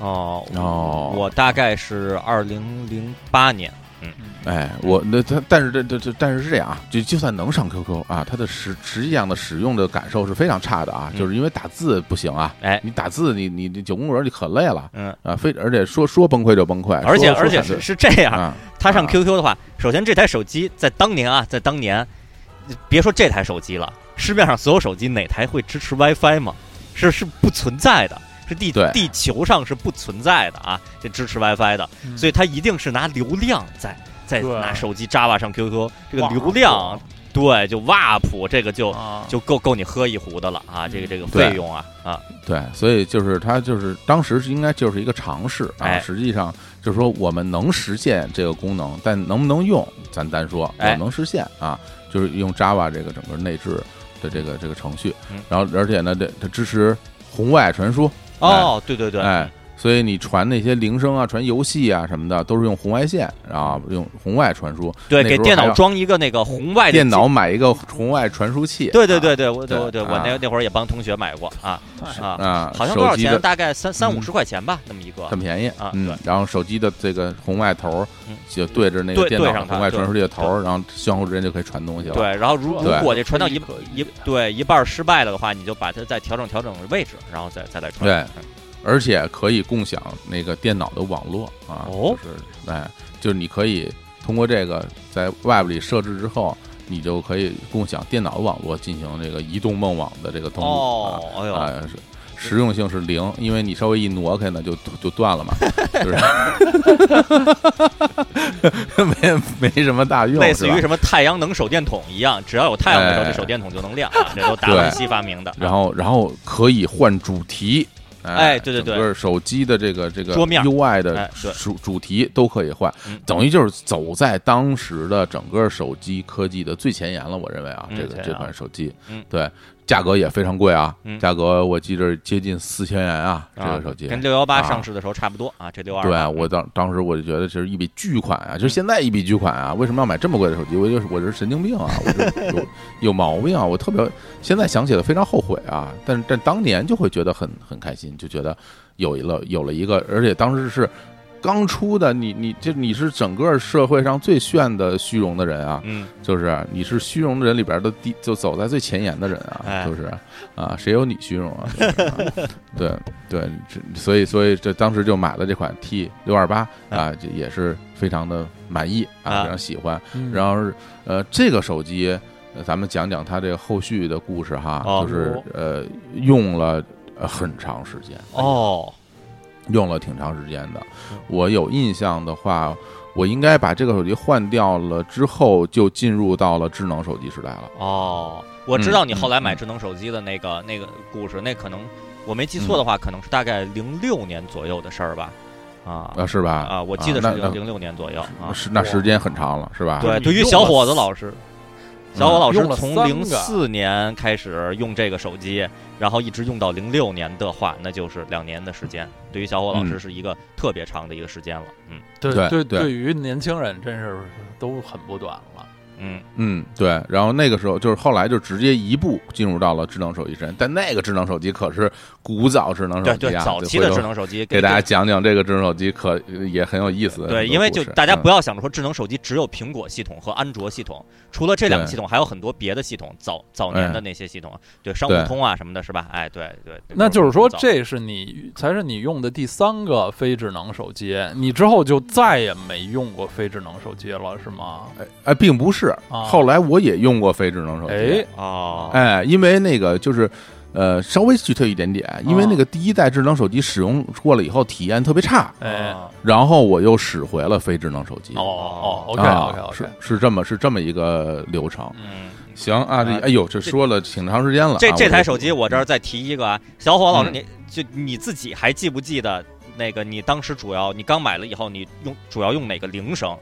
[SPEAKER 2] 哦
[SPEAKER 1] 哦
[SPEAKER 2] 我大概是二零零八年，嗯
[SPEAKER 1] 哎，我那他，但是这这这，但是是这样啊，就就算能上 QQ 啊，它的实实际上的使用的感受是非常差的啊，
[SPEAKER 2] 嗯
[SPEAKER 1] 就是因为打字不行啊，
[SPEAKER 2] 哎，
[SPEAKER 1] 你打字你你你九宫格你可累了
[SPEAKER 2] 嗯，
[SPEAKER 1] 啊，非而且说说崩溃就崩溃，
[SPEAKER 2] 而且而且是是这样，
[SPEAKER 1] 啊，
[SPEAKER 2] 他上
[SPEAKER 1] 啊
[SPEAKER 2] QQ 的话，首先这台手机在当年啊，在当年，别说这台手机了，市面上所有手机哪台会支持 WiFi 吗？是是不存在的，是地地球上是不存在的啊，这支持 WiFi 的，
[SPEAKER 3] 嗯。
[SPEAKER 2] 所以它一定是拿流量在在拿手机 Java 上 QQ，这个流量对就 WAP 这个就
[SPEAKER 3] 啊，
[SPEAKER 2] 就够够你喝一壶的了啊，这个这个费用啊啊，
[SPEAKER 1] 对，所以就是它就是当时是应该就是一个尝试啊，
[SPEAKER 2] 哎。
[SPEAKER 1] 实际上就是说我们能实现这个功能，但能不能用咱单说，
[SPEAKER 2] 哎。
[SPEAKER 1] 我能实现啊，就是用 Java 这个整个内置的这个这个程序。
[SPEAKER 2] 嗯，
[SPEAKER 1] 然后而且呢，这它支持红外传输，
[SPEAKER 2] 哦，对对对，
[SPEAKER 1] 哎，所以你传那些铃声啊、传游戏啊什么的，都是用红外线然后，用红外传输。
[SPEAKER 2] 对，给电脑装一个那个红外
[SPEAKER 1] 电脑买一个红外传输器。
[SPEAKER 2] 对对对对，我
[SPEAKER 1] 对
[SPEAKER 2] 对对，我
[SPEAKER 1] 啊
[SPEAKER 2] 那那会儿也帮同学买过啊啊，
[SPEAKER 1] 啊，
[SPEAKER 2] 好像多少钱？大概三三五
[SPEAKER 1] 嗯
[SPEAKER 2] 十块钱吧，那么一个。
[SPEAKER 1] 很便宜
[SPEAKER 2] 啊，
[SPEAKER 1] 嗯然后手机的这个红外头就对着那个电脑
[SPEAKER 2] 上
[SPEAKER 1] 红外传输器的头，然后相互之间就可以传东西了。
[SPEAKER 2] 对，然后如如果这传到一一对一半失败了的话，你就把它再调整调整位置，然后再再来传。
[SPEAKER 1] 对而且可以共享那个电脑的网络啊，
[SPEAKER 2] 哦
[SPEAKER 1] 就是哎，就是你可以通过这个在 Web 里设置之后，你就可以共享电脑网络进行这个移动梦网的这个登录啊。
[SPEAKER 2] 哦，哎呦，
[SPEAKER 1] 啊，是实用性是零，因为你稍微一挪开呢，就就断了嘛，就是 没没什么大用，
[SPEAKER 2] 类似于什么太阳能手电筒一样，只要有太阳的时候，
[SPEAKER 1] 哎
[SPEAKER 2] 这手电筒就能亮啊，这都达文西发明的。
[SPEAKER 1] 然后然后可以换主题。
[SPEAKER 2] 哎对对对
[SPEAKER 1] 整个手机的这个这个
[SPEAKER 2] 桌面。
[SPEAKER 1] UI 的主主题都可以换。
[SPEAKER 2] 嗯，
[SPEAKER 1] 等于就是走在当时的整个手机科技的最前沿了。我认为啊，
[SPEAKER 2] 嗯
[SPEAKER 1] 这个这款手机。
[SPEAKER 2] 嗯，
[SPEAKER 1] 对，价格也非常贵啊
[SPEAKER 2] 嗯，
[SPEAKER 1] 价格我记着接近四千元啊，这
[SPEAKER 2] 啊
[SPEAKER 1] 个手机
[SPEAKER 2] 跟六幺八
[SPEAKER 1] 啊
[SPEAKER 2] 上市的时候差不多啊，这六二
[SPEAKER 1] 对我当当时我就觉得这是一笔巨款啊，就是现在一笔巨款啊，为什么要买这么贵的手机？我就是我这是神经病啊，我这有有毛病啊！我特别现在想起来非常后悔啊，但但当年就会觉得很很开心，就觉得有了有了一个，而且当时是刚出的，你你就你是整个社会上最炫的虚荣的人啊，
[SPEAKER 2] 嗯，
[SPEAKER 1] 就是你是虚荣的人里边的第就走在最前沿的人啊，
[SPEAKER 2] 哎。
[SPEAKER 1] 就是啊，谁有你虚荣啊？就是啊。对对，这所以所以这当时就买了这款 T 六二八啊，这也是非常的满意啊，
[SPEAKER 2] 啊
[SPEAKER 1] 非常喜欢。
[SPEAKER 3] 嗯。
[SPEAKER 1] 然后是呃，这个手机，呃咱们讲讲它这个后续的故事哈，
[SPEAKER 2] 哦。
[SPEAKER 1] 就是呃用了呃很长时间。
[SPEAKER 2] 哦，
[SPEAKER 1] 用了挺长时间的
[SPEAKER 2] 嗯。
[SPEAKER 1] 我有印象的话，我应该把这个手机换掉了之后，就进入到了智能手机时代了。
[SPEAKER 2] 哦，我知道
[SPEAKER 1] 嗯
[SPEAKER 2] 你后来
[SPEAKER 1] 嗯
[SPEAKER 2] 买智能手机的那个那个故事，那可能我没记错的话，可能是大概零六年左右的事儿吧？啊
[SPEAKER 1] 啊，是吧？
[SPEAKER 2] 啊，我记得是零六年左右啊。
[SPEAKER 1] 是那时间很长了，是吧？
[SPEAKER 2] 对，对于小伙子老师，小火老师从零
[SPEAKER 3] 个
[SPEAKER 2] 四年开始用这个手机，然后一直用到零六年的话，那就是两年的时间。对于小火老师
[SPEAKER 1] 嗯
[SPEAKER 2] 是一个特别长的一个时间了。嗯
[SPEAKER 3] 对对，
[SPEAKER 1] 对对
[SPEAKER 3] 对于年轻人真是都很不短了。
[SPEAKER 2] 嗯，
[SPEAKER 1] 嗯，对。然后那个时候就是后来就直接一步进入到了智能手机时代，但那个智能手机可是古早智能手
[SPEAKER 2] 机对
[SPEAKER 1] 对，
[SPEAKER 2] 早期的智能手机
[SPEAKER 1] 给大家讲讲这个智能手机，可也很有意思
[SPEAKER 2] 对，因为就大家不要想着说智能手机只有苹果系统和安卓系统，除了这两个系统，还有很多别的系统，早早年的
[SPEAKER 1] 哎
[SPEAKER 2] 那些系统，对商务通啊什么的，是吧？哎，对对，
[SPEAKER 3] 那就是说，这是你才是你用的第三个非智能手机，你之后就再也没用过非智能手机了，是吗？
[SPEAKER 1] 哎哎，并不是，
[SPEAKER 3] 啊。
[SPEAKER 1] 后来我也用过非智能手机，
[SPEAKER 3] 哎，
[SPEAKER 2] 哦，
[SPEAKER 1] 哎，因为那个就是。呃，稍微具体一点点，因为
[SPEAKER 3] 哦
[SPEAKER 1] 那个第一代智能手机使用过了以后体验特别差，
[SPEAKER 3] 哎，
[SPEAKER 2] 哦
[SPEAKER 1] 然后我又使回了非智能手机。
[SPEAKER 3] 哦哦，OK
[SPEAKER 1] 啊
[SPEAKER 3] OK
[SPEAKER 1] 是
[SPEAKER 3] OK，
[SPEAKER 1] 是这么是这么一个流程。
[SPEAKER 2] 嗯，
[SPEAKER 1] 行啊，这
[SPEAKER 2] 啊
[SPEAKER 1] 哎呦，这说了挺长时间了啊。
[SPEAKER 2] 这这台手机我这儿再提一个啊，小伙老师，
[SPEAKER 1] 嗯
[SPEAKER 2] 你就你自己还记不记得那个你当时主要你刚买了以后，你用主要用哪个铃声？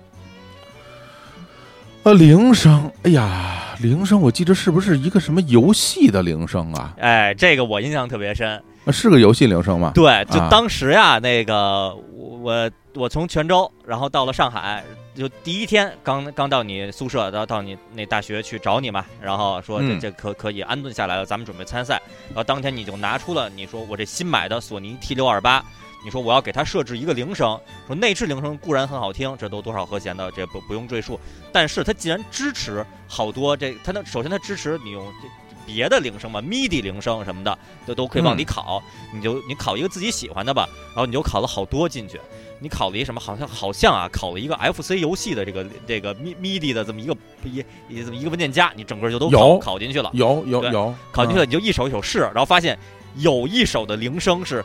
[SPEAKER 1] 呃铃声，哎呀，铃声，我记得是不是一个什么游戏的铃声啊？
[SPEAKER 2] 哎，这个我印象特别深。
[SPEAKER 1] 啊是个游戏铃声吗？
[SPEAKER 2] 对，就
[SPEAKER 1] 啊
[SPEAKER 2] 当时呀，那个我我我从泉州，然后到了上海，就第一天刚刚到你宿舍，到到你那大学去找你嘛，然后说这
[SPEAKER 1] 嗯
[SPEAKER 2] 这可可以安顿下来了，咱们准备参赛。然后当天你就拿出了你说我这新买的索尼 T 六二八，你说我要给它设置一个铃声，说内置铃声固然很好听，这都多少和弦的，这不不用赘述。但是它既然支持好多这，它那首先它支持你用这别的铃声嘛，MIDI 铃声什么的，都都可以往里考。你就你考一个自己喜欢的吧，然后你就考了好多进去。你考了一什么？好像好像啊，考了一个 FC 游戏的这个这个 Mi MIDI 的这么一个一一这么一个文件夹，你整个就都考
[SPEAKER 1] 有
[SPEAKER 2] 考进去了。
[SPEAKER 1] 有有有
[SPEAKER 2] 考进去了，你就一首一首试，然后发现有一首的铃声是，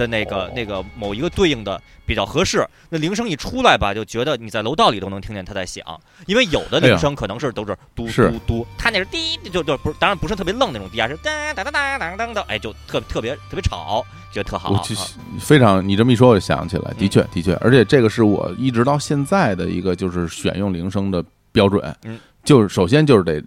[SPEAKER 2] 的那个那个某一个对应的比较合适。那铃声一出来吧，就觉得你在楼道里都能听见它在响，因为有的铃声可能是都是嘟嘟嘟，它那是滴就就不是，当然不是特别愣那种滴啊，是哒哒哒哒哒哒哒，哎，就特特别特别吵，觉得特好。
[SPEAKER 1] 非常，你这么一说，我就想起来，的确的确，而且这个是我一直到现在的一个就是选用铃声的标准，
[SPEAKER 2] 嗯，
[SPEAKER 1] 就是首先就是得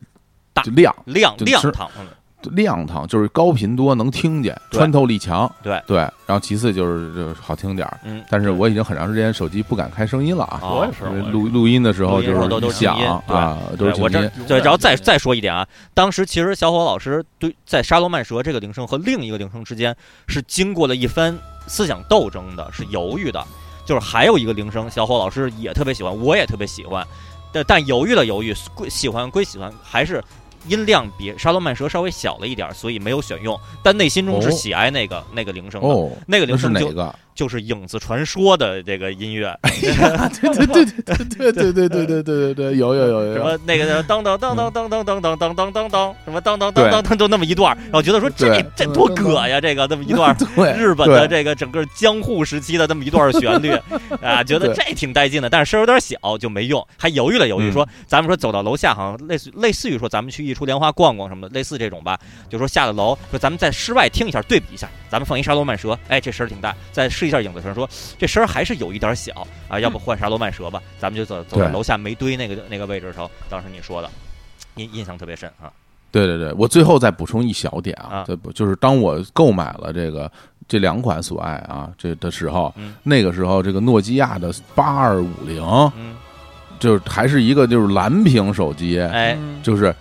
[SPEAKER 2] 大
[SPEAKER 1] 亮
[SPEAKER 2] 亮亮堂，嗯
[SPEAKER 1] 亮堂，就是高频多能听见，穿透力强，
[SPEAKER 2] 对。
[SPEAKER 1] 对，然后其次就是就是好听点儿，
[SPEAKER 2] 嗯，
[SPEAKER 1] 但是我已经很长时间手机不敢开声音了啊，
[SPEAKER 2] 哦。
[SPEAKER 3] 我也是，
[SPEAKER 1] 录录音的时候
[SPEAKER 2] 录音的时候都
[SPEAKER 1] 是响啊，都是
[SPEAKER 2] 对我这
[SPEAKER 1] 静音，
[SPEAKER 2] 对，然后再再说一点啊，当时其实小伙老师对在沙罗曼蛇这个铃声和另一个铃声之间是经过了一番思想斗争的，是犹豫的。就是还有一个铃声，小伙老师也特别喜欢，我也特别喜欢，但但犹豫了犹豫，归喜欢归喜欢，还是音量比沙罗曼蛇稍微小了一点，所以没有选用。但内心中是
[SPEAKER 1] 哦
[SPEAKER 2] 喜爱那个、那个铃声的，
[SPEAKER 1] 哦，
[SPEAKER 2] 那个铃声就
[SPEAKER 1] 哪个？
[SPEAKER 2] 就是《影子传说》的这个音乐，
[SPEAKER 1] 对对对对对对对对对对对，有有有有，
[SPEAKER 2] 什么那个当当当当当当当当当当当当，什么当当当当当，就那么一段，然后觉得说这这多葛呀，这个这么一段日本的这个整个江户时期的这么一段旋律啊，觉得这挺带劲的，但是声有点小就没用，还犹豫了犹豫，说咱们说走到楼下，好像类似类似于说咱们去一出莲花逛逛什么的，类似这种吧，就说下了楼，说咱们在室外听一下，对比一下，咱们放一沙罗曼蛇，哎，这声儿挺大，在室试一下影子声，说这声儿还是有一点小啊，要不换啥罗曼蛇吧，咱们就走走到楼下煤堆那个那个位置的时候，当时你说的。印印象特别深啊，
[SPEAKER 1] 对对对，我最后再补充一小点啊
[SPEAKER 2] 啊，
[SPEAKER 1] 这不就是当我购买了这个这两款索爱啊这的时候，
[SPEAKER 2] 嗯
[SPEAKER 1] 那个时候这个诺基亚的八二五零，
[SPEAKER 2] 嗯，
[SPEAKER 1] 就是还是一个就是蓝屏手机，
[SPEAKER 2] 哎，
[SPEAKER 3] 嗯
[SPEAKER 1] 就是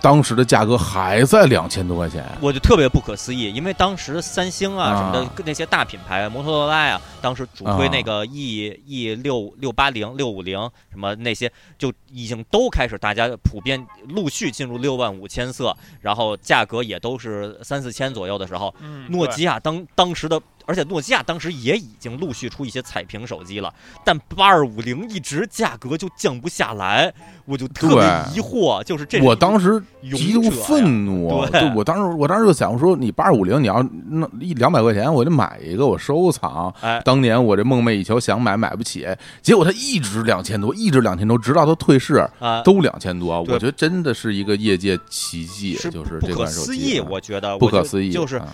[SPEAKER 1] 当时的价格还在两千多块钱，
[SPEAKER 2] 我就特别不可思议，因为当时三星啊
[SPEAKER 1] 啊。
[SPEAKER 2] 什么的那些大品牌，摩托罗拉呀，当时主推那个 E E 六六八零、六五零什么那些，就已经都开始大家普遍陆续进入六万五千色，然后价格也都是三四千左右的时候，
[SPEAKER 3] 嗯
[SPEAKER 2] 诺基亚当当时的，而且诺基亚当时也已经陆续出一些彩屏手机了，但八二五零一直价格就降不下来，我就特别疑惑，就是这
[SPEAKER 1] 我当时极度愤怒，
[SPEAKER 2] 对
[SPEAKER 1] 我当时我当时就想说，你八二五零你要那一两百块钱，我就买一个我收藏。
[SPEAKER 2] 哎，
[SPEAKER 1] 当年我这梦寐以求想买买不起，结果它一直两千多，一直两千多，直到它退市
[SPEAKER 2] 啊，
[SPEAKER 1] 都两千多。
[SPEAKER 2] 对。
[SPEAKER 1] 我觉得真的是一个业界奇迹，
[SPEAKER 2] 是
[SPEAKER 1] 就是
[SPEAKER 2] 不可思议，我觉得
[SPEAKER 1] 不可思议，
[SPEAKER 2] 就是
[SPEAKER 1] 啊。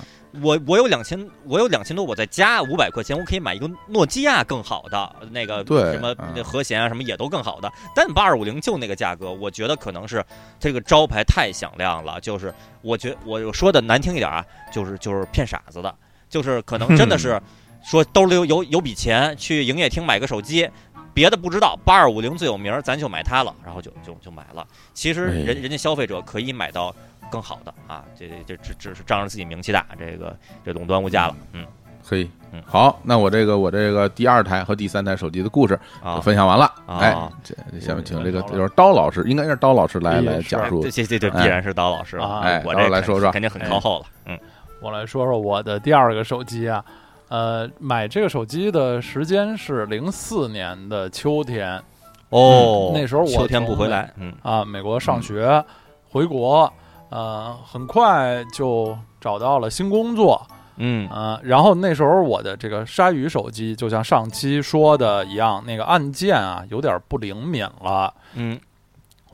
[SPEAKER 2] 我我有两千，我有两千多，我再加五百块钱，我可以买一个诺基亚更好的那个
[SPEAKER 1] 对
[SPEAKER 2] 什么
[SPEAKER 1] 嗯
[SPEAKER 2] 那和弦啊，什么也都更好的。但八二五零就那个价格，我觉得可能是这个招牌太响亮了，就是我觉我说的难听一点啊，就是就是骗傻子的，就是可能真的是 说兜里有有有笔钱去营业厅买个手机。别的不知道，八二五零最有名，咱就买它了，然后就就就买了。其实
[SPEAKER 1] 哎
[SPEAKER 2] 人人家消费者可以买到更好的啊，这这这只只是仗着自己名气大，这个这垄断物价了，嗯
[SPEAKER 1] 可以
[SPEAKER 2] 嗯。
[SPEAKER 1] 好，那我这个我这个第二台和第三台手机的故事就
[SPEAKER 2] 啊，
[SPEAKER 1] 分享完了。
[SPEAKER 2] 啊
[SPEAKER 1] 哎，这这下面请这个就是刀老师，应该是刀老师来
[SPEAKER 3] 哎
[SPEAKER 1] 来讲述
[SPEAKER 2] 这。这这必然是刀老师了，
[SPEAKER 3] 啊
[SPEAKER 1] 哎
[SPEAKER 2] 我这
[SPEAKER 1] 来说说
[SPEAKER 2] 肯定很靠后了，嗯
[SPEAKER 3] 我来说说我的第二个手机啊，呃，买这个手机的时间是零四年的秋天。
[SPEAKER 2] 哦
[SPEAKER 3] 那时候我
[SPEAKER 2] 秋天不回来，嗯。
[SPEAKER 3] 啊，美国上学，回国，呃，很快就找到了新工作，
[SPEAKER 2] 嗯。
[SPEAKER 3] 呃，然后那时候我的这个鲨鱼手机，就像上期说的一样，那个按键啊有点不灵敏了，
[SPEAKER 2] 嗯。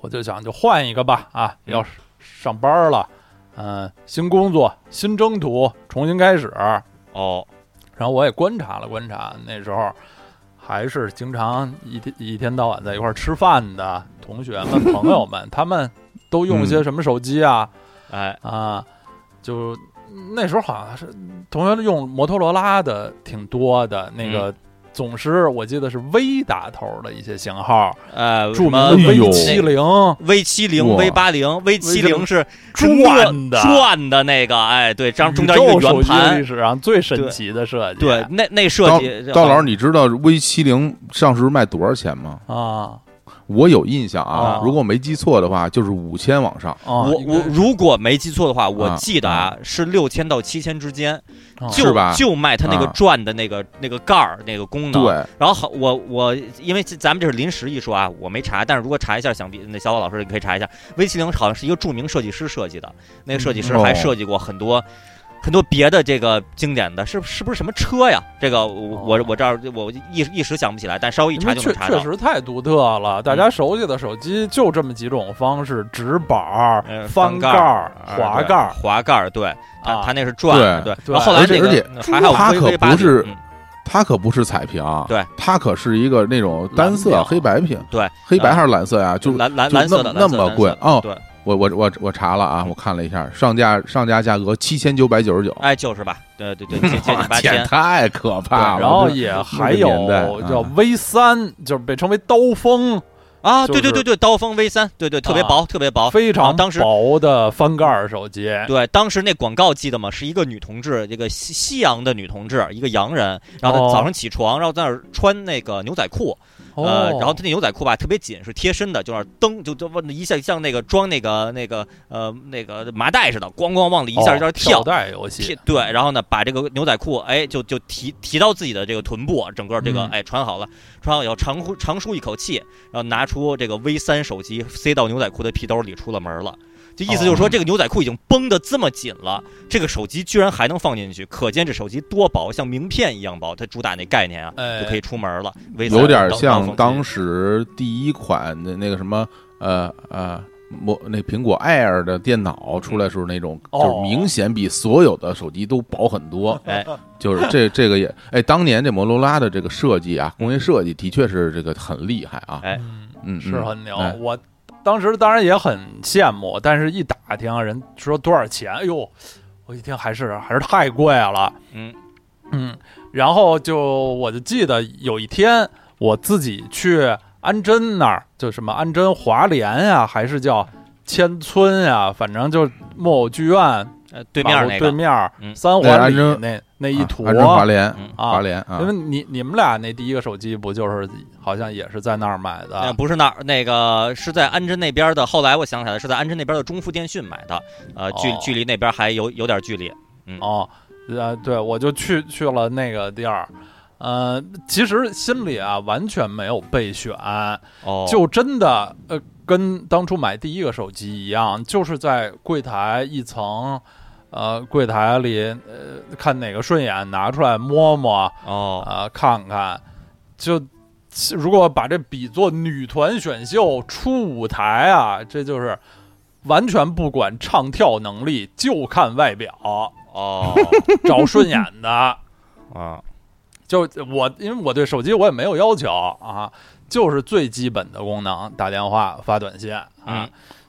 [SPEAKER 3] 我就想就换一个吧，啊，
[SPEAKER 2] 嗯。
[SPEAKER 3] 要上班了，嗯、新工作、新征途，重新开始。
[SPEAKER 2] 哦，
[SPEAKER 3] 然后我也观察了观察，那时候还是经常一天一天到晚在一块儿吃饭的同学们、朋友们，他们都用些什么手机啊？
[SPEAKER 2] 哎，
[SPEAKER 3] 啊，就那时候好像是同学用摩托罗拉的挺多的，那个总是我记得是 V 打头的一些型号，
[SPEAKER 2] 呃，
[SPEAKER 3] 著名
[SPEAKER 2] 什么
[SPEAKER 3] 的 V 七零
[SPEAKER 2] V 七零、V 八零、V 七零是
[SPEAKER 3] 转的。
[SPEAKER 2] 转的那个，哎，对，这样中间一个圆盘。
[SPEAKER 3] 历史上最神奇的设计，
[SPEAKER 2] 对，那那设计，
[SPEAKER 1] 刀老师，你知道 V 七零上市卖多少钱吗？
[SPEAKER 3] 啊
[SPEAKER 1] 我有印象啊
[SPEAKER 3] 啊，
[SPEAKER 1] 如果我没记错的话，就是五千往上。
[SPEAKER 3] 啊，
[SPEAKER 2] 我我如果没记错的话，我
[SPEAKER 1] 啊
[SPEAKER 2] 记得啊是六千到七千之间，
[SPEAKER 3] 啊。
[SPEAKER 2] 就就卖它那个
[SPEAKER 1] 啊。
[SPEAKER 2] 转的那个那个盖儿那个功能。
[SPEAKER 1] 对，
[SPEAKER 2] 然后好，我我因为咱们这是临时一说啊，我没查，但是如果查一下，想必那小宝老师你可以查一下，V 七零好像是一个著名设计师设计的，那个设计师还设计过很多。很多别的这个经典的是是不是什么车呀？这个我我
[SPEAKER 3] 哦
[SPEAKER 2] 我这儿我一一时想不起来，但稍微一查就能查到。
[SPEAKER 3] 确实太独特了，大家熟悉的手机就这么几种方式：直板翻
[SPEAKER 2] 盖
[SPEAKER 3] 滑盖儿。
[SPEAKER 2] 滑盖儿，对，它
[SPEAKER 3] 啊
[SPEAKER 2] 它那是转的，
[SPEAKER 1] 对
[SPEAKER 2] 对。
[SPEAKER 3] 对
[SPEAKER 2] 然后后来
[SPEAKER 1] 而且
[SPEAKER 2] 那个
[SPEAKER 1] 而且
[SPEAKER 2] 还有
[SPEAKER 1] 它可不是
[SPEAKER 2] 嗯
[SPEAKER 1] 它可不是彩屏，
[SPEAKER 2] 对，
[SPEAKER 1] 它可是一个那种单色黑白屏，
[SPEAKER 2] 对，
[SPEAKER 1] 黑白还是蓝色呀？就
[SPEAKER 2] 蓝蓝蓝色的
[SPEAKER 1] 那么贵哦
[SPEAKER 2] 对，
[SPEAKER 1] 我我我我查了啊，我看了一下，上架上架价格七千九百九十九，
[SPEAKER 2] 哎，就是吧？对对对，接接近八
[SPEAKER 1] 天
[SPEAKER 2] 千。
[SPEAKER 1] 太可怕了。
[SPEAKER 3] 然后也还有叫
[SPEAKER 1] 啊
[SPEAKER 3] V 三，就是被称为刀锋，
[SPEAKER 2] 啊，对对对对，刀锋 V 三，对对，特别
[SPEAKER 3] 啊
[SPEAKER 2] 薄，特别薄。
[SPEAKER 3] 非常
[SPEAKER 2] 啊当时
[SPEAKER 3] 薄的翻盖手机。
[SPEAKER 2] 对，当时那广告记得吗？是一个女同志，这个西西洋的女同志，一个洋人，然后早上起床，然后在那儿穿那个牛仔裤，呃，
[SPEAKER 3] 哦
[SPEAKER 2] 然后他那牛仔裤吧特别紧，是贴身的，就是蹬，就就往一下像那个装那个那个呃那个麻袋似的，咣咣往里一下
[SPEAKER 3] 哦
[SPEAKER 2] 一下跳。
[SPEAKER 3] 带游戏，
[SPEAKER 2] 对，然后呢，把这个牛仔裤，哎，就就提提到自己的这个臀部，整个这个
[SPEAKER 3] 嗯
[SPEAKER 2] 哎穿好了，穿好以后长呼长舒一口气，然后拿出这个 V 三手机塞到牛仔裤的屁兜里，出了门了。就意思就是说，
[SPEAKER 1] 哦
[SPEAKER 2] 这个牛仔裤已经绷得这么紧了，这个手机居然还能放进去，可见这手机多薄，像名片一样薄。它主打那概念啊，
[SPEAKER 3] 哎
[SPEAKER 2] 就可以出门了。
[SPEAKER 1] 有点像当
[SPEAKER 2] 当
[SPEAKER 1] 时第一款的那个什么呃呃。摩那苹果 Air 的电脑出来时候那种，
[SPEAKER 3] 哦
[SPEAKER 1] 就是明显比所有的手机都薄很多。
[SPEAKER 2] 哎，
[SPEAKER 1] 就是这这个也哎，当年这摩托罗拉的这个设计啊，工业设计的确是这个很厉害啊。
[SPEAKER 2] 哎
[SPEAKER 3] 嗯，
[SPEAKER 1] 嗯，
[SPEAKER 3] 是很牛
[SPEAKER 1] 哎。
[SPEAKER 3] 我当时当然也很羡慕，但是一打听人说多少钱，哎呦，我一听还是还是太贵了。
[SPEAKER 2] 嗯
[SPEAKER 3] 嗯，然后就我就记得有一天我自己去安贞那儿，就什么安贞华联呀、还是叫千村呀、反正就木偶剧院
[SPEAKER 2] 呃对面那个，
[SPEAKER 3] 对面
[SPEAKER 2] 嗯
[SPEAKER 3] 三环里那那一坨。
[SPEAKER 1] 啊安贞华联，
[SPEAKER 2] 嗯
[SPEAKER 3] 啊
[SPEAKER 1] 华联啊
[SPEAKER 3] 因为，你你们俩那第一个手机不就是好像也是在那儿买的？
[SPEAKER 2] 呃，不是那儿，那个是在安贞那边的。后来我想起来，是在安贞那边的中富电讯买的，呃，距
[SPEAKER 3] 哦
[SPEAKER 2] 距离那边还有有点距离。
[SPEAKER 3] 哦，呃，对，我就去去了那个地儿，呃，其实心里啊完全没有备选，
[SPEAKER 2] 哦，
[SPEAKER 3] 就真的呃跟当初买第一个手机一样，就是在柜台一层，呃，柜台里呃看哪个顺眼拿出来摸摸，
[SPEAKER 2] 哦，
[SPEAKER 3] 啊、看看，就如果把这比作女团选秀出舞台啊，这就是完全不管唱跳能力，就看外表，
[SPEAKER 2] 哦，
[SPEAKER 3] 找顺眼的。
[SPEAKER 2] 啊，
[SPEAKER 3] 就我，因为我对手机我也没有要求啊，就是最基本的功能，打电话、发短信啊。
[SPEAKER 2] 嗯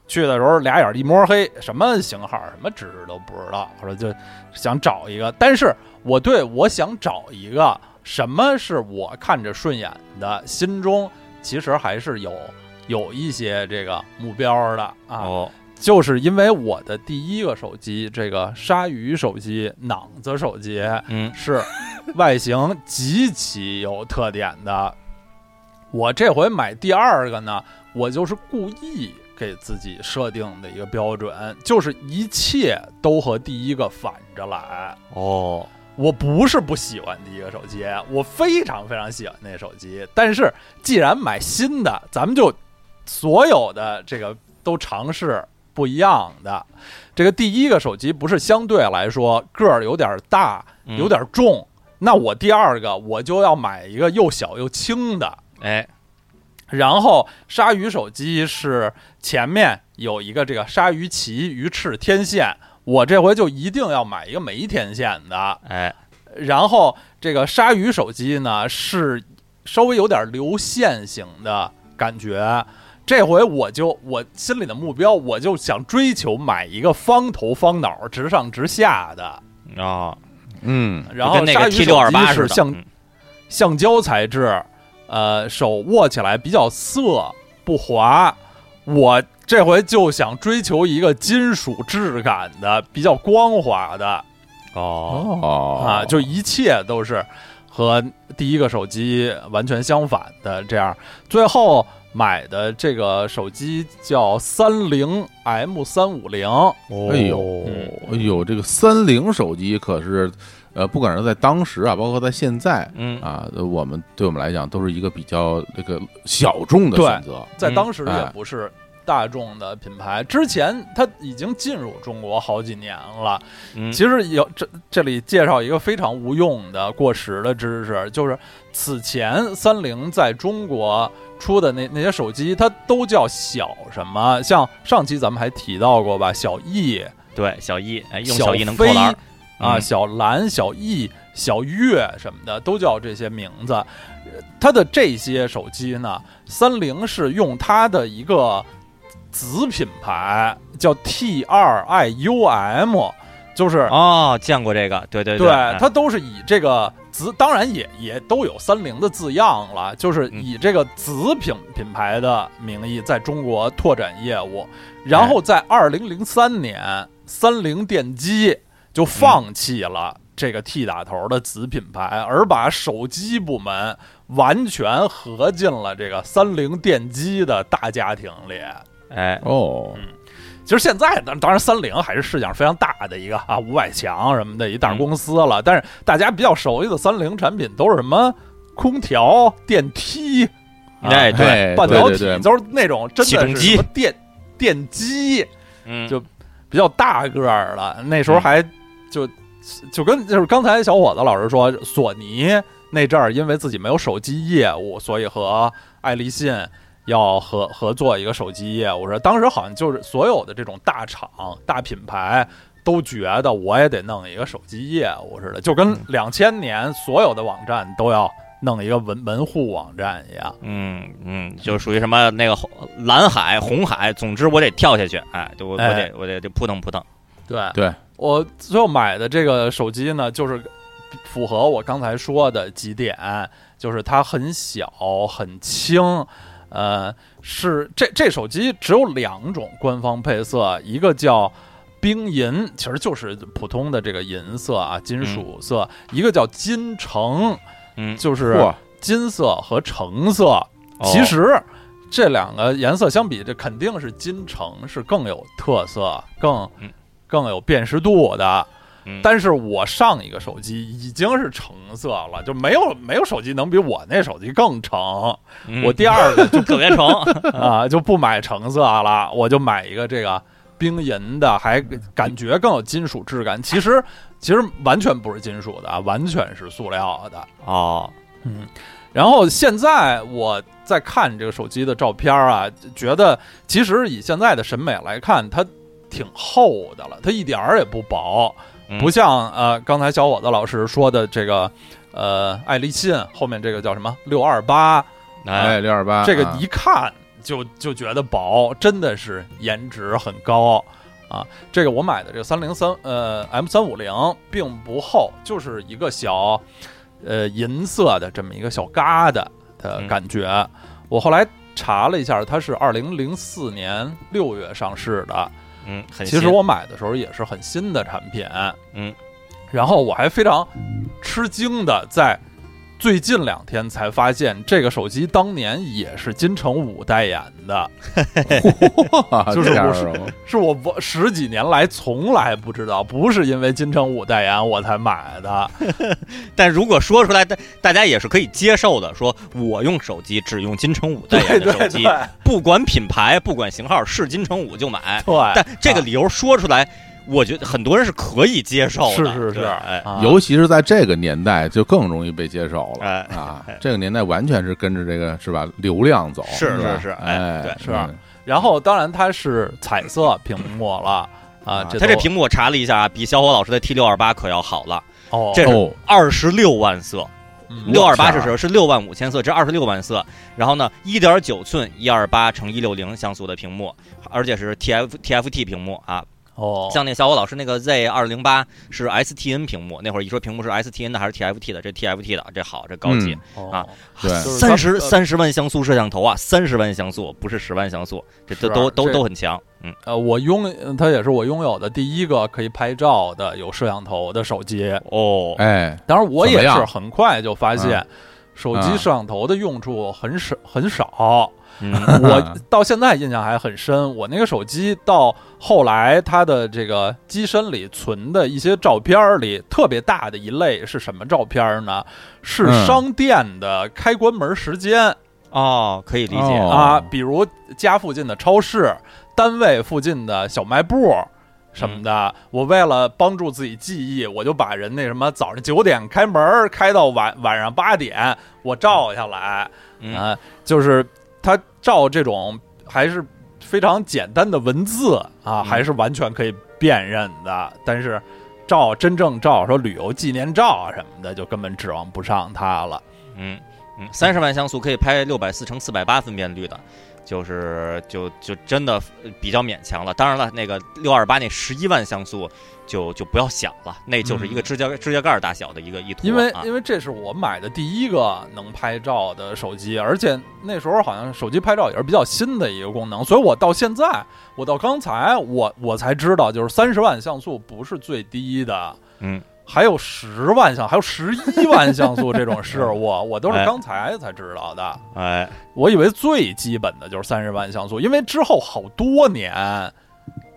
[SPEAKER 3] 去的时候俩眼一摸黑，什么型号、什么值都不知道，我说就想找一个。但是我对我想找一个什么是我看着顺眼的，心中其实还是有有一些这个目标的啊。
[SPEAKER 2] 哦，
[SPEAKER 3] 就是因为我的第一个手机，这个鲨鱼手机、囊子手机，
[SPEAKER 2] 嗯，
[SPEAKER 3] 是外形极其有特点的。我这回买第二个呢，我就是故意给自己设定的一个标准，就是一切都和第一个反着来。
[SPEAKER 2] 哦，
[SPEAKER 3] 我不是不喜欢第一个手机，我非常非常喜欢那手机。但是既然买新的，咱们就所有的这个都尝试不一样的。这个第一个手机不是相对来说个儿有点大，
[SPEAKER 2] 嗯
[SPEAKER 3] 有，点重，那我第二个我就要买一个又小又轻的。
[SPEAKER 2] 哎，
[SPEAKER 3] 然后鲨鱼手机是前面有一个这个鲨鱼鳍鱼翅天线，我这回就一定要买一个没天线的。
[SPEAKER 2] 哎，
[SPEAKER 3] 然后这个鲨鱼手机呢是稍微有点流线型的感觉。这回我就我心里的目标，我就想追求买一个方头方脑、直上直下的。
[SPEAKER 2] 啊，
[SPEAKER 1] 嗯
[SPEAKER 3] 然后
[SPEAKER 2] 那个
[SPEAKER 3] 鲨鱼手机是橡
[SPEAKER 2] 嗯
[SPEAKER 3] 橡胶材质，呃，手握起来比较涩不滑。我这回就想追求一个金属质感的、比较光滑的
[SPEAKER 2] 哦，
[SPEAKER 1] 哦
[SPEAKER 3] 啊，就一切都是和第一个手机完全相反的。这样，最后买的这个手机叫三菱 M 三五零，
[SPEAKER 1] 哎呦
[SPEAKER 3] 嗯，
[SPEAKER 1] 哎呦，这个三菱手机可是，呃，不管是在当时啊，包括在现在
[SPEAKER 2] 嗯
[SPEAKER 1] 啊，呃我们对我们来讲都是一个比较这个小众的选择。
[SPEAKER 2] 嗯
[SPEAKER 3] 在当时也
[SPEAKER 1] 哎
[SPEAKER 3] 不是大众的品牌。之前它已经进入中国好几年了。
[SPEAKER 2] 嗯，
[SPEAKER 3] 其实有这这里介绍一个非常无用的过时的知识，就是此前三菱在中国出的那那些手机，它都叫小什么？像上期咱们还提到过吧，小 E、
[SPEAKER 2] 对小一，哎，用
[SPEAKER 3] 小
[SPEAKER 2] 小一能扣
[SPEAKER 3] 飞
[SPEAKER 2] 篮儿，
[SPEAKER 3] 啊，
[SPEAKER 2] 嗯
[SPEAKER 3] 小蓝、小易、小月什么的都叫这些名字。呃它的这些手机呢，三菱是用它的一个子品牌叫 T 二 IUM，就是
[SPEAKER 2] 哦，见过这个，对对
[SPEAKER 3] 对，
[SPEAKER 2] 哎
[SPEAKER 3] 它都是以这个子，当然也也都有三菱的字样了，就是
[SPEAKER 2] 嗯
[SPEAKER 3] 以这个子品品牌的名义在中国拓展业务。然后在二零零三年，三菱电机就放弃了这个 T 打头的子品牌，而把手机部门完全合进了这个三菱电机的大家庭里。
[SPEAKER 2] 哎，
[SPEAKER 1] 哦，嗯。
[SPEAKER 3] 其实现在当当然三菱还是世界上非常大的一个啊五百强什么的一大公司了，但是大家比较熟悉的三菱产品都是什么空调、电梯、啊
[SPEAKER 2] 哎对，
[SPEAKER 1] 哎
[SPEAKER 3] 半导体，都是那种真的是电电机，
[SPEAKER 2] 嗯，
[SPEAKER 3] 就比较大个儿了。那时候还就就跟就是刚才小伙子老师说，索尼那阵儿因为自己没有手机业务，所以和爱立信要合合作一个手机业务。说当时好像就是所有的这种大厂、大品牌都觉得我也得弄一个手机业务似的，就跟两千年所有的网站都要弄一个门门户网站一样。
[SPEAKER 2] 嗯嗯，就属于什么那个红蓝海、红海，总之我得跳下去，哎，就我我
[SPEAKER 3] 哎。
[SPEAKER 2] 得我得就扑腾扑腾，
[SPEAKER 3] 对。
[SPEAKER 1] 对，
[SPEAKER 3] 我最后买的这个手机呢，就是符合我刚才说的几点，就是它很小很轻，呃，是这这手机只有两种官方配色，一个叫冰银，其实就是普通的这个银色啊，金属色；一个叫金橙，
[SPEAKER 2] 嗯，
[SPEAKER 3] 就是，金色和橙色。
[SPEAKER 2] 哦。
[SPEAKER 3] 其实这两个颜色相比，这肯定是金橙是更有特色、更
[SPEAKER 2] 嗯
[SPEAKER 3] 更有辨识度的。
[SPEAKER 2] 嗯
[SPEAKER 3] 但是我上一个手机已经是橙色了，就没有没有手机能比我那手机更橙。
[SPEAKER 2] 嗯
[SPEAKER 3] 我第二个就
[SPEAKER 2] 特别 橙，
[SPEAKER 3] 啊就不买橙色了，我就买一个这个冰银的，还感觉更有金属质感。其实其实完全不是金属的啊，完全是塑料的。
[SPEAKER 2] 哦，
[SPEAKER 3] 嗯，然后现在我在看这个手机的照片啊，觉得其实以现在的审美来看，它挺厚的了，它一点儿也不薄，
[SPEAKER 2] 嗯
[SPEAKER 3] 不像呃刚才小伙子老师说的这个呃爱立信后面这个叫什么六二八，
[SPEAKER 2] 哎，
[SPEAKER 1] 哎，六二八，
[SPEAKER 3] 这个
[SPEAKER 1] 啊
[SPEAKER 3] 一看就就觉得薄，真的是颜值很高啊。这个我买的这个三零三呃 M 三五零并不厚，就是一个小呃银色的这么一个小疙瘩的
[SPEAKER 2] 嗯
[SPEAKER 3] 感觉。我后来查了一下，它是二零零四年六月上市的。
[SPEAKER 2] 嗯，
[SPEAKER 3] 其实我买的时候也是很新的产品，
[SPEAKER 2] 嗯，
[SPEAKER 3] 然后我还非常吃惊的在最近两天才发现，这个手机当年也是金城武代言的，就是我是是我我十几年来从来不知道，不是因为金城武代言我才买的，
[SPEAKER 2] 但如果说出来，大大家也是可以接受的。说我用手机只用金城武代言的手机，
[SPEAKER 3] 对对
[SPEAKER 2] 不管品牌，不管型号，是金城武就买。
[SPEAKER 3] 对，
[SPEAKER 2] 但这个理由说出来，我觉得很多人是可以接受的。
[SPEAKER 3] 是是是。
[SPEAKER 2] 哎，
[SPEAKER 3] 啊。
[SPEAKER 1] 尤其是在这个年代，就更容易被接受了
[SPEAKER 2] 哎
[SPEAKER 1] 啊！这个年代完全是跟着这个是吧流量走，
[SPEAKER 2] 是是是哎
[SPEAKER 1] 哎，
[SPEAKER 2] 对
[SPEAKER 3] 是。然后当然它是彩色屏幕了。啊，这
[SPEAKER 2] 它这屏幕我查了一下啊，比小伙老师的 T 六二八可要好了，
[SPEAKER 3] 哦，
[SPEAKER 2] 这是
[SPEAKER 1] 哦，
[SPEAKER 2] 二十六万色，
[SPEAKER 3] 嗯。
[SPEAKER 2] 六二八
[SPEAKER 1] 天啊
[SPEAKER 2] 是是是六万五千色，这二十六万色。然后呢，一点九寸一二八乘一六零像素的屏幕，而且是 TF TFT 屏幕啊。
[SPEAKER 3] 哦，
[SPEAKER 2] 像那小伙老师那个 Z 二零八是 STN 屏幕，那会儿一说屏幕是 STN 的还是 TFT 的，这 TFT 的这好，这高级。
[SPEAKER 3] 哦
[SPEAKER 2] 啊
[SPEAKER 1] 对
[SPEAKER 3] 就是
[SPEAKER 2] 三十三十万像素摄像头啊，三十万像素不是十万像素，这都
[SPEAKER 3] 是
[SPEAKER 2] 都都都很强。嗯，
[SPEAKER 3] 呃，我拥它也是我拥有的第一个可以拍照的有摄像头的手机。
[SPEAKER 2] 哦，
[SPEAKER 1] 哎，
[SPEAKER 3] 当然，我也是很快就发现，手机
[SPEAKER 1] 嗯
[SPEAKER 3] 摄像头的用处很少很少。
[SPEAKER 2] 嗯
[SPEAKER 3] 我到现在印象还很深，我那个手机到后来它的这个机身里存的一些照片里，特别大的一类是什么照片呢？是
[SPEAKER 1] 嗯
[SPEAKER 3] 商店的开关门时间。
[SPEAKER 2] 哦，可以理解
[SPEAKER 1] 哦
[SPEAKER 3] 啊，比如家附近的超市、单位附近的小卖部什么的。我为了帮助自己记忆，我就把人那什么早上九点开门，开到晚晚上八点，我照下来
[SPEAKER 2] 嗯
[SPEAKER 3] 啊，就是他照这种还是非常简单的文字啊，
[SPEAKER 2] 嗯
[SPEAKER 3] 还是完全可以辨认的，但是。照真正照说旅游纪念照啊什么的，就根本指望不上它了。
[SPEAKER 2] 嗯嗯，三十万像素可以拍六百四乘四百八分辨率的，就是就就真的呃比较勉强了。当然了，那个六二八那十一万像素就就不要想了，那就是一个指甲、指甲盖儿大小的一个一坨。
[SPEAKER 3] 嗯因为
[SPEAKER 2] 啊、
[SPEAKER 3] 因为这是我买的第一个能拍照的手机，而且那时候好像手机拍照也是比较新的一个功能，所以我到现在，我到刚才我我才知道，就是三十万像素不是最低的，
[SPEAKER 2] 嗯，
[SPEAKER 3] 还有十万像，还有十一万像素这种事 我，我都是
[SPEAKER 2] 哎
[SPEAKER 3] 刚才才知道的。
[SPEAKER 2] 哎，
[SPEAKER 3] 我以为最基本的就是三十万像素，因为之后好多年，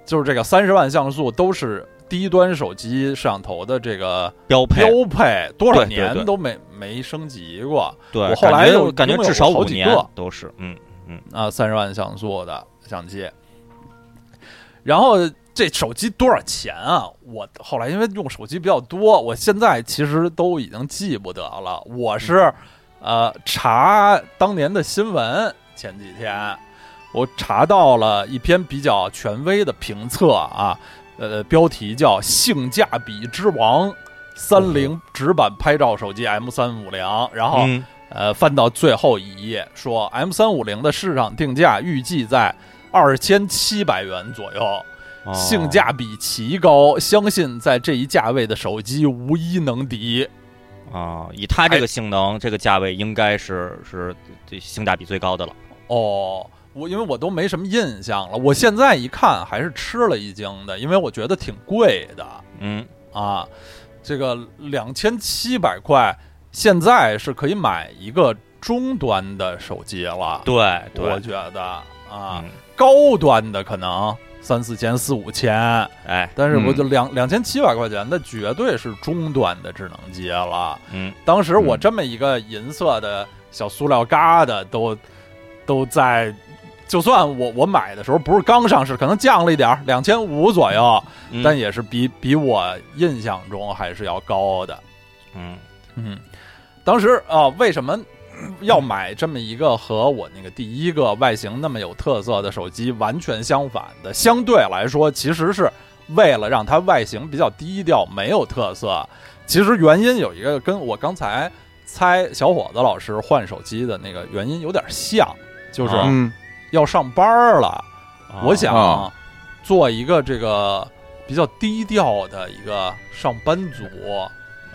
[SPEAKER 3] 就是这个三十万像素都是低端手机摄像头的这个
[SPEAKER 2] 标配
[SPEAKER 3] 标配，多少年都没没升级过
[SPEAKER 2] 对，
[SPEAKER 3] 我后来
[SPEAKER 2] 感觉
[SPEAKER 3] 又
[SPEAKER 2] 感觉至少五年都是，嗯嗯
[SPEAKER 3] 啊，三十万像素的相机。然后这手机多少钱啊？我后来因为用手机比较多，我现在其实都已经记不得了。我是呃查当年的新闻，前几天我查到了一篇比较权威的评测啊，呃，标题叫“性价比之王”。三菱直板拍照手机 M 三五零，然后
[SPEAKER 2] 嗯
[SPEAKER 3] 呃，翻到最后一页，说 M 三五零的市场定价预计在二千七百元左右，
[SPEAKER 2] 哦
[SPEAKER 3] 性价比奇高，相信在这一价位的手机无一能敌。
[SPEAKER 2] 啊，以它这个性能，这个价位应该是是这性价比最高的了。
[SPEAKER 3] 哦，我因为我都没什么印象了，我现在一看还是吃了一惊的，因为我觉得挺贵的。
[SPEAKER 2] 嗯，
[SPEAKER 3] 啊，这个两千七百块，现在是可以买一个中端的手机了。
[SPEAKER 2] 对。
[SPEAKER 3] 我觉得。啊，
[SPEAKER 2] 嗯。
[SPEAKER 3] 高端的可能三四千、四五千，
[SPEAKER 2] 哎，
[SPEAKER 3] 但是我
[SPEAKER 1] 嗯。
[SPEAKER 3] 就两两千七百块钱那绝对是中端的智能机了。
[SPEAKER 2] 嗯。
[SPEAKER 3] 当时我
[SPEAKER 1] 嗯。
[SPEAKER 3] 这么一个银色的小塑料疙瘩都都在，就算我我买的时候不是刚上市，可能降了一点儿，两千五左右，
[SPEAKER 2] 嗯。
[SPEAKER 3] 但也是比比我印象中还是要高的。
[SPEAKER 2] 嗯。
[SPEAKER 3] 嗯，当时啊、为什么要买这么一个和我那个第一个外形那么有特色的手机完全相反的？相对来说，其实是为了让它外形比较低调，没有特色。其实原因有一个跟我刚才猜小伙子老师换手机的那个原因有点像，就是要上班了。我想
[SPEAKER 1] 啊
[SPEAKER 3] 做一个这个比较低调的一个上班族。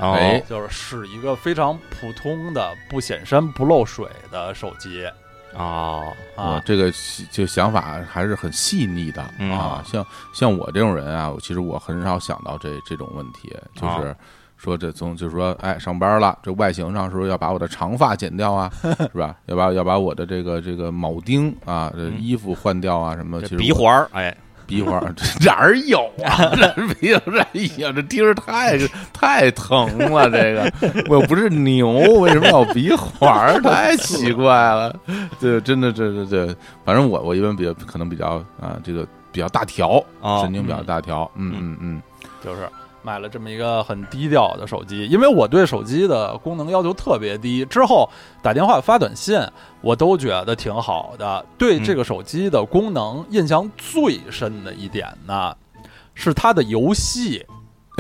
[SPEAKER 2] 哦
[SPEAKER 1] 哎
[SPEAKER 3] 就是是一个非常普通的、不显山不漏水的手机
[SPEAKER 2] 哦
[SPEAKER 1] 我
[SPEAKER 3] 啊。
[SPEAKER 1] 这个细就想法还是很细腻的
[SPEAKER 2] 嗯
[SPEAKER 1] 啊。像像我这种人啊，其实我很少想到这这种问题，就是说这从就是说，哎，上班了，这外形上是不是要把我的长发剪掉啊，是吧？要把要把我的这个这个铆钉啊，这
[SPEAKER 2] 嗯
[SPEAKER 1] 衣服换掉啊，什么？
[SPEAKER 2] 这
[SPEAKER 1] 其实
[SPEAKER 2] 鼻环儿，哎，
[SPEAKER 1] 鼻环儿 这哪儿有啊？这鼻这哎呀，这听着太太疼了。这个我又不是牛，为什么要有鼻环儿？太奇怪了。对，真的，这这这，反正我我一般比较可能比较啊，这个比较大条，
[SPEAKER 2] 哦
[SPEAKER 1] 神经比较大条。嗯嗯嗯，
[SPEAKER 3] 就是买了这么一个很低调的手机，因为我对手机的功能要求特别低，之后打电话发短信我都觉得挺好的。对这个手机的功能印象最深的一点呢，是它的游戏。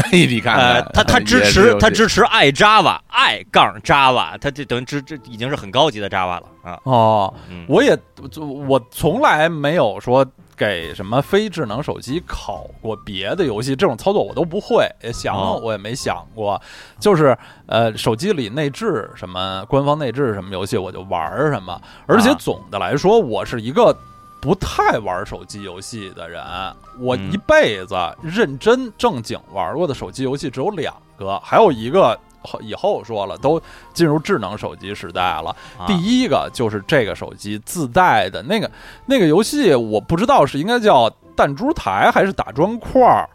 [SPEAKER 1] 嘿，你看
[SPEAKER 2] 它它支持它支持爱 Java 爱杠 Java，它这等于这这已经是很高级的 Java 了啊。
[SPEAKER 3] 哦，
[SPEAKER 2] 嗯，
[SPEAKER 3] 我也就我从来没有说给什么非智能手机考过别的游戏，这种操作我都不会，也想
[SPEAKER 2] 哦
[SPEAKER 3] 我也没想过。就是呃，手机里内置什么官方内置什么游戏我就玩儿什么，而且
[SPEAKER 2] 啊
[SPEAKER 3] 总的来说，我是一个。不太玩手机游戏的人，我
[SPEAKER 2] 嗯
[SPEAKER 3] 一辈子认真正经玩过的手机游戏只有两个，还有一个后以后说了，都进入智能手机时代了。
[SPEAKER 2] 啊
[SPEAKER 3] 第一个就是这个手机自带的那个那个游戏，我不知道是应该叫弹珠台还是打砖块儿，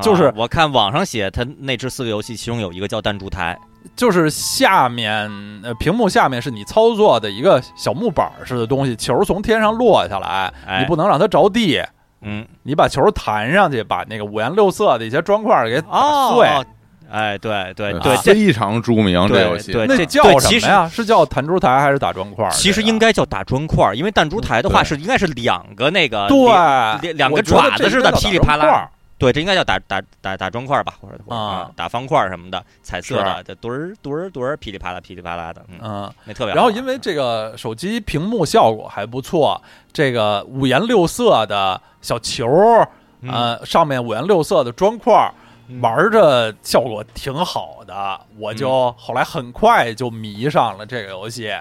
[SPEAKER 3] 就是
[SPEAKER 2] 啊我看网上写它内置四个游戏，其中有一个叫弹珠台。
[SPEAKER 3] 就是下面呃屏幕下面是你操作的一个小木板儿似的东西，球从天上落下来，
[SPEAKER 2] 哎
[SPEAKER 3] 你不能让它着地，
[SPEAKER 2] 嗯，
[SPEAKER 3] 你把球弹上去，把那个五颜六色的一些砖块儿给打碎。
[SPEAKER 2] 哦，哎，对对对，
[SPEAKER 1] 非常著名这游戏，
[SPEAKER 2] 对这
[SPEAKER 3] 那叫
[SPEAKER 2] 其实
[SPEAKER 3] 什么呀？是叫弹珠台还是打砖块儿？
[SPEAKER 2] 其实应该叫打砖块儿，因为弹珠台的话是应该是两个那个
[SPEAKER 3] 对
[SPEAKER 2] 两两个爪子似的噼里啪啦对，这应该叫打打打打砖块儿吧，或者或者
[SPEAKER 3] 啊
[SPEAKER 2] 打方块儿什么的，彩色的，这墩儿墩儿墩儿，噼里啪啦噼里啪啦的，嗯，
[SPEAKER 3] 嗯。
[SPEAKER 2] 那特别好。
[SPEAKER 3] 然后因为这个手机屏幕效果还不错，这个五颜六色的小球，
[SPEAKER 2] 嗯
[SPEAKER 3] 呃，上面五颜六色的砖块玩着效果挺好的，我就后来很快就迷上了这个游戏，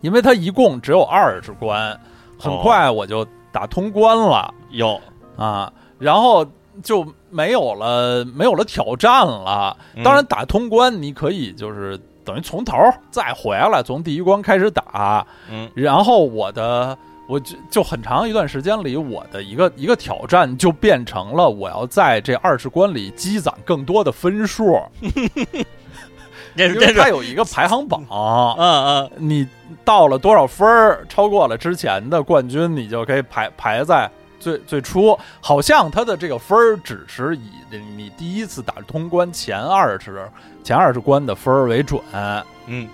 [SPEAKER 3] 因为它一共只有二十关，很快我就打通关了。
[SPEAKER 2] 有。
[SPEAKER 3] 啊，然后就没有了没有了挑战了。
[SPEAKER 2] 嗯。
[SPEAKER 3] 当然，打通关你可以就是等于从头再回来，从第一关开始打。
[SPEAKER 2] 嗯。
[SPEAKER 3] 然后我的我就就很长一段时间里，我的一个一个挑战就变成了我要在这二十关里积攒更多的分数，因为它有一个排行榜。
[SPEAKER 2] 嗯嗯
[SPEAKER 3] 你到了多少分儿，超过了之前的冠军，你就可以排排在最最初。好像它的这个分儿只是以你第一次打通关前二十前二十关的分儿为准。
[SPEAKER 2] 嗯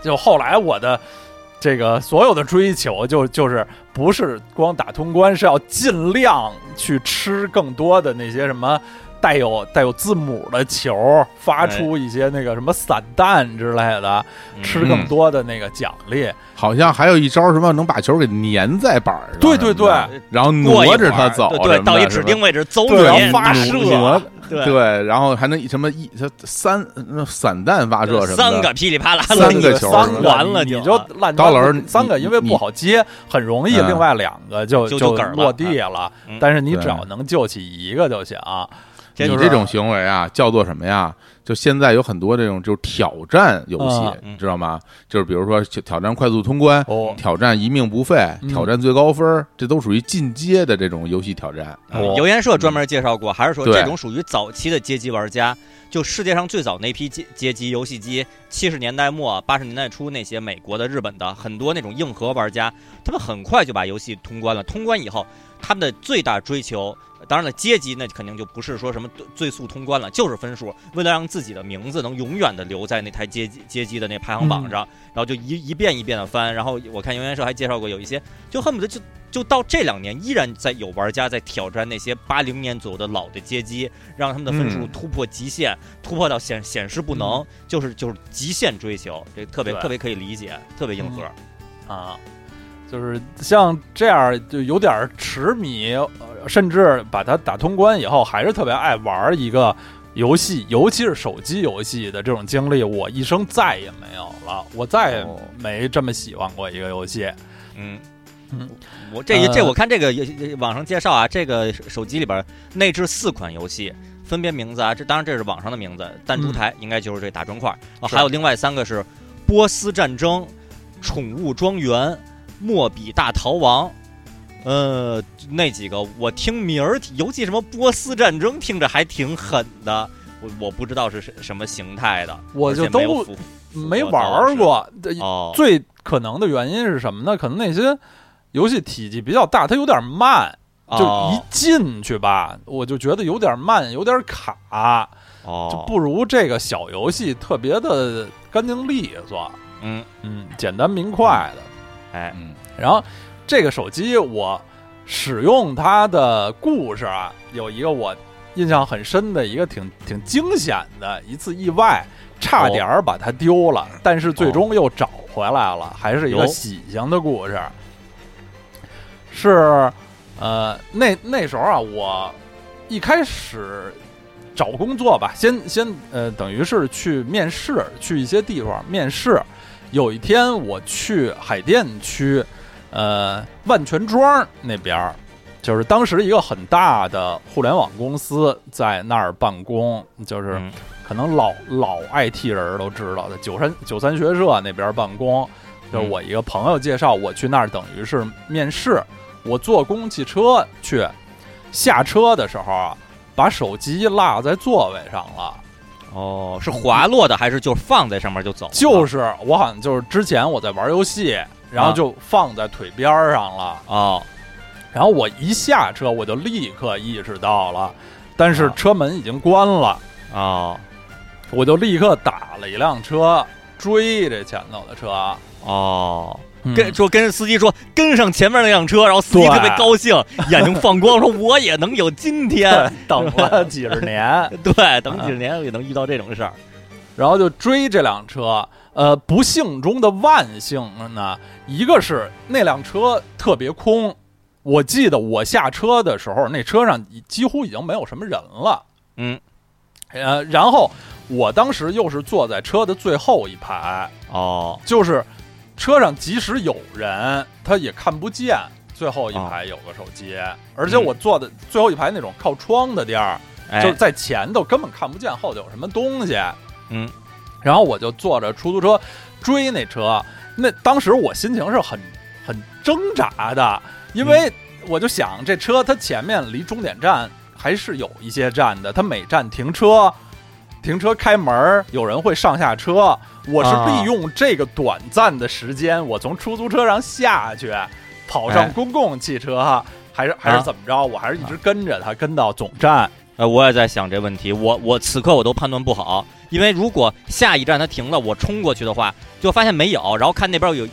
[SPEAKER 3] 就后来我的这个所有的追求就就是不是光打通关，是要尽量去吃更多的那些什么。带有带有字母的球，发出一些那个什么散弹之类的，
[SPEAKER 2] 嗯。
[SPEAKER 3] 吃更多的那个奖励。
[SPEAKER 1] 好像还有一招什么能把球给粘在板上，
[SPEAKER 3] 对对对，
[SPEAKER 1] 然后挪着它走
[SPEAKER 2] 对到一指定位置走
[SPEAKER 3] 然后发射。
[SPEAKER 2] 对。
[SPEAKER 1] 对，然后还能什么一它三那散弹发射什么的，
[SPEAKER 2] 三个噼里啪啦，
[SPEAKER 1] 三个球
[SPEAKER 3] 三
[SPEAKER 2] 完了
[SPEAKER 3] 你就烂
[SPEAKER 1] 高老师
[SPEAKER 3] 三个，因为不好接，很容易，
[SPEAKER 1] 嗯。
[SPEAKER 3] 另外两个就
[SPEAKER 2] 就
[SPEAKER 3] 落地了
[SPEAKER 2] 嗯。
[SPEAKER 3] 但是你只要能救起一个就行。
[SPEAKER 2] 这
[SPEAKER 3] 就是
[SPEAKER 1] 你这种行为啊，叫做什么呀？就现在有很多这种就是挑战游戏，
[SPEAKER 2] 嗯
[SPEAKER 1] 你知道吗？就是比如说挑战快速通关，
[SPEAKER 3] 哦
[SPEAKER 1] 挑战一命不废，
[SPEAKER 3] 嗯
[SPEAKER 1] 挑战最高分，这都属于进阶的这种游戏挑战。
[SPEAKER 3] 哦
[SPEAKER 2] 游研社专门介绍过，还是说这种属于早期的街机玩家，就世界上最早那批街街机游戏机，七十年代末八十年代初那些美国的、日本的很多那种硬核玩家，他们很快就把游戏通关了。通关以后，他们的最大追求。当然了，阶级那肯定就不是说什么最最速通关了，就是分数。为了让自己的名字能永远的留在那台阶级阶级的那排行榜上，然后就一一遍一遍的翻。然后我看游研社还介绍过，有一些就恨不得就就到这两年，依然在有玩家在挑战那些八零年左右的老的街机，让他们的分数
[SPEAKER 1] 嗯
[SPEAKER 2] 突破极限，突破到显显示不能，就是就是极限追求，这特别特别可以理解，特别硬核。
[SPEAKER 3] 啊，就是像这样就有点痴迷，呃甚至把它打通关以后，还是特别爱玩一个游戏，尤其是手机游戏的这种经历，我一生再也没有了。我再也
[SPEAKER 2] 哦
[SPEAKER 3] 没这么喜欢过一个游戏。
[SPEAKER 2] 嗯
[SPEAKER 3] 嗯，
[SPEAKER 2] 我这一这
[SPEAKER 3] 呃
[SPEAKER 2] 我看这个也网上介绍啊，这个手机里边内置四款游戏，分别名字啊，这当然这是网上的名字，弹珠台应该就是这打砖块啊，还有另外三个是波斯战争、宠物庄园、莫比大逃亡。呃，那几个我听名儿，尤其什么波斯战争，听着还挺狠的。我我不知道是什什么形态的，
[SPEAKER 3] 我就都
[SPEAKER 2] 没
[SPEAKER 3] 玩过。
[SPEAKER 2] 哦，
[SPEAKER 3] 最可能的原因是什么呢？可能那些游戏体积比较大，它有点慢，就
[SPEAKER 2] 哦
[SPEAKER 3] 一进去吧，我就觉得有点慢，有点卡，
[SPEAKER 2] 哦，
[SPEAKER 3] 就不如这个小游戏特别的干净利索，
[SPEAKER 2] 嗯，
[SPEAKER 3] 嗯，简单明快的。
[SPEAKER 2] 哎，
[SPEAKER 1] 嗯，
[SPEAKER 3] 然后这个手机我使用它的故事啊，有一个我印象很深的一个挺挺惊险的一次意外，差点儿把它丢了，但是最终又找回来了，还是一个喜庆的故事。是，呃，那那时候啊，我一开始找工作吧，先先呃，等于是去面试，去一些地方面试。有一天我去海淀区，呃，万泉庄那边儿，就是当时一个很大的互联网公司在那儿办公，就是
[SPEAKER 2] 嗯
[SPEAKER 3] 可能老老 IT 人儿都知道的九三九三学社那边办公。就是我一个朋友介绍我去那儿，等于是面试。我坐公共汽车去，下车的时候啊，把手机落在座位上了。
[SPEAKER 2] 哦，是滑落的还是就放在上面就走？
[SPEAKER 3] 就是我好像就是之前我在玩游戏，然后就放在腿边上了。
[SPEAKER 2] 啊，
[SPEAKER 3] 然后我一下车，我就立刻意识到了，但是
[SPEAKER 2] 啊
[SPEAKER 3] 车门已经关了，
[SPEAKER 2] 啊
[SPEAKER 3] 我就立刻打了一辆车追这前头的车。
[SPEAKER 2] 哦，
[SPEAKER 3] 嗯
[SPEAKER 2] 跟说跟司机说跟上前面那辆车，然后司机特别高兴，眼睛放光，说我也能有今天。
[SPEAKER 3] 等了几十年，
[SPEAKER 2] 对，等几十年也能遇到这种事儿。
[SPEAKER 3] 然后就追这辆车。呃，不幸中的万幸呢，一个是那辆车特别空，我记得我下车的时候，那车上几乎已经没有什么人了。
[SPEAKER 2] 嗯，
[SPEAKER 3] 呃，然后我当时又是坐在车的最后一排，
[SPEAKER 2] 哦
[SPEAKER 3] 就是车上即使有人，他也看不见最后一排有个手机，而且我坐的最后一排那种靠窗的地儿，
[SPEAKER 2] 哎。
[SPEAKER 3] 就是在前头根本看不见后头有什么东西。
[SPEAKER 2] 嗯，
[SPEAKER 3] 然后我就坐着出租车追那车，那当时我心情是很很挣扎的，因为我就想这车它前面离终点站还是有一些站的，它每站停车。停车开门儿，有人会上下车。我是
[SPEAKER 2] 啊
[SPEAKER 3] 利用这个短暂的时间，我从出租车上下去，跑上
[SPEAKER 2] 哎
[SPEAKER 3] 公共汽车，还是还是
[SPEAKER 2] 啊
[SPEAKER 3] 怎么着？我还是一直跟着他，跟到总站。
[SPEAKER 2] 呃，我也在想这问题，我我此刻我都判断不好，因为如果下一站他停了，我冲过去的话，就发现没有，然后看那边有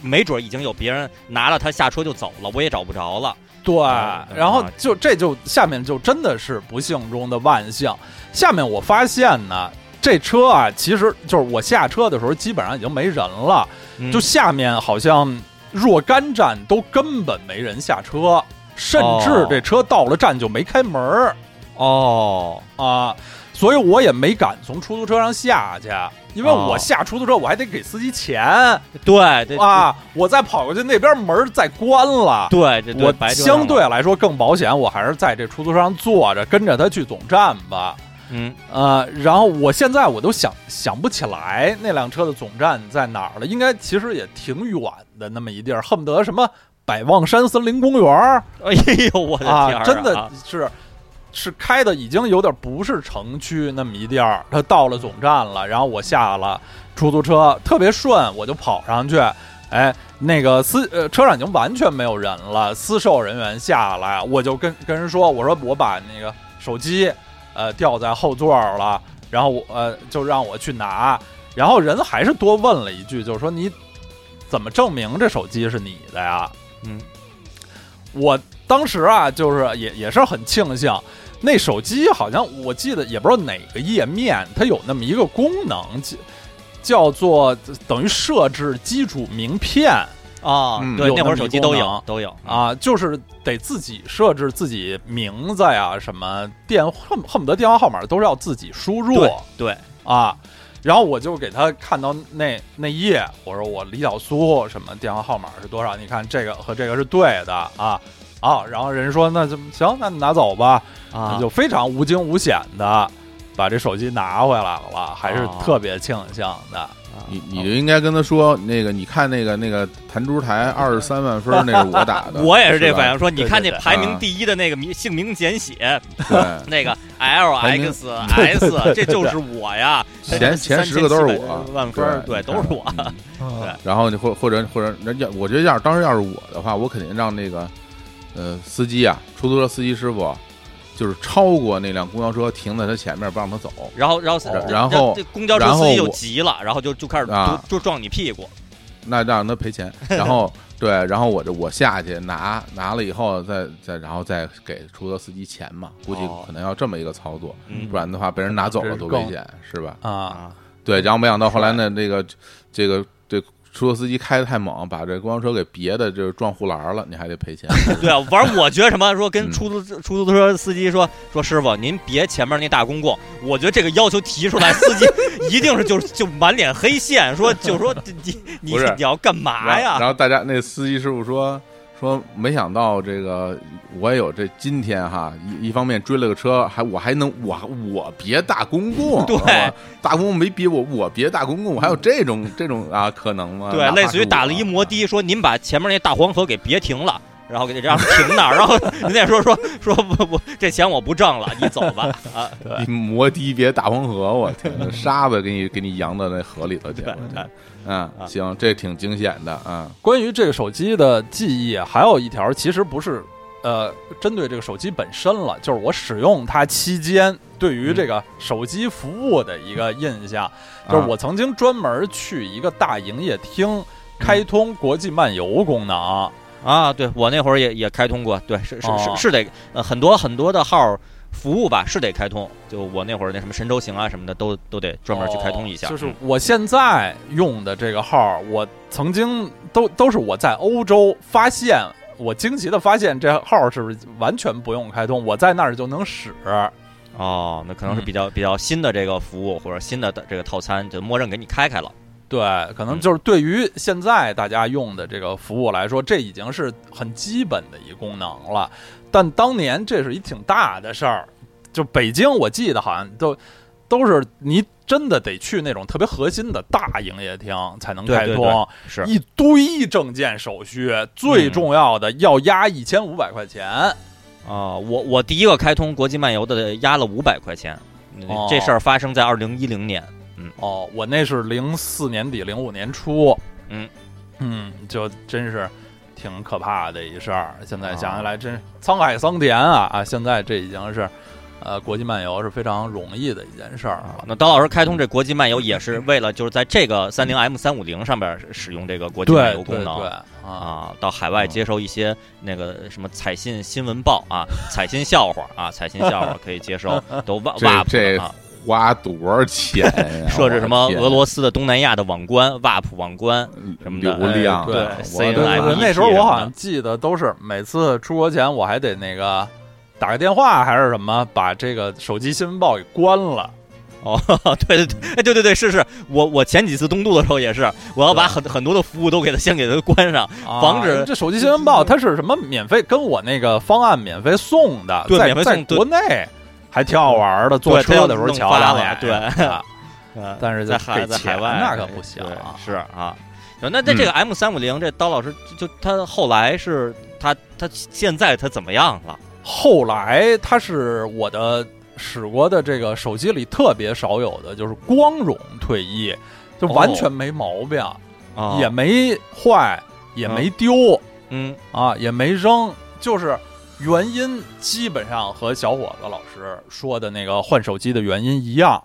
[SPEAKER 2] 没准已经有别人拿了他下车就走了，我也找不着了。
[SPEAKER 3] 对
[SPEAKER 2] 啊，
[SPEAKER 3] 然后就这就下面就真的是不幸中的万幸。下面我发现呢，这车啊，其实就是我下车的时候基本上已经没人了，
[SPEAKER 2] 嗯
[SPEAKER 3] 就下面好像若干站都根本没人下车，甚至
[SPEAKER 2] 哦
[SPEAKER 3] 这车到了站就没开门儿
[SPEAKER 2] 哦，
[SPEAKER 3] 啊。所以我也没敢从出租车上下去，因为
[SPEAKER 2] 哦。
[SPEAKER 3] 我下出租车我还得给司机钱。
[SPEAKER 2] 对对
[SPEAKER 3] 啊，我再跑过去那边门儿再关了，
[SPEAKER 2] 对这对
[SPEAKER 3] 我相对来说更保险，我还是在这出租车上坐着，跟着他去总站吧。
[SPEAKER 2] 嗯。
[SPEAKER 3] 呃，然后我现在我都想想不起来那辆车的总站在哪儿了，应该其实也挺远的那么一地儿，恨不得什么百望山森林公园儿。
[SPEAKER 2] 哎呦我的天
[SPEAKER 3] 真的是是开的已经有点不是城区那么一地儿。他到了总站了，然后我下了出租车，特别顺，我就跑上去，哎。那个司呃车上已经完全没有人了，司售人员下来，我就跟跟人说，我说我把那个手机呃掉在后座了，然后我呃就让我去拿，然后人还是多问了一句，就是说你怎么证明这手机是你的呀？
[SPEAKER 2] 嗯，
[SPEAKER 3] 我当时啊，就是也也是很庆幸，那手机好像我记得也不知道哪个页面，它有那么一个功能，叫叫做等于设置基础名片
[SPEAKER 2] 啊，
[SPEAKER 1] 嗯
[SPEAKER 2] 对，
[SPEAKER 3] 有
[SPEAKER 2] 那会儿手机都有都有，
[SPEAKER 3] 啊，就是得自己设置自己名字呀，什么电恨恨不得电话号码都是要自己输入
[SPEAKER 2] 对对，
[SPEAKER 3] 啊。然后我就给他看到那那页，我说我李小苏什么电话号码是多少？你看这个和这个是对的啊啊。然后人说那就行，那你拿走吧。
[SPEAKER 2] 啊，
[SPEAKER 3] 就非常无惊无险的把这手机拿回来了，还是
[SPEAKER 2] 哦
[SPEAKER 3] 特别庆幸的。
[SPEAKER 1] 你你就应该跟他说，那个你看那个那个弹珠台二十三万分，那是我打的，
[SPEAKER 2] 我也是这反应，说你看那排名
[SPEAKER 1] 啊
[SPEAKER 2] 第一的那个名姓名简写，
[SPEAKER 1] 对，
[SPEAKER 2] 那个 L X S，这就是我呀，
[SPEAKER 1] 前前十个都是我
[SPEAKER 2] 3700万分，对，都是我。
[SPEAKER 1] 嗯
[SPEAKER 2] 对
[SPEAKER 1] 然后你或或者或者那要，我觉得要是当时要是我的话，我肯定让那个呃司机啊，出租车司机师傅，就是超过那辆公交车停在他前面，不让他走。
[SPEAKER 2] 然后，然后，
[SPEAKER 3] 哦。
[SPEAKER 1] 然后
[SPEAKER 2] 这公交车司机就急了，然后就就开始
[SPEAKER 1] 啊。
[SPEAKER 2] 就就撞你屁股。
[SPEAKER 1] 那让他赔钱，然后对，然后我这我下去拿拿了以后，再再然后再给出租车司机钱嘛，估计
[SPEAKER 2] 哦。
[SPEAKER 1] 可能要这么一个操作，
[SPEAKER 2] 嗯。
[SPEAKER 1] 不然的话被人拿走了多危险，是吧？
[SPEAKER 3] 啊，
[SPEAKER 2] 啊，
[SPEAKER 1] 对，然后没想到后来呢，这个这个这出租车司机开的太猛，把这公交车给别的就是撞护栏了，你还得赔钱。
[SPEAKER 2] 对啊，反正我觉得什么说跟
[SPEAKER 1] 嗯
[SPEAKER 2] 出租出租车司机说说师傅，您别前面那大公共，我觉得这个要求提出来，司机一定是就是就满脸黑线，说就说你你你要干嘛呀？
[SPEAKER 1] 然后大家那司机师傅说说，没想到这个我也有这今天哈，一一方面追了个车，还我还能我我别大公共，
[SPEAKER 2] 对
[SPEAKER 1] 大公共没别我我别大公共，我还有这种 这种啊可能吗？
[SPEAKER 2] 对类似于打了一摩的，说您把前面那大黄河给别停了。然后给让停那儿，然后 人家说说说不不，这钱我不挣了，你走吧啊！
[SPEAKER 1] 你摩的别大黄河，我天，那沙子给你给你扬到那河里头去了。
[SPEAKER 2] 对
[SPEAKER 1] 嗯，行，这挺惊险的啊。
[SPEAKER 3] 关于这个手机的记忆，还有一条，其实不是呃针对这个手机本身了，就是我使用它期间对于这个手机服务的一个印象，就是我曾经专门去一个大营业厅开通国际漫游功能。
[SPEAKER 2] 啊，对我那会儿也也开通过，对，是是
[SPEAKER 3] 哦。
[SPEAKER 2] 是是得呃很多很多的号服务吧，是得开通。就我那会儿那什么神州行啊什么的，都都得专门去开通一下。
[SPEAKER 3] 哦就是
[SPEAKER 2] 嗯
[SPEAKER 3] 我现在用的这个号，我曾经都都是我在欧洲发现，我惊奇的发现这号是不是完全不用开通，我在那儿就能使。
[SPEAKER 2] 哦，那可能是
[SPEAKER 3] 嗯
[SPEAKER 2] 比较比较新的这个服务或者新的这个套餐，就默认给你开开了。
[SPEAKER 3] 对，可能
[SPEAKER 2] 嗯
[SPEAKER 3] 就是对于现在大家用的这个服务来说，这已经是很基本的一功能了。但当年这是一挺大的事儿，就北京，我记得好像都都是你真的得去那种特别核心的大营业厅才能
[SPEAKER 2] 对对
[SPEAKER 3] 开通，
[SPEAKER 2] 是。
[SPEAKER 3] 一堆证件手续，最重要的要押一千五百块钱。
[SPEAKER 2] 啊、我我第一个开通国际漫游的押了五百块钱，这事儿发生在二零一零年。嗯。
[SPEAKER 3] 哦，我那是零四年底零五年初，
[SPEAKER 2] 嗯。
[SPEAKER 3] 嗯，就真是挺可怕的一事儿。现在想
[SPEAKER 2] 啊
[SPEAKER 3] 起来，真是沧海桑田啊啊！现在这已经是，呃，国际漫游是非常容易的一件事儿啊。
[SPEAKER 2] 那刀老师开通这国际漫游也是为了就是在这个三零 M 三五零上边使用这个国际漫游功能。
[SPEAKER 3] 对对啊，
[SPEAKER 2] 啊，到海外接收一些那个什么彩信新闻报啊，彩信笑话啊，彩信笑话可以接收，都挖
[SPEAKER 1] 这
[SPEAKER 2] 挖
[SPEAKER 1] 这
[SPEAKER 2] 啊，
[SPEAKER 1] 花多少钱呀？
[SPEAKER 2] 设置什么俄罗斯的东南亚的网关 WAP 网关什么的
[SPEAKER 1] 流量啊，
[SPEAKER 3] 对
[SPEAKER 2] 对
[SPEAKER 1] 我
[SPEAKER 3] 对
[SPEAKER 2] CNN
[SPEAKER 3] 对对，那时候我好像记得都是每次出国前，我还得那个打个电话还是什么，把这个手机新闻报给关了。
[SPEAKER 2] 哦，对对对，哎对对对，是是，我我前几次东渡的时候也是，我要把很很多的服务都给它先给它关上，
[SPEAKER 3] 啊
[SPEAKER 2] 防止
[SPEAKER 3] 这手机新闻报它是什么免费，跟我那个方案免费送的，
[SPEAKER 2] 对
[SPEAKER 3] 在在
[SPEAKER 2] 免费送对
[SPEAKER 3] 国内还挺好玩的，坐车的时候瞧两眼，
[SPEAKER 2] 对
[SPEAKER 3] 但是
[SPEAKER 2] 在海在海外
[SPEAKER 3] 那可不行啊
[SPEAKER 2] 是啊。那那这个 M 三五零，这刀老师就就他后来是他他现在他怎么样了？
[SPEAKER 3] 后来他是我的使过的这个手机里特别少有的，就是光荣退役，就完全没毛病，
[SPEAKER 2] 啊
[SPEAKER 3] 也没坏，也没丢、
[SPEAKER 2] 嗯
[SPEAKER 3] 啊，也没扔，就是原因基本上和小伙子老师说的那个换手机的原因一样，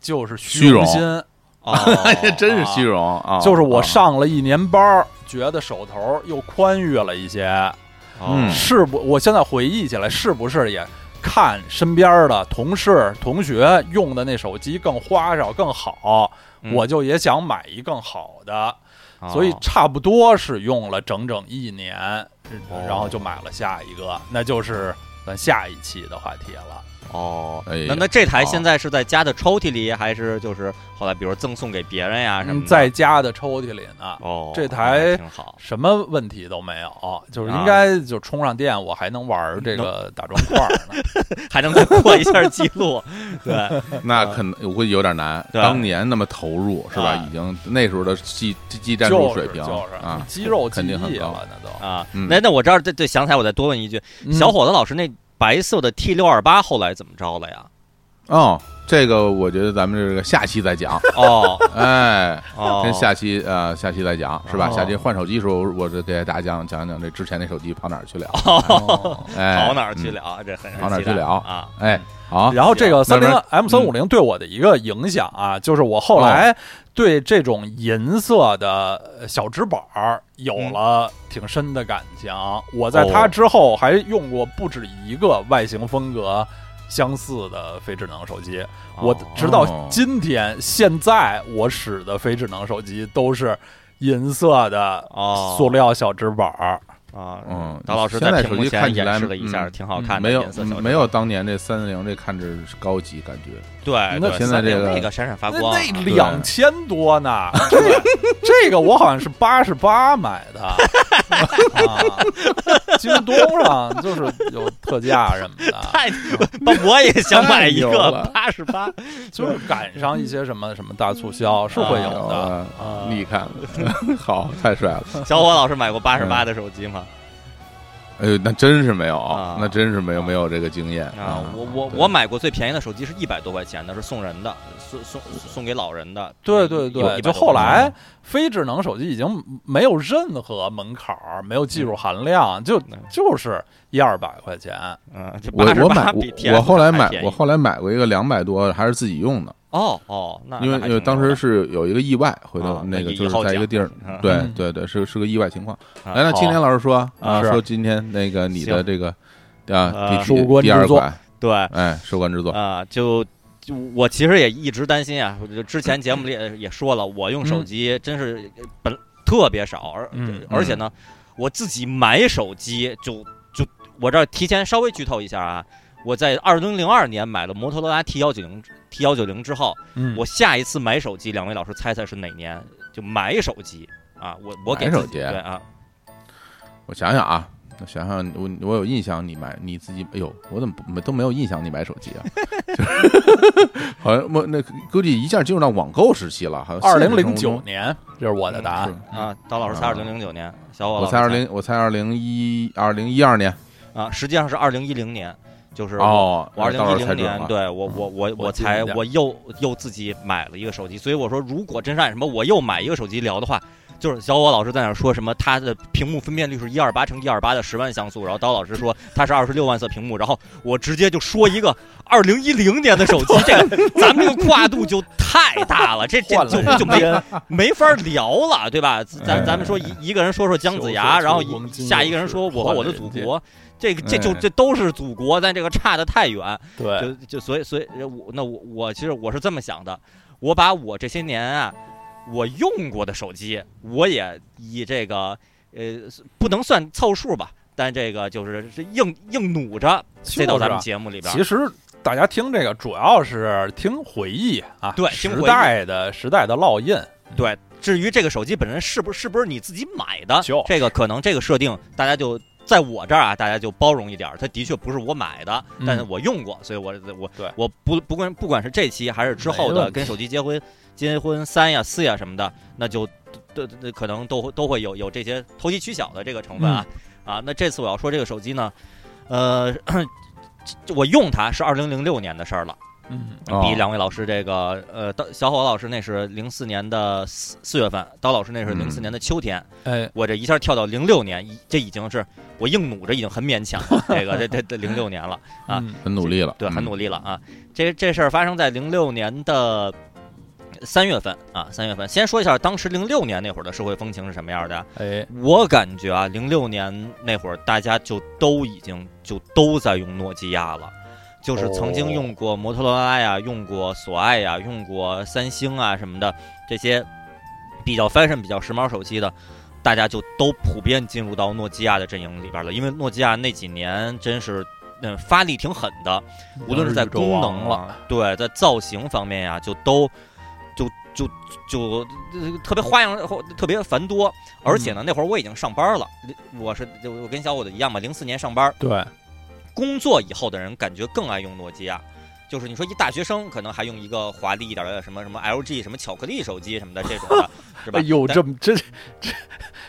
[SPEAKER 3] 就是
[SPEAKER 1] 虚荣
[SPEAKER 3] 心。
[SPEAKER 2] 啊，
[SPEAKER 1] 也 真是虚荣啊！
[SPEAKER 3] 就是我
[SPEAKER 1] 啊。
[SPEAKER 3] 上了一年班儿，觉得手头又宽裕了一些，
[SPEAKER 2] 哦。
[SPEAKER 1] 嗯。
[SPEAKER 3] 是不？我现在回忆起来，是不是也看身边的同事、同学用的那手机更花哨、更好，
[SPEAKER 2] 嗯。
[SPEAKER 3] 我就也想买一更好的，
[SPEAKER 2] 哦。
[SPEAKER 3] 所以差不多是用了整整一年，
[SPEAKER 2] 哦
[SPEAKER 3] 然后就买了下一个，那就是咱下一期的话题了。
[SPEAKER 2] 哦，
[SPEAKER 1] 哎
[SPEAKER 2] 那那这台现在是在家的抽屉里，还是就是后来比如赠送给别人呀什么？
[SPEAKER 3] 在家的抽屉里呢。
[SPEAKER 2] 哦，
[SPEAKER 3] 这台
[SPEAKER 2] 挺好。
[SPEAKER 3] 什么问题都没有，就是
[SPEAKER 2] 啊
[SPEAKER 3] 应该就充上电，我还能玩这个 打砖块儿呢。
[SPEAKER 2] 还能再破一下记录，对，
[SPEAKER 1] 那可能我估计有点难。当年那么投入是吧
[SPEAKER 3] 啊？
[SPEAKER 1] 已经那时候的技技战术水平
[SPEAKER 3] 就是
[SPEAKER 1] 啊，
[SPEAKER 3] 肌肉记
[SPEAKER 1] 肯定很高
[SPEAKER 3] 了，那都。
[SPEAKER 2] 啊，
[SPEAKER 1] 嗯
[SPEAKER 2] 那那我这儿这这想起来，我再多问一句，
[SPEAKER 3] 嗯
[SPEAKER 2] 小伙子老师那白色的 T 六二八后来怎么着了呀？
[SPEAKER 1] 哦，这个我觉得咱们这个下期再讲，
[SPEAKER 2] 哦
[SPEAKER 1] 哎，
[SPEAKER 2] 哦，
[SPEAKER 1] 跟下期呃下期再讲是吧？
[SPEAKER 3] 哦
[SPEAKER 1] 下期换手机时候，我就给大家讲讲讲这之前那手机跑哪儿去了，
[SPEAKER 3] 哦
[SPEAKER 1] 哎，
[SPEAKER 2] 跑哪儿去
[SPEAKER 1] 嗯？
[SPEAKER 2] 了？这很
[SPEAKER 1] 跑哪儿去了
[SPEAKER 2] 啊？
[SPEAKER 1] 哎，好，
[SPEAKER 3] 然后这个三零 M 三五零对我的一个影响啊，就是我后来对这种银色的小直板儿有了挺深的感情。我在它之后还用过不止一个外形风格相似的非智能手机。我
[SPEAKER 2] 哦
[SPEAKER 3] 直到今天，现在我使的非智能手机都是银色的
[SPEAKER 2] 哦
[SPEAKER 3] 塑料小直板儿。
[SPEAKER 2] 啊，
[SPEAKER 1] 嗯，
[SPEAKER 2] 刀老师
[SPEAKER 1] 现在手
[SPEAKER 2] 屏幕前
[SPEAKER 1] 机看起来
[SPEAKER 2] 演示了一下，
[SPEAKER 1] 嗯
[SPEAKER 2] 挺好看的，
[SPEAKER 1] 没有
[SPEAKER 2] 颜色
[SPEAKER 1] 没有当年这三零这看着高级感觉，
[SPEAKER 2] 对，
[SPEAKER 3] 那
[SPEAKER 1] 现在这个
[SPEAKER 2] 那个闪闪发
[SPEAKER 3] 那
[SPEAKER 2] 光啊，
[SPEAKER 3] 那两千多呢，这个我好像是八十八买的，啊，京东上就是有特价什么的，
[SPEAKER 2] 太，我也想买一个八十八，
[SPEAKER 3] 就是赶上一些什么什么大促销是会有的。
[SPEAKER 1] 你看，好，太帅了，
[SPEAKER 2] 小伙老师买过八十八的手机吗？
[SPEAKER 1] 哎呦，那真是没有
[SPEAKER 2] 啊，
[SPEAKER 1] 那真是没有没有这个经验
[SPEAKER 2] 啊，我我我买过最便宜的手机是一百多块钱的，是送人的，送送送给老人的。
[SPEAKER 3] 对对对，就后来非智能手机已经没有任何门槛儿，没有技术含量，就
[SPEAKER 2] 嗯。
[SPEAKER 3] 就是一二百块钱。
[SPEAKER 2] 嗯，
[SPEAKER 1] 我我买我后来买我后来买过一个两百多，还是自己用的，
[SPEAKER 2] 哦哦，那
[SPEAKER 1] 因为因为当时是有一个意外，回头
[SPEAKER 2] 啊
[SPEAKER 1] 那个就是在一个地儿
[SPEAKER 2] 嗯，
[SPEAKER 1] 对
[SPEAKER 3] 嗯。
[SPEAKER 1] 对对，是是个意外情况。
[SPEAKER 2] 啊
[SPEAKER 1] 来，那青年老师说
[SPEAKER 2] 啊
[SPEAKER 3] 是。
[SPEAKER 1] 说今天那个你的这个啊
[SPEAKER 2] 呃
[SPEAKER 1] 第
[SPEAKER 3] 收官之作
[SPEAKER 1] 第二款，
[SPEAKER 2] 对。
[SPEAKER 1] 哎，收官之作，
[SPEAKER 2] 啊，就就我其实也一直担心啊，我就之前节目里也也说了，我用手机真是本特别少，而
[SPEAKER 3] 嗯
[SPEAKER 2] 而且呢，我自己买手机就就我这儿提前稍微剧透一下啊。我在二零零二年买了摩托罗拉 T 幺九零 T 幺九零之后，
[SPEAKER 3] 嗯，
[SPEAKER 2] 我下一次买手机，两位老师猜猜是哪年？就买手机啊，我我给自己
[SPEAKER 1] 买手机？
[SPEAKER 2] 对啊，
[SPEAKER 1] 我想想啊，我想想，我我有印象，你买你自己，哎呦，我怎么都没有印象你买手机啊？就 是好像我那估计一下进入到网购时期了，好像
[SPEAKER 3] 二零零九年，这是我的答案。
[SPEAKER 1] 是。
[SPEAKER 2] 啊，刀老师猜
[SPEAKER 1] 啊。
[SPEAKER 2] 二零零九年，小伙老师
[SPEAKER 1] 我猜二零，我猜二零一二零一二年。
[SPEAKER 2] 啊，实际上是二零一零年，就是我
[SPEAKER 1] 哦，
[SPEAKER 2] 我二零一零年，对我我我
[SPEAKER 3] 我
[SPEAKER 2] 我才我又又自己买了一个手机，所以我说如果真是按什么我又买一个手机聊的话，就是小我老师在那说什么他的屏幕分辨率是一二八乘一二八的十万像素，然后刀老师说他是二十六万色屏幕，然后我直接就说一个二零一零年的手机，这个 咱们这个跨度就太大了，这这就就没
[SPEAKER 3] 人
[SPEAKER 2] 没法聊了，对吧？咱咱们说一一个人说说姜子牙，然后下一个人说我和我的祖国。这个这就
[SPEAKER 1] 哎
[SPEAKER 2] 这都是祖国，但这个差的太远，
[SPEAKER 3] 对，
[SPEAKER 2] 就就所以所以我那我我其实我是这么想的，我把我这些年啊我用过的手机，我也以这个呃不能算凑数吧，但这个就是是硬硬努着塞到咱们节目里边。
[SPEAKER 3] 其实大家听这个主要是听回忆啊，
[SPEAKER 2] 对听回忆
[SPEAKER 3] 代的时代的烙印。
[SPEAKER 2] 对，至于这个手机本身是不是是不是你自己买的，这个可能这个设定大家就。在我这儿啊，大家就包容一点儿，它的确不是我买的，
[SPEAKER 3] 嗯
[SPEAKER 2] 但是我用过，所以我我
[SPEAKER 3] 对
[SPEAKER 2] 我不不管不管是这期还是之后
[SPEAKER 3] 没问题
[SPEAKER 2] 的跟手机结婚结婚三呀四呀什么的，那就都都可能都会都会有有这些投机取巧的这个成分啊、
[SPEAKER 3] 嗯
[SPEAKER 2] 啊。那这次我要说这个手机呢，呃，我用它是二零零六年的事儿了。
[SPEAKER 3] 嗯，
[SPEAKER 1] 哦
[SPEAKER 2] 比两位老师这个呃，刀小伙老师那是零四年的四四月份，刀老师那是
[SPEAKER 1] 嗯
[SPEAKER 2] 零四年的秋天，
[SPEAKER 3] 哎，
[SPEAKER 2] 我这一下跳到零六年，这已经是我硬努着，已经很勉强了。这个这这这零六年了，啊
[SPEAKER 3] 嗯
[SPEAKER 1] 很努力了，
[SPEAKER 2] 对，很
[SPEAKER 1] 嗯
[SPEAKER 2] 努力了啊。这这事儿发生在零六年的三月份啊，三月份。先说一下当时零六年那会儿的社会风情是什么样的啊。
[SPEAKER 3] 哎，
[SPEAKER 2] 我感觉啊，零六年那会儿大家就都已经就都在用诺基亚了。就是曾经用过摩托罗拉呀，用过索爱呀，用过三星啊什么的这些比较 fashion、比较时髦手机的，大家就都普遍进入到诺基亚的阵营里边了。因为诺基亚那几年真是嗯发力挺狠的，无论是在功能了，对，在造型方面呀，就都就就就、呃特别花样，特别繁多。而且呢，那会儿我已经上班了，我是我我跟小伙子一样嘛，零四年上班，
[SPEAKER 3] 对，
[SPEAKER 2] 工作以后的人感觉更爱用诺基亚，就是你说一大学生可能还用一个华丽一点的什么什么 LG 什么巧克力手机什么的这种的，是吧？
[SPEAKER 3] 哎呦，
[SPEAKER 2] 但
[SPEAKER 3] 这么这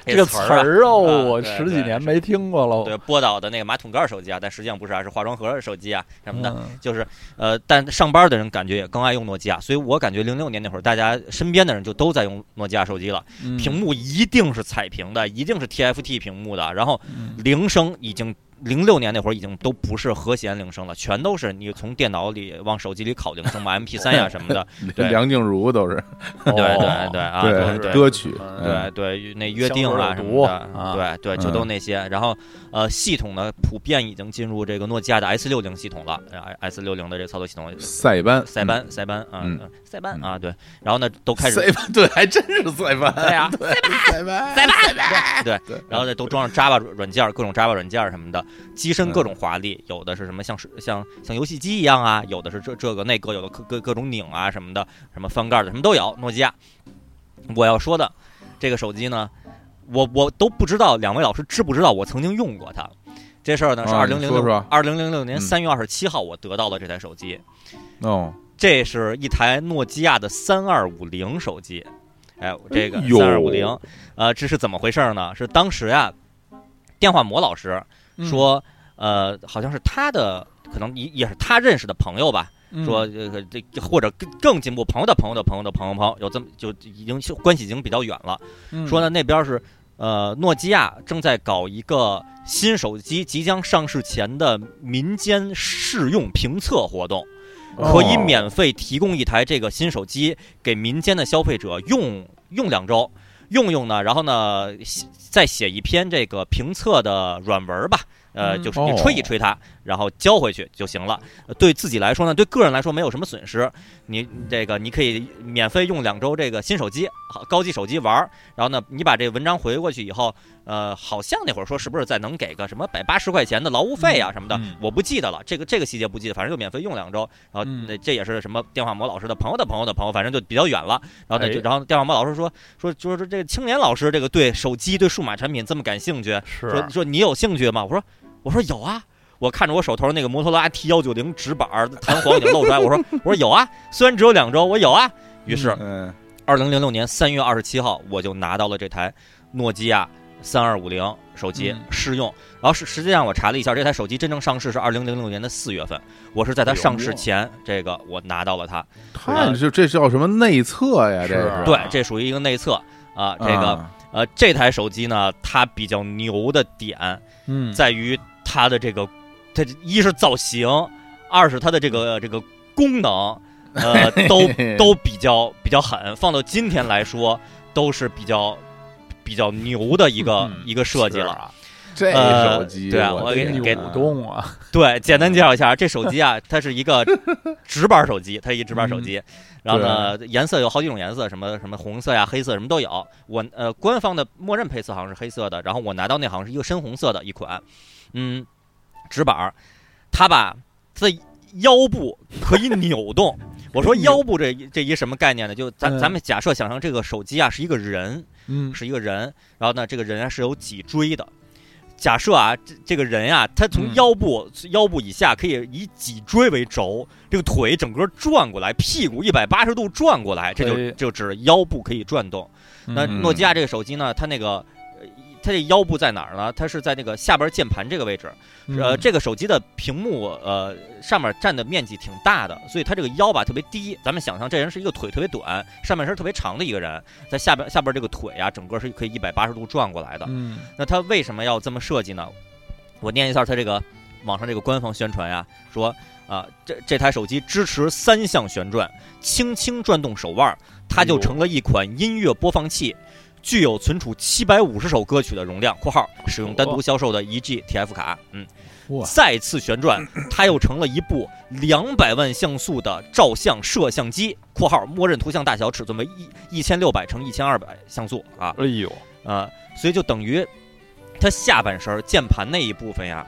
[SPEAKER 3] 这个词
[SPEAKER 2] 儿
[SPEAKER 3] 哦，
[SPEAKER 2] 啊
[SPEAKER 3] 我十几年没听过了。
[SPEAKER 2] 对波导的那个马桶盖手机啊，但实际上不是啊，是化妆盒手机啊什么的。
[SPEAKER 3] 嗯
[SPEAKER 2] 就是呃，但上班的人感觉也更爱用诺基亚，所以我感觉零六年那会儿，大家身边的人就都在用诺基亚手机了。
[SPEAKER 3] 嗯
[SPEAKER 2] 屏幕一定是彩屏的，一定是 TFT 屏幕的，然后
[SPEAKER 3] 嗯
[SPEAKER 2] 铃声已经零六年那会儿已经都不是和弦铃声了，全都是你从电脑里往手机里拷铃声嘛，MP 三呀什么的。对
[SPEAKER 1] 梁静茹都是
[SPEAKER 2] 对对
[SPEAKER 3] 哦
[SPEAKER 2] 对 啊，
[SPEAKER 1] 对
[SPEAKER 2] 对
[SPEAKER 1] 歌曲，
[SPEAKER 3] 嗯
[SPEAKER 2] 对对，那约定啊什么的，
[SPEAKER 3] 啊
[SPEAKER 2] 对对，就都那些。然后呃，系统呢普遍已经进入这个诺基亚的 S 六零系统了，S 六零的这个操作系统。
[SPEAKER 1] 塞班，
[SPEAKER 2] 塞班，塞班啊塞班啊，对，然后呢，都开始
[SPEAKER 1] 塞班，对，还真是塞班，
[SPEAKER 2] 对呀
[SPEAKER 1] 对，塞班，
[SPEAKER 2] 塞班，对，
[SPEAKER 1] 对，
[SPEAKER 2] 然后呢，都装上 Java 软件，各种 Java 软件什么的，机身各种华丽，有的是什么像是像像游戏机一样啊，有的是这这个那个，有的各各各种拧啊什么的，什么翻盖的什么都有。诺基亚，我要说的这个手机呢，我我都不知道两位老师知不知道我曾经用过它。这事儿呢是
[SPEAKER 1] 啊
[SPEAKER 2] 二零零六二零零六年
[SPEAKER 1] 嗯
[SPEAKER 2] 三月二十七号，我得到了这台手机。
[SPEAKER 1] 哦，
[SPEAKER 2] 这是一台诺基亚的三二五零手机，哎，这个三二五零，呃，这是怎么回事呢？是当时呀，电话魔老师
[SPEAKER 3] 嗯
[SPEAKER 2] 说，呃，好像是他的，可能也也是他认识的朋友吧，
[SPEAKER 3] 嗯
[SPEAKER 2] 说这个这或者更更进步，朋友的朋友的朋友的朋友朋友，有这么就已经关系已经比较远了。
[SPEAKER 3] 嗯
[SPEAKER 2] 说呢那边是呃诺基亚正在搞一个新手机即将上市前的民间试用评测活动。可以
[SPEAKER 1] 哦
[SPEAKER 2] 免费提供一台这个新手机给民间的消费者用用两周，用用呢，然后呢写再写一篇这个评测的软文吧，呃，
[SPEAKER 3] 嗯。
[SPEAKER 2] 就是你吹一吹它，然后交回去就行了。呃对自己来说呢，对个人来说没有什么损失，你这个你可以免费用两周这个新手机，好高级手机玩儿，然后呢，你把这个文章回过去以后，呃，好像那会儿说是不是再能给个什么百八十块钱的劳务费啊什么的，
[SPEAKER 3] 嗯
[SPEAKER 2] 我不记得了，这个这个细节不记得，反正就免费用两周，然后
[SPEAKER 3] 嗯
[SPEAKER 2] 那这也是什么电话魔老师的朋友的朋友的朋友，反正就比较远了。然后呢，
[SPEAKER 3] 哎
[SPEAKER 2] 就然后电话魔老师说说说说这个青年老师这个对手机对数码产品这么感兴趣，
[SPEAKER 3] 是
[SPEAKER 2] 说说你有兴趣吗？我说我说有啊。我看着我手头那个摩托罗拉 T 幺九零直板弹簧已经露出来，我说 我说有啊，虽然只有两周，我有啊。于是
[SPEAKER 1] 嗯，
[SPEAKER 2] 二零零六年三月二十七号，我就拿到了这台诺基亚三二五零手机
[SPEAKER 3] 嗯
[SPEAKER 2] 试用。然后实实际上我查了一下，这台手机真正上市是二零零六年的四月份，我是在它上市前，这个我拿到了它。
[SPEAKER 1] 看这这叫什么内测呀？这
[SPEAKER 3] 是
[SPEAKER 1] 是
[SPEAKER 2] 对，这属于一个内测啊。这个
[SPEAKER 1] 啊
[SPEAKER 2] 呃，这台手机呢，它比较牛的点
[SPEAKER 3] 嗯
[SPEAKER 2] 在于它的这个，它一是造型，二是它的这个这个功能，呃，都都比较比较狠。放到今天来说，都是比较比较牛的一个、
[SPEAKER 3] 嗯
[SPEAKER 2] 一个设计了。
[SPEAKER 3] 啊
[SPEAKER 1] 这
[SPEAKER 2] 呃
[SPEAKER 1] 手机，
[SPEAKER 2] 对啊
[SPEAKER 1] 我
[SPEAKER 2] 我给你给
[SPEAKER 3] 动啊，
[SPEAKER 2] 对，简单介绍一下，这手机啊，它是一个 直板手机，它是一直板手机，然后呢，颜色有好几种颜色，什么什么红色呀、黑色什么都有。我呃，官方的默认配色好像是黑色的，然后我拿到那好像是一个深红色的一款，嗯，直板儿，它吧，它的腰部可以扭动。我说腰部这这一什么概念呢？就咱
[SPEAKER 3] 嗯
[SPEAKER 2] 咱们假设想象这个手机啊是一个人，
[SPEAKER 3] 嗯
[SPEAKER 2] 是一个人，然后呢，这个人啊是有脊椎的。假设啊，这这个人啊、他从
[SPEAKER 3] 嗯
[SPEAKER 2] 腰部、腰部以下可以以脊椎为轴，这个腿整个转过来，屁股一百八十度转过来，这
[SPEAKER 3] 哎
[SPEAKER 2] 就就指腰部可以转动。那
[SPEAKER 3] 嗯
[SPEAKER 2] 诺基亚这个手机呢，它那个。呃它这腰部在哪儿呢？它是在那个下边键盘这个位置。呃，
[SPEAKER 3] 嗯
[SPEAKER 2] 这个手机的屏幕呃上面占的面积挺大的，所以它这个腰吧特别低。咱们想象这人是一个腿特别短，上半身特别长的一个人，在下边下边这个腿啊，整个是可以一百八十度转过来的。
[SPEAKER 3] 嗯
[SPEAKER 2] 那它为什么要这么设计呢？我念一下它这个网上这个官方宣传呀，说啊、这这台手机支持三项旋转，轻轻转动手腕，它就成了一款音乐播放器。具有存储七百五十首歌曲的容量（括号使用单独销售的一 G TF 卡）。嗯，
[SPEAKER 3] 哇
[SPEAKER 2] 再次旋转，它又成了一部两百万像素的照相摄像机（括号默认图像大小尺寸为一一千六百乘一千二百像素）啊。
[SPEAKER 3] 哎呦，
[SPEAKER 2] 啊，所以就等于它下半身键盘那一部分呀，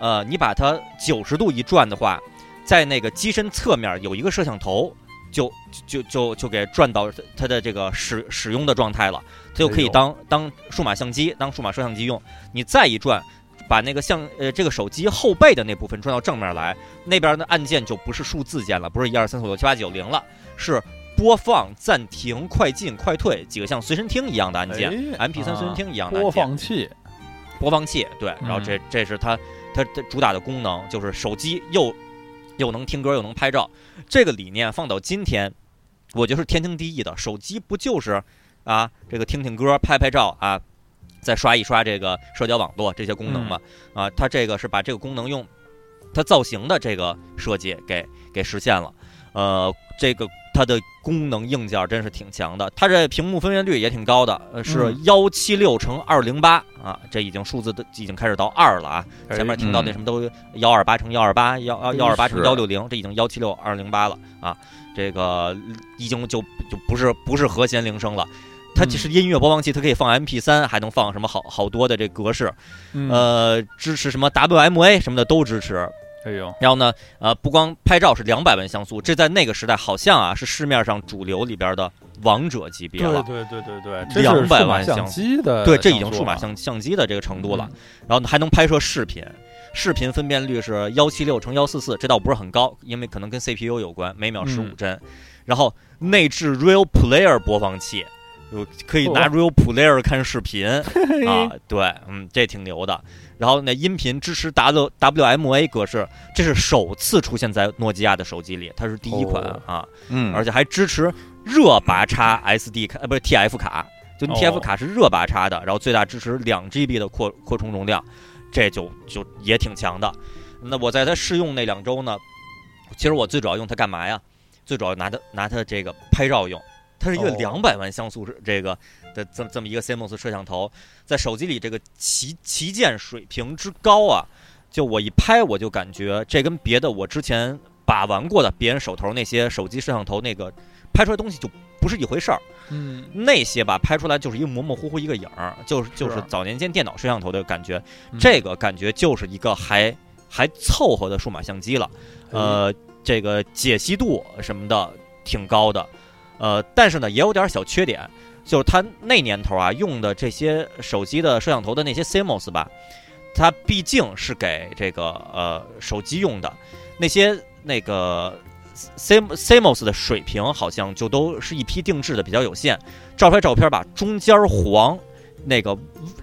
[SPEAKER 2] 呃，你把它九十度一转的话，在那个机身侧面有一个摄像头，就就就就给转到它的这个使使用的状态了，它就可以当当数码相机、当数码摄像机用。你再一转，把那个相呃这个手机后背的那部分转到正面来，那边的按键就不是数字键了，不是一二三四五六七八九零了，是播放、暂停、快进、快退几个像随身听一样的按键、
[SPEAKER 3] 哎
[SPEAKER 2] m p 3随身听一样的
[SPEAKER 3] 播
[SPEAKER 2] 按键。
[SPEAKER 3] 放器，
[SPEAKER 2] 播放器，对，然后这这是它它它主打的功能，就是手机又又能听歌又能拍照，这个理念放到今天，我觉得是天经地义的。手机不就是啊这个听听歌、拍拍照啊，再刷一刷这个社交网络这些功能嘛？啊，它这个是把这个功能用它造型的这个设计给给实现了，呃，这个。它的功能硬件真是挺强的，它这屏幕分辨率也挺高的，呃，是
[SPEAKER 3] 嗯
[SPEAKER 2] 幺七六乘二零八啊，这已经数字都已经开始到二了啊。
[SPEAKER 3] 哎
[SPEAKER 2] 前面听到那
[SPEAKER 1] 嗯
[SPEAKER 2] 什么都幺二八乘幺二八，幺幺幺二八乘
[SPEAKER 1] 是
[SPEAKER 2] 幺六零，这已经幺七六二零八了啊，这个已经就就不是不是和弦铃声了。它
[SPEAKER 3] 嗯
[SPEAKER 2] 只是音乐播放器，它可以放 MP 三还能放什么好好多的这格式，
[SPEAKER 3] 嗯，
[SPEAKER 2] 呃，支持什么 WMA 什么的都支持。
[SPEAKER 3] 哎呦，
[SPEAKER 2] 然后呢，呃，不光拍照是两百万像素，这在那个时代好像啊是市面上主流里边的王者级别了。
[SPEAKER 3] 对对对对对，这是
[SPEAKER 2] 200万像
[SPEAKER 3] 相机的，
[SPEAKER 2] 对，这已经数码相相机的这个程度了。然后呢还能拍摄视频，视频分辨率是幺七六乘幺四四，这倒不是很高，因为可能跟 CPU 有关，每秒十五
[SPEAKER 3] 嗯
[SPEAKER 2] 帧。然后内置 Real Player 播放器，有可以拿 Real Player 看视频 啊，对，嗯，这挺牛的。然后那，音频支持 W WMA 格式，这是首次出现在诺基亚的手机里，它是第一款
[SPEAKER 3] 哦
[SPEAKER 2] 啊，
[SPEAKER 1] 嗯，
[SPEAKER 2] 而且还支持热拔插 SD 卡，呃，不是 TF 卡，就
[SPEAKER 3] 哦
[SPEAKER 2] TF 卡是热拔插的，然后最大支持两 GB 的扩扩充容量，这就就也挺强的。那我在它试用那两周呢，其实我最主要用它干嘛呀？最主要拿它拿它这个拍照用，它是一个
[SPEAKER 3] 哦
[SPEAKER 2] 两百万像素是这个的这么这么一个 CMOS 摄像头，在手机里这个旗旗舰水平之高啊，就我一拍我就感觉这跟别的我之前把玩过的别人手头那些手机摄像头那个拍出来东西就不是一回事儿。
[SPEAKER 3] 嗯，
[SPEAKER 2] 那些吧拍出来就是一个模模糊糊一个影儿，就是就是
[SPEAKER 3] 是
[SPEAKER 2] 早年间电脑摄像头的感觉，
[SPEAKER 3] 嗯
[SPEAKER 2] 这个感觉就是一个还还凑合的数码相机了。
[SPEAKER 3] 哎
[SPEAKER 2] 呃，这个解析度什么的挺高的，呃，但是呢也有点小缺点，就是它那年头啊用的这些手机的摄像头的那些 CMOS 吧，它毕竟是给这个呃手机用的，那些那个 C CMOS 的水平好像就都是一批定制的，比较有限。照出来照片吧，中间黄，那个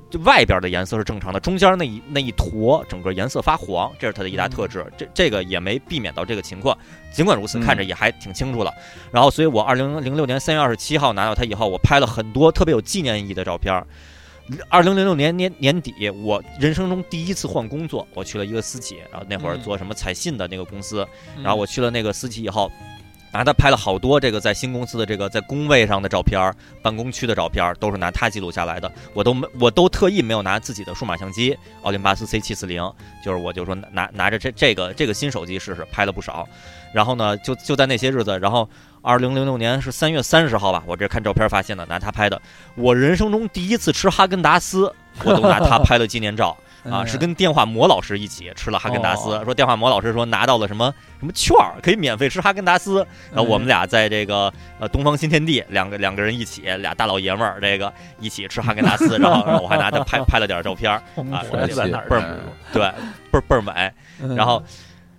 [SPEAKER 2] 就外边的颜色是正常的，中间那一那一坨整个颜色发黄，这是它的一大特质。这这个也没避免到这个情况，尽管如此，
[SPEAKER 1] 嗯
[SPEAKER 2] 看着也还挺清楚了。然后，所以我二零零六年三月二十七号拿到它以后，我拍了很多特别有纪念意义的照片。二零零六年年年底，我人生中第一次换工作，我去了一个私企，然后那会儿
[SPEAKER 3] 嗯
[SPEAKER 2] 做什么彩信的那个公司，
[SPEAKER 3] 嗯
[SPEAKER 2] 然后我去了那个私企以后，拿它拍了好多这个在新公司的这个在工位上的照片、办公区的照片，都是拿它记录下来的。我都没，我都特意没有拿自己的数码相机奥林巴斯 C 七四零，就是我就说拿拿着这这个这个新手机试试，拍了不少。然后呢，就就在那些日子，然后二零零六年是三月三十号吧，我这看照片发现的，拿它拍的。我人生中第一次吃哈根达斯，我都拿它拍了纪念照。啊，
[SPEAKER 3] 嗯。
[SPEAKER 2] 是跟电话魔老师一起吃了哈根达斯，
[SPEAKER 3] 哦。
[SPEAKER 2] 说电话魔老师说拿到了什么什么券儿，可以免费吃哈根达斯。然后我们俩在这个呃东方新天地，两个两个人一起，俩大老爷们儿，这个一起吃哈根达斯，然后然后我还拿他拍 拍了点照片儿，啊
[SPEAKER 3] 我在哪儿
[SPEAKER 2] 倍儿对，倍儿倍儿美。
[SPEAKER 3] 嗯。
[SPEAKER 2] 然后，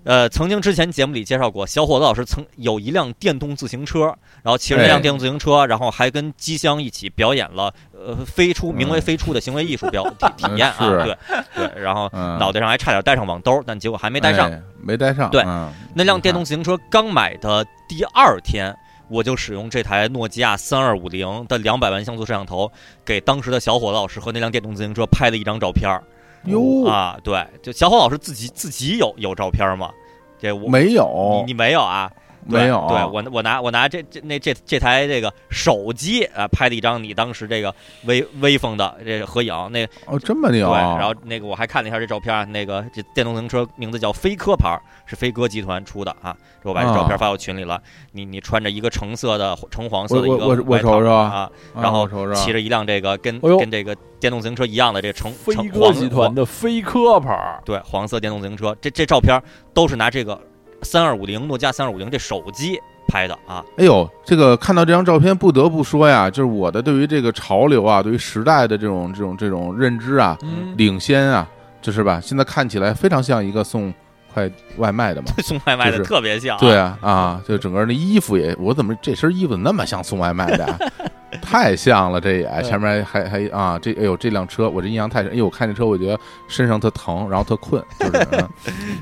[SPEAKER 2] 呃，曾经之前节目里介绍过，小伙子老师曾有一辆电动自行车，然后骑着那辆
[SPEAKER 1] 哎。
[SPEAKER 2] 电动自行车，然后还跟机箱一起表演了呃飞出名为
[SPEAKER 1] 嗯。
[SPEAKER 2] 飞出的行为艺术表体体验啊，对对，然后
[SPEAKER 1] 嗯。
[SPEAKER 2] 脑袋上还差点带上网兜，但结果还没带上。
[SPEAKER 1] 哎没带上，
[SPEAKER 2] 对
[SPEAKER 1] 嗯
[SPEAKER 2] 那辆电动自行车刚买的第二天，我就使用这台诺基亚三二五零的两百万像素摄像头，给当时的小伙子老师和那辆电动自行车拍了一张照片儿
[SPEAKER 1] 哟，
[SPEAKER 2] 啊。对，就小伙老师自己自己有有照片吗？这我
[SPEAKER 1] 没有
[SPEAKER 2] 你你没有啊？对
[SPEAKER 1] 没有，
[SPEAKER 2] 对我我拿我拿这这那这这台这个手机啊拍了一张你当时这个威威风的这个合影，那
[SPEAKER 1] 哦这么
[SPEAKER 2] 对，然后那个我还看了一下这照片啊，那个这电动自行车名字叫飞科牌，是飞鸽集团出的啊。我把这照片发到群里了，你你穿着一个橙色的橙黄色的一个
[SPEAKER 1] 我瞅瞅
[SPEAKER 2] 啊，然后骑着一辆这个跟
[SPEAKER 3] 哎
[SPEAKER 2] 跟这个电动自行车一样的这橙橙黄
[SPEAKER 3] 集团的飞科牌，
[SPEAKER 2] 对黄色电动自行车，这这照片都是拿这个三二五零诺基亚三二五零这手机拍的啊。
[SPEAKER 1] 哎呦，这个看到这张照片，不得不说呀，就是我的对于这个潮流啊，对于时代的这种这种这种认知啊，
[SPEAKER 3] 嗯，
[SPEAKER 1] 领先啊，就是吧？现在看起来非常像一个送快外卖的嘛。
[SPEAKER 2] 送外卖的
[SPEAKER 1] 就是
[SPEAKER 2] 特别像，
[SPEAKER 1] 对，啊，啊，就整个那衣服也，我怎么这身衣服那么像送外卖的啊？太像了，这也前面还还啊，这哎呦，这辆车我这印象太深，哎呦，我看这车我觉得身上特疼，然后特困，就是嗯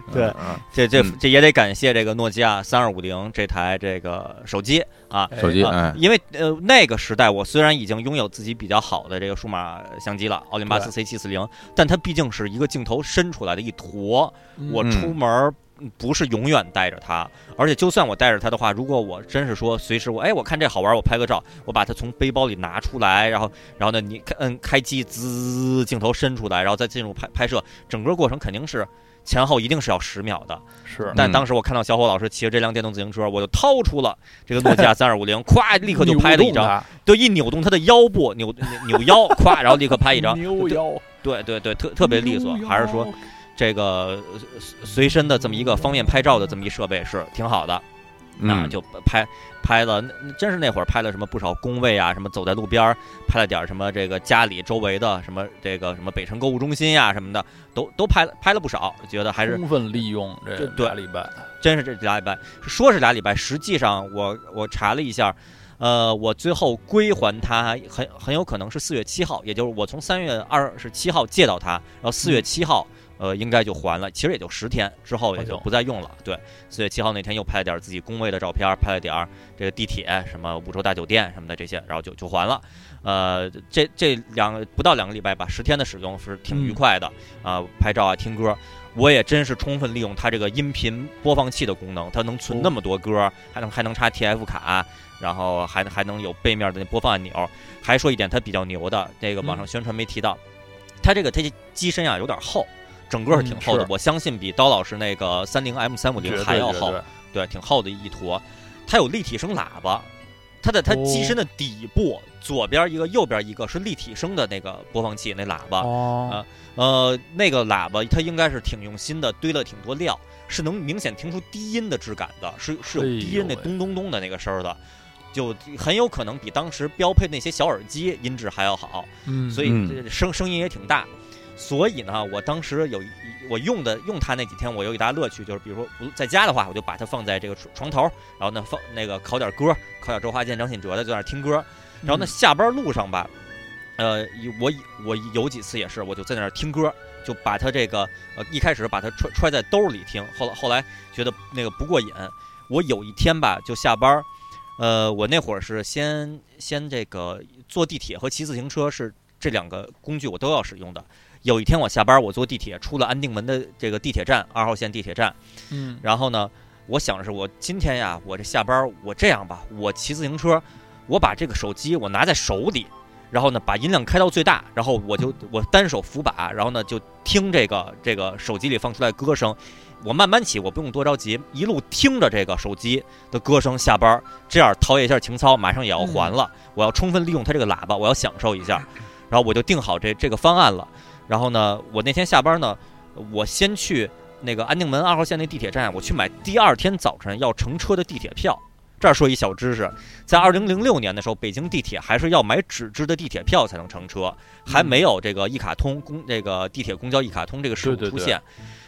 [SPEAKER 2] 对这这
[SPEAKER 1] 嗯。
[SPEAKER 2] 这也得感谢这个诺基亚三二五零这台这个手机啊。
[SPEAKER 1] 手机
[SPEAKER 2] 因为呃那个时代，我虽然已经拥有自己比较好的这个数码相机了，奥林巴斯 C 七四零，但它毕竟是一个镜头伸出来的一坨，我
[SPEAKER 1] 嗯。
[SPEAKER 2] 出门儿不是永远带着它，而且就算我带着它的话，如果我真是说随时我哎我看这好玩儿，我拍个照，我把它从背包里拿出来，然后然后呢你开嗯开机滋镜头伸出来，然后再进入拍拍摄，整个过程肯定是前后一定是要十秒的。
[SPEAKER 3] 是。
[SPEAKER 1] 嗯。
[SPEAKER 2] 但当时我看到小伙老师骑着这辆电动自行车，我就掏出了 这个诺基亚三二五零，咵立刻就拍了一张，就一扭动它的腰部，扭扭扭腰，咵，然后立刻拍一张，
[SPEAKER 3] 扭腰，
[SPEAKER 2] 对对对，特特别利索，还是说这个呃随身的这么一个方便拍照的这么一设备是挺好的，那
[SPEAKER 1] 嗯
[SPEAKER 2] 就拍拍了，那真是那会儿拍了什么不少工位啊，什么走在路边儿拍了点儿什么这个家里周围的什么这个什么北辰购物中心呀、什么的，都都拍了拍了不少，觉得还是
[SPEAKER 3] 充分利用这
[SPEAKER 2] 这
[SPEAKER 3] 俩礼拜，
[SPEAKER 2] 真是这俩礼拜，说是俩礼拜，实际上我我查了一下，呃，我最后归还他很很有可能是四月七号，也就是我从三月二十七号借到他，然后四月七号。呃，应该就还了，其实也就十天之后也就不再用了。对，四月七号那天又拍了点自己工位的照片，拍了点儿这个地铁什么五洲大酒店什么的这些，然后就就还了。呃，这这两不到两个礼拜吧，十天的使用是挺愉快的啊、拍照啊，听歌，我也真是充分利用它这个音频播放器的功能，它能存那么多歌，还能还能插 TF 卡，然后还还能有背面的那播放按钮。还说一点它比较牛的，这个网上宣传没提到，它这个它这机身啊有点厚，整个是挺厚的，
[SPEAKER 3] 嗯
[SPEAKER 2] 我相信比刀老师那个三零 M 三五零还要厚。
[SPEAKER 3] 对
[SPEAKER 2] 对，挺厚的一坨。它有立体声喇叭，它在它
[SPEAKER 3] 哦
[SPEAKER 2] 机身的底部、左边一个，右边一个是立体声的那个播放器那喇叭。
[SPEAKER 3] 哦，
[SPEAKER 2] 呃，那个喇叭它应该是挺用心的，堆了挺多料，是能明显听出低音的质感的，是是有低音那咚咚咚的那个声儿的。就很有可能比当时标配那些小耳机音质还要好，
[SPEAKER 3] 嗯，
[SPEAKER 2] 所以声声音也挺大。所以呢，我当时有一我用的用它那几天，我有一大乐趣，就是比如说不在家的话，我就把它放在这个床床头，然后呢放那个拷点歌，拷点周华健、张信哲的，就在那儿听歌。然后呢，下班路上吧，呃，我我有几次也是，我就在那儿听歌，就把它这个呃一开始把它揣揣在兜里听，后来后来觉得那个不过瘾。我有一天吧，就下班儿，呃，我那会儿是先先这个坐地铁和骑自行车是这两个工具我都要使用的。有一天我下班，我坐地铁出了安定门的这个地铁站，二号线地铁站，
[SPEAKER 3] 嗯，
[SPEAKER 2] 然后呢，我想的是我今天呀，我这下班我这样吧，我骑自行车，我把这个手机我拿在手里，然后呢把音量开到最大，然后我就 我单手扶把，然后呢就听这个这个手机里放出来歌声，我慢慢骑，我不用多着急，一路听着这个手机的歌声下班，这样陶冶一下情操，马上也要还了，我要充分利用它这个喇叭，我要享受一下，然后我就定好这这个方案了。然后呢，我那天下班呢，我先去那个安定门二号线那地铁站，我去买第二天早晨要乘车的地铁票。这儿说一小知识，在二零零六年的时候，北京地铁还是要买纸质的地铁票才能乘车，还没有这个一卡通公这个地铁公交一卡通这个事物
[SPEAKER 3] 对对对
[SPEAKER 2] 出现。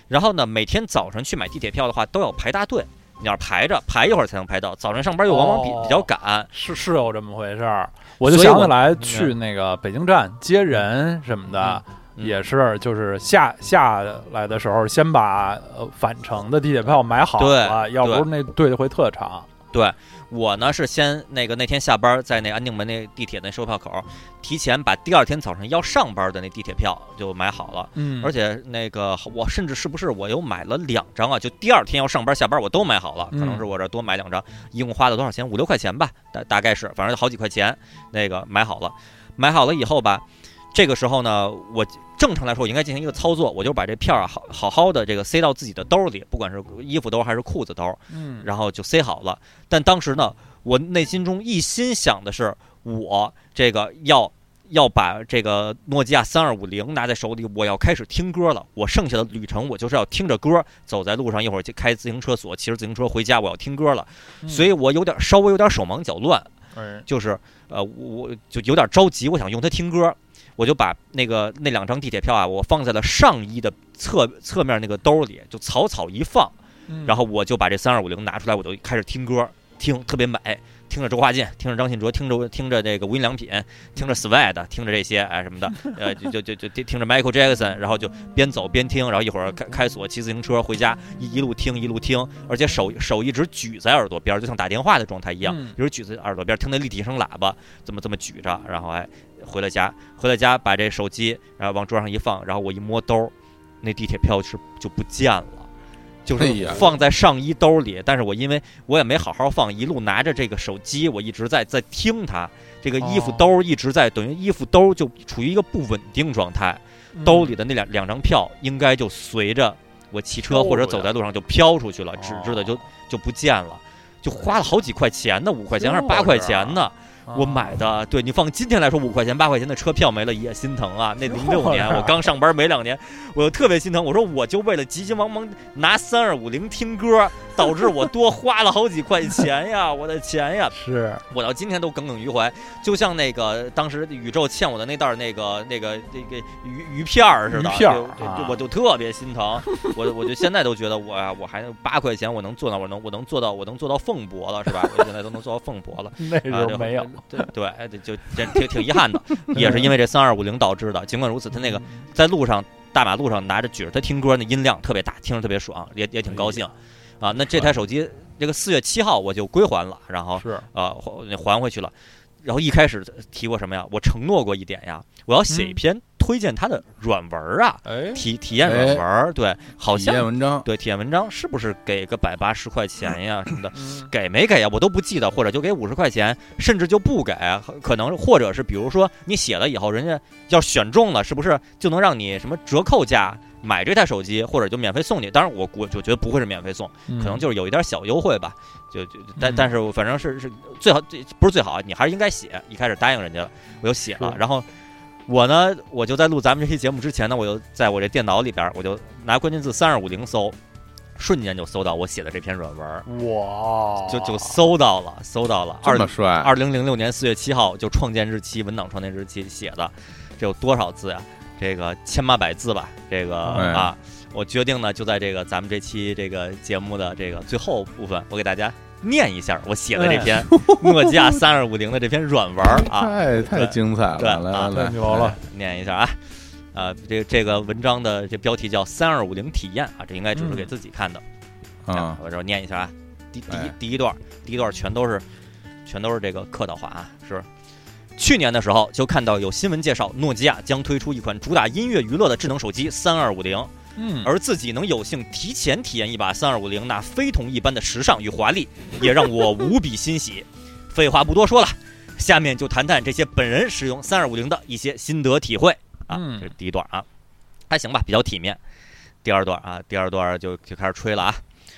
[SPEAKER 2] 然后呢，每天早上去买地铁票的话，都要排大队，你要排着排一会儿才能排到。早上上班又往往比、
[SPEAKER 3] 哦
[SPEAKER 2] 比较赶，
[SPEAKER 3] 是是有这么回事儿，我就想起来去那个北京站接人什么的，
[SPEAKER 2] 嗯
[SPEAKER 3] 也是就是下下来的时候，先把呃返程的地铁票买好
[SPEAKER 2] 对
[SPEAKER 3] 了，要不是那队会特长。
[SPEAKER 2] 对我呢是先那个那天下班在那安定门那地铁那售票口，提前把第二天早上要上班的那地铁票就买好了。
[SPEAKER 3] 嗯
[SPEAKER 2] 而且那个我甚至是不是我又买了两张啊？就第二天要上班下班我都买好了，可能是我这多买两张，一共花了多少钱？五六块钱吧，大大概是，反正好几块钱。那个买好了，买好了以后吧，这个时候呢，我正常来说我应该进行一个操作，我就把这片儿好好好的这个塞到自己的兜里，不管是衣服兜还是裤子兜，
[SPEAKER 3] 嗯，
[SPEAKER 2] 然后就塞好了。但当时呢，我内心中一心想的是，我这个要要把这个诺基亚三二五零拿在手里，我要开始听歌了。我剩下的旅程，我就是要听着歌走在路上，一会儿就开自行车锁，骑着自行车回家，我要听歌了。
[SPEAKER 3] 嗯
[SPEAKER 2] 所以我有点稍微有点手忙脚乱，
[SPEAKER 3] 哎
[SPEAKER 2] 就是呃，我就有点着急，我想用它听歌。我就把那个那两张地铁票啊，我放在了上衣的侧侧面那个兜里，就草草一放，然
[SPEAKER 3] 后
[SPEAKER 2] 后我就把这三二五零拿出来，我就开始听歌，听特别美，听着周华健，听着张信哲，听着听着这个无印良品，听着 Swag，听着这些哎什么的，呃就就就就听听着 Michael Jackson，然后就边走边听，然后一会儿开开锁骑自行车回家，一一路听一路听，而且手手一直举在耳朵边儿，就像打电话的状态一样，
[SPEAKER 3] 嗯。
[SPEAKER 2] 一直举在耳朵边儿，听那立体声喇叭这么这么举着，然后哎回了家，回了家把这手机然后往桌上一放，然后我一摸兜儿，那地铁票是就不见了。就是放在上衣兜里，但是我因为我也没好好放，一路拿着这个手机，我一直在在听它。这个衣服
[SPEAKER 3] 哦
[SPEAKER 2] 兜一直在，等于衣服兜就处于一个不稳定状态，
[SPEAKER 3] 嗯
[SPEAKER 2] 兜里的那两两张票应该就随着我骑车或者走在路上就飘出去了，纸质的就就不见了，就花了好几块钱呢，五块钱还是八块钱呢？我买的，对你放今天来说，五块钱八块钱的车票没了也心疼啊。那零六年我刚上班没两年，我就特别心疼。我说我就为了急急忙忙拿三二五零听歌，导致我多花了好几块钱呀，我的钱呀！
[SPEAKER 3] 是
[SPEAKER 2] 我到今天都耿耿于怀，就像那个当时宇宙欠我的那袋那个那个那个鱼鱼片儿似的，
[SPEAKER 3] 鱼片
[SPEAKER 2] 我就特别心疼。我我就现在都觉得我呀，我还八块钱我能做到，我能我能做到，我能做到凤博了，是吧？我现在都能做到凤博了。
[SPEAKER 3] 那时候没有，
[SPEAKER 2] 对 对，就这挺挺遗憾的，也是因为这三二五零导致的。尽管如此，他那个在路上大马路上拿着举着他听歌，那音量特别大，听着特别爽，也也挺高兴。啊，那这台手机这个四月七号我就归还了，然后
[SPEAKER 3] 是
[SPEAKER 2] 啊还还回去了。然后一开始提过什么呀？我承诺过一点呀，我要写一
[SPEAKER 3] 嗯
[SPEAKER 2] 篇推荐他的软文儿啊，
[SPEAKER 3] 哎，
[SPEAKER 2] 体体验软文儿。对，好
[SPEAKER 1] 体验
[SPEAKER 2] 像
[SPEAKER 1] 文章，
[SPEAKER 2] 对体验文章是不是给个百八十块钱呀 什么的？
[SPEAKER 3] 嗯
[SPEAKER 2] 给没给呀？我都不记得，或者就给五十块钱，甚至就不给，可能或者是比如说你写了以后，人家要选中了，是不是就能让你什么折扣价买这台手机，或者就免费送你？当然我我就觉得不会是免费送，可能就是有一点小优惠吧。就就但
[SPEAKER 3] 嗯
[SPEAKER 2] 但是反正是是最好，这不是最好，你还是应该写。一开始答应人家了，我就写了，然后。我呢，我就在录咱们这期节目之前呢，我就在我这电脑里边，我就拿关键字三二五零搜，瞬间就搜到我写的这篇软文，
[SPEAKER 3] 哇，
[SPEAKER 2] 就就搜到了，搜到了。二
[SPEAKER 1] 这么帅，
[SPEAKER 2] 二零零六年四月七号就创建日期，文档创建日期写的，这有多少字呀？这个千八百字吧。这个
[SPEAKER 1] 哎
[SPEAKER 2] 啊，我决定呢，就在这个咱们这期这个节目的这个最后部分，我给大家念一下我写的这篇诺基亚 三二五零的这篇软文啊。
[SPEAKER 1] 太太精彩
[SPEAKER 2] 对
[SPEAKER 1] 了，来
[SPEAKER 2] 啊
[SPEAKER 1] 来来，
[SPEAKER 3] 太牛了，
[SPEAKER 2] 念一下啊。啊，这这个文章的这标题叫“三二五零体验”啊，这应该只是给自己看的。
[SPEAKER 1] 啊，
[SPEAKER 2] 我这念一下啊，第第第一段，第一段全都是全都是这个客套话啊，是。去年的时候就看到有新闻介绍，诺基亚将推出一款主打音乐娱乐的智能手机三二五零，
[SPEAKER 3] 嗯，
[SPEAKER 2] 而自己能有幸提前体验一把三二五零那非同一般的时尚与华丽，也让我无比欣喜。废话不多说了，下面就谈谈这些本人使用三二五零的一些心得体会啊。
[SPEAKER 3] 嗯
[SPEAKER 2] 这是第一段啊，还行吧，比较体面。第二段啊，第二段就就开始吹了啊。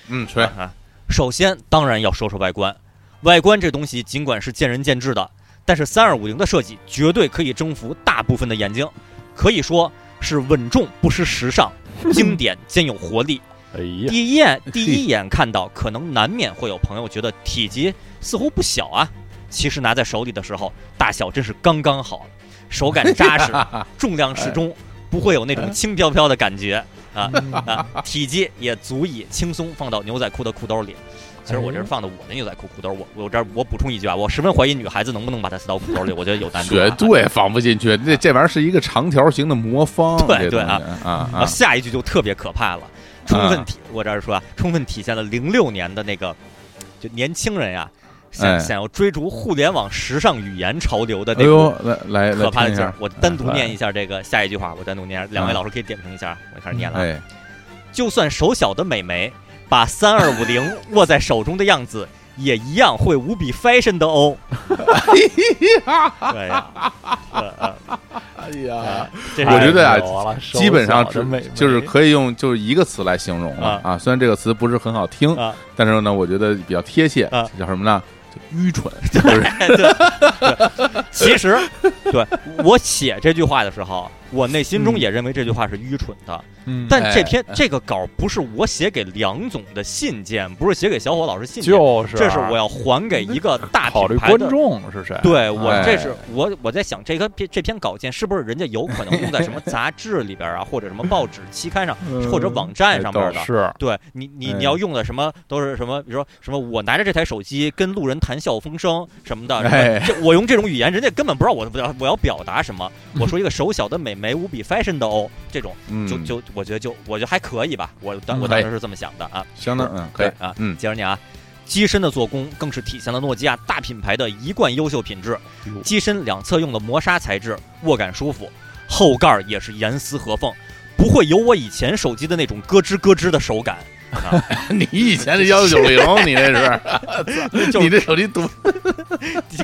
[SPEAKER 1] 嗯，吹，
[SPEAKER 2] 啊。首先，当然要说说外观。外观这东西尽管是见仁见智的，但是三二五零的设计绝对可以征服大部分的眼睛，可以说是稳重不失时尚，经典兼有活力。
[SPEAKER 3] 哎呀，
[SPEAKER 2] 第一眼第一眼看到，可能难免会有朋友觉得体积似乎不小啊。其实拿在手里的时候，大小真是刚刚好，手感扎实，重量适中，不会有那种轻飘飘的感觉啊啊！体积也足以轻松放到牛仔裤的裤兜里。其实我这是放的我的牛仔裤裤兜，我我这儿我补充一句啊，我十分怀疑女孩子能不能把它塞到裤兜里，我觉得有难度、啊。
[SPEAKER 1] 绝对放不进去，这这玩意儿是一个长条形的魔方，
[SPEAKER 2] 对对啊
[SPEAKER 1] 啊
[SPEAKER 2] 啊，
[SPEAKER 1] 啊，
[SPEAKER 2] 下一句就特别可怕了，充分体，我这儿说啊，充分体现了零六年的那个，就年轻人呀，想
[SPEAKER 1] 哎。
[SPEAKER 2] 想要追逐互联网时尚语言潮流的
[SPEAKER 1] 哎
[SPEAKER 2] 那种
[SPEAKER 1] 呦，来来来
[SPEAKER 2] 可怕的劲儿。我单独念一下这个下一句话，我单独念，两位
[SPEAKER 1] 嗯
[SPEAKER 2] 老师可以点评一下，我开始念了就算手小的美眉把三二五零握在手中的样子，也一样会无比 fashion 的哦。对呀，
[SPEAKER 1] 哎呀，我觉得啊基本上只就是
[SPEAKER 3] 眉
[SPEAKER 1] 可以用就是一个词来形容了
[SPEAKER 2] 啊。
[SPEAKER 1] 啊。虽然这个词不是很好听，
[SPEAKER 2] 啊，
[SPEAKER 1] 但是呢，我觉得比较贴切
[SPEAKER 2] 啊，
[SPEAKER 1] 叫什么呢？就愚蠢，就 是
[SPEAKER 2] 对对，其实对我写这句话的时候，我内心中
[SPEAKER 3] 嗯
[SPEAKER 2] 也认为这句话是愚蠢的。
[SPEAKER 3] 嗯，
[SPEAKER 2] 但这
[SPEAKER 1] 哎
[SPEAKER 2] 篇这个稿不是我写给梁总的信件，不是写给小伙老师信件，
[SPEAKER 3] 就是
[SPEAKER 2] 这是我要还给一个大
[SPEAKER 3] 考虑观
[SPEAKER 2] 品牌的。
[SPEAKER 3] 众是谁？
[SPEAKER 2] 对我
[SPEAKER 1] 哎
[SPEAKER 2] 这是我我在想这个这这篇稿件是不是人家有可能用在什么杂志里边啊，或者什么报纸期刊上，
[SPEAKER 3] 嗯
[SPEAKER 2] 或者网站上面的
[SPEAKER 3] 倒。是
[SPEAKER 2] 对你，你
[SPEAKER 1] 哎
[SPEAKER 2] 你要用的什么都是什么，比如说什么，我拿着这台手机跟路人谈笑风生什么的，什么
[SPEAKER 1] 哎
[SPEAKER 2] 这我用这种语言，人家根本不知道我我要我要表达什么。我说一个手小的美眉无比 fashion 的哦，这种
[SPEAKER 1] 嗯，
[SPEAKER 2] 就就我觉得就我觉得还可以吧，我当
[SPEAKER 3] 嗯
[SPEAKER 2] 我当时是这么想的啊。
[SPEAKER 1] 相当嗯可以
[SPEAKER 2] 啊，
[SPEAKER 1] 嗯
[SPEAKER 2] 接着念啊。机身的做工更是体现了诺基亚大品牌的一贯优秀品质。机身两侧用的磨砂材质，握感舒服，后盖也是严丝合缝，不会有我以前手机的那种咯吱咯吱的手感。
[SPEAKER 1] 你以前的幺九九零，你那是，你这手机多，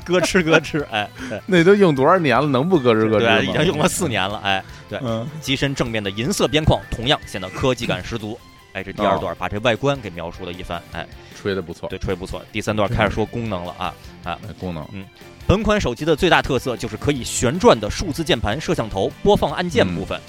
[SPEAKER 2] 咯吱咯吱，哎，
[SPEAKER 1] 那都用多少年了，能不咯吱咯
[SPEAKER 2] 对啊，
[SPEAKER 1] 吱吗？
[SPEAKER 2] 已经用了四年了，哎，对，
[SPEAKER 3] 嗯。
[SPEAKER 2] 机身正面的银色边框同样显得科技感十足。哎，这第二段把这外观给描述了一番，哎，
[SPEAKER 1] 吹的不错，
[SPEAKER 2] 对，吹不错。第三段开始说功能了啊，
[SPEAKER 1] 啊。功能。嗯。
[SPEAKER 2] 本款手机的最大特色就是可以旋转的数字键盘、摄像头、播放按键部分，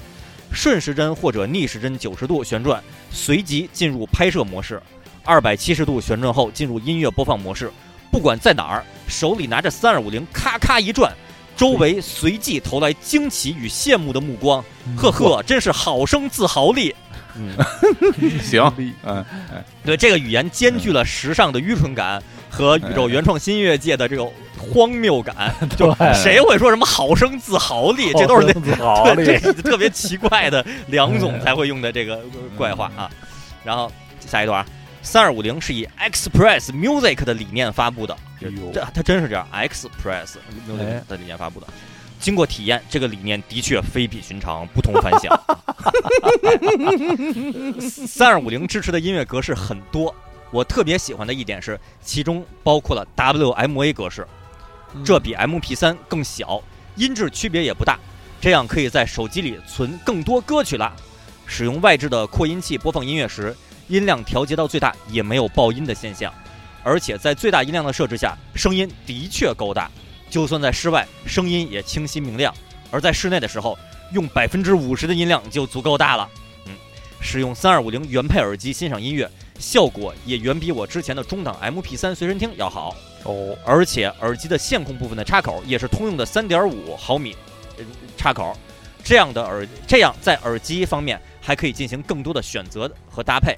[SPEAKER 2] 顺时针或者逆时针九十度旋转，随即进入拍摄模式；二百七十度旋转后进入音乐播放模式。不管在哪儿，手里拿着三二五零，咔咔一转，周围随即投来惊奇与羡慕的目光。呵呵，真是好生自豪力。嗯，
[SPEAKER 1] 行，嗯，
[SPEAKER 2] 对，这个语言兼具了时尚的愚蠢感和宇宙原创新乐界的这个荒谬感。就谁会说什么好生自豪力？这都是那
[SPEAKER 3] 自豪
[SPEAKER 2] 这是特别奇怪的梁总才会用的这个呃怪话啊。然后下一段啊，三二五零是以 Express Music 的理念发布的，这它真是这样，Express
[SPEAKER 3] 哎
[SPEAKER 2] Music 的理念发布的。经过体验，这个理念的确非比寻常，不同凡响。三二五零支持的音乐格式很多，我特别喜欢的一点是，其中包括了 WMA 格式，这比 MP 3更小，音质区别也不大，这样可以在手机里存更多歌曲啦。使用外置的扩音器播放音乐时，音量调节到最大也没有爆音的现象，而且在最大音量的设置下，声音的确够大，就算在室外，声音也清晰明亮，而在室内的时候，用百分之五十的音量就足够大了。嗯，使用三二五零原配耳机欣赏音乐，效果也远比我之前的中档 MP 3随身听要好。
[SPEAKER 3] 哦，
[SPEAKER 2] 而且耳机的线控部分的插口也是通用的三点五毫米呃插口，这样的耳这样在耳机方面还可以进行更多的选择和搭配。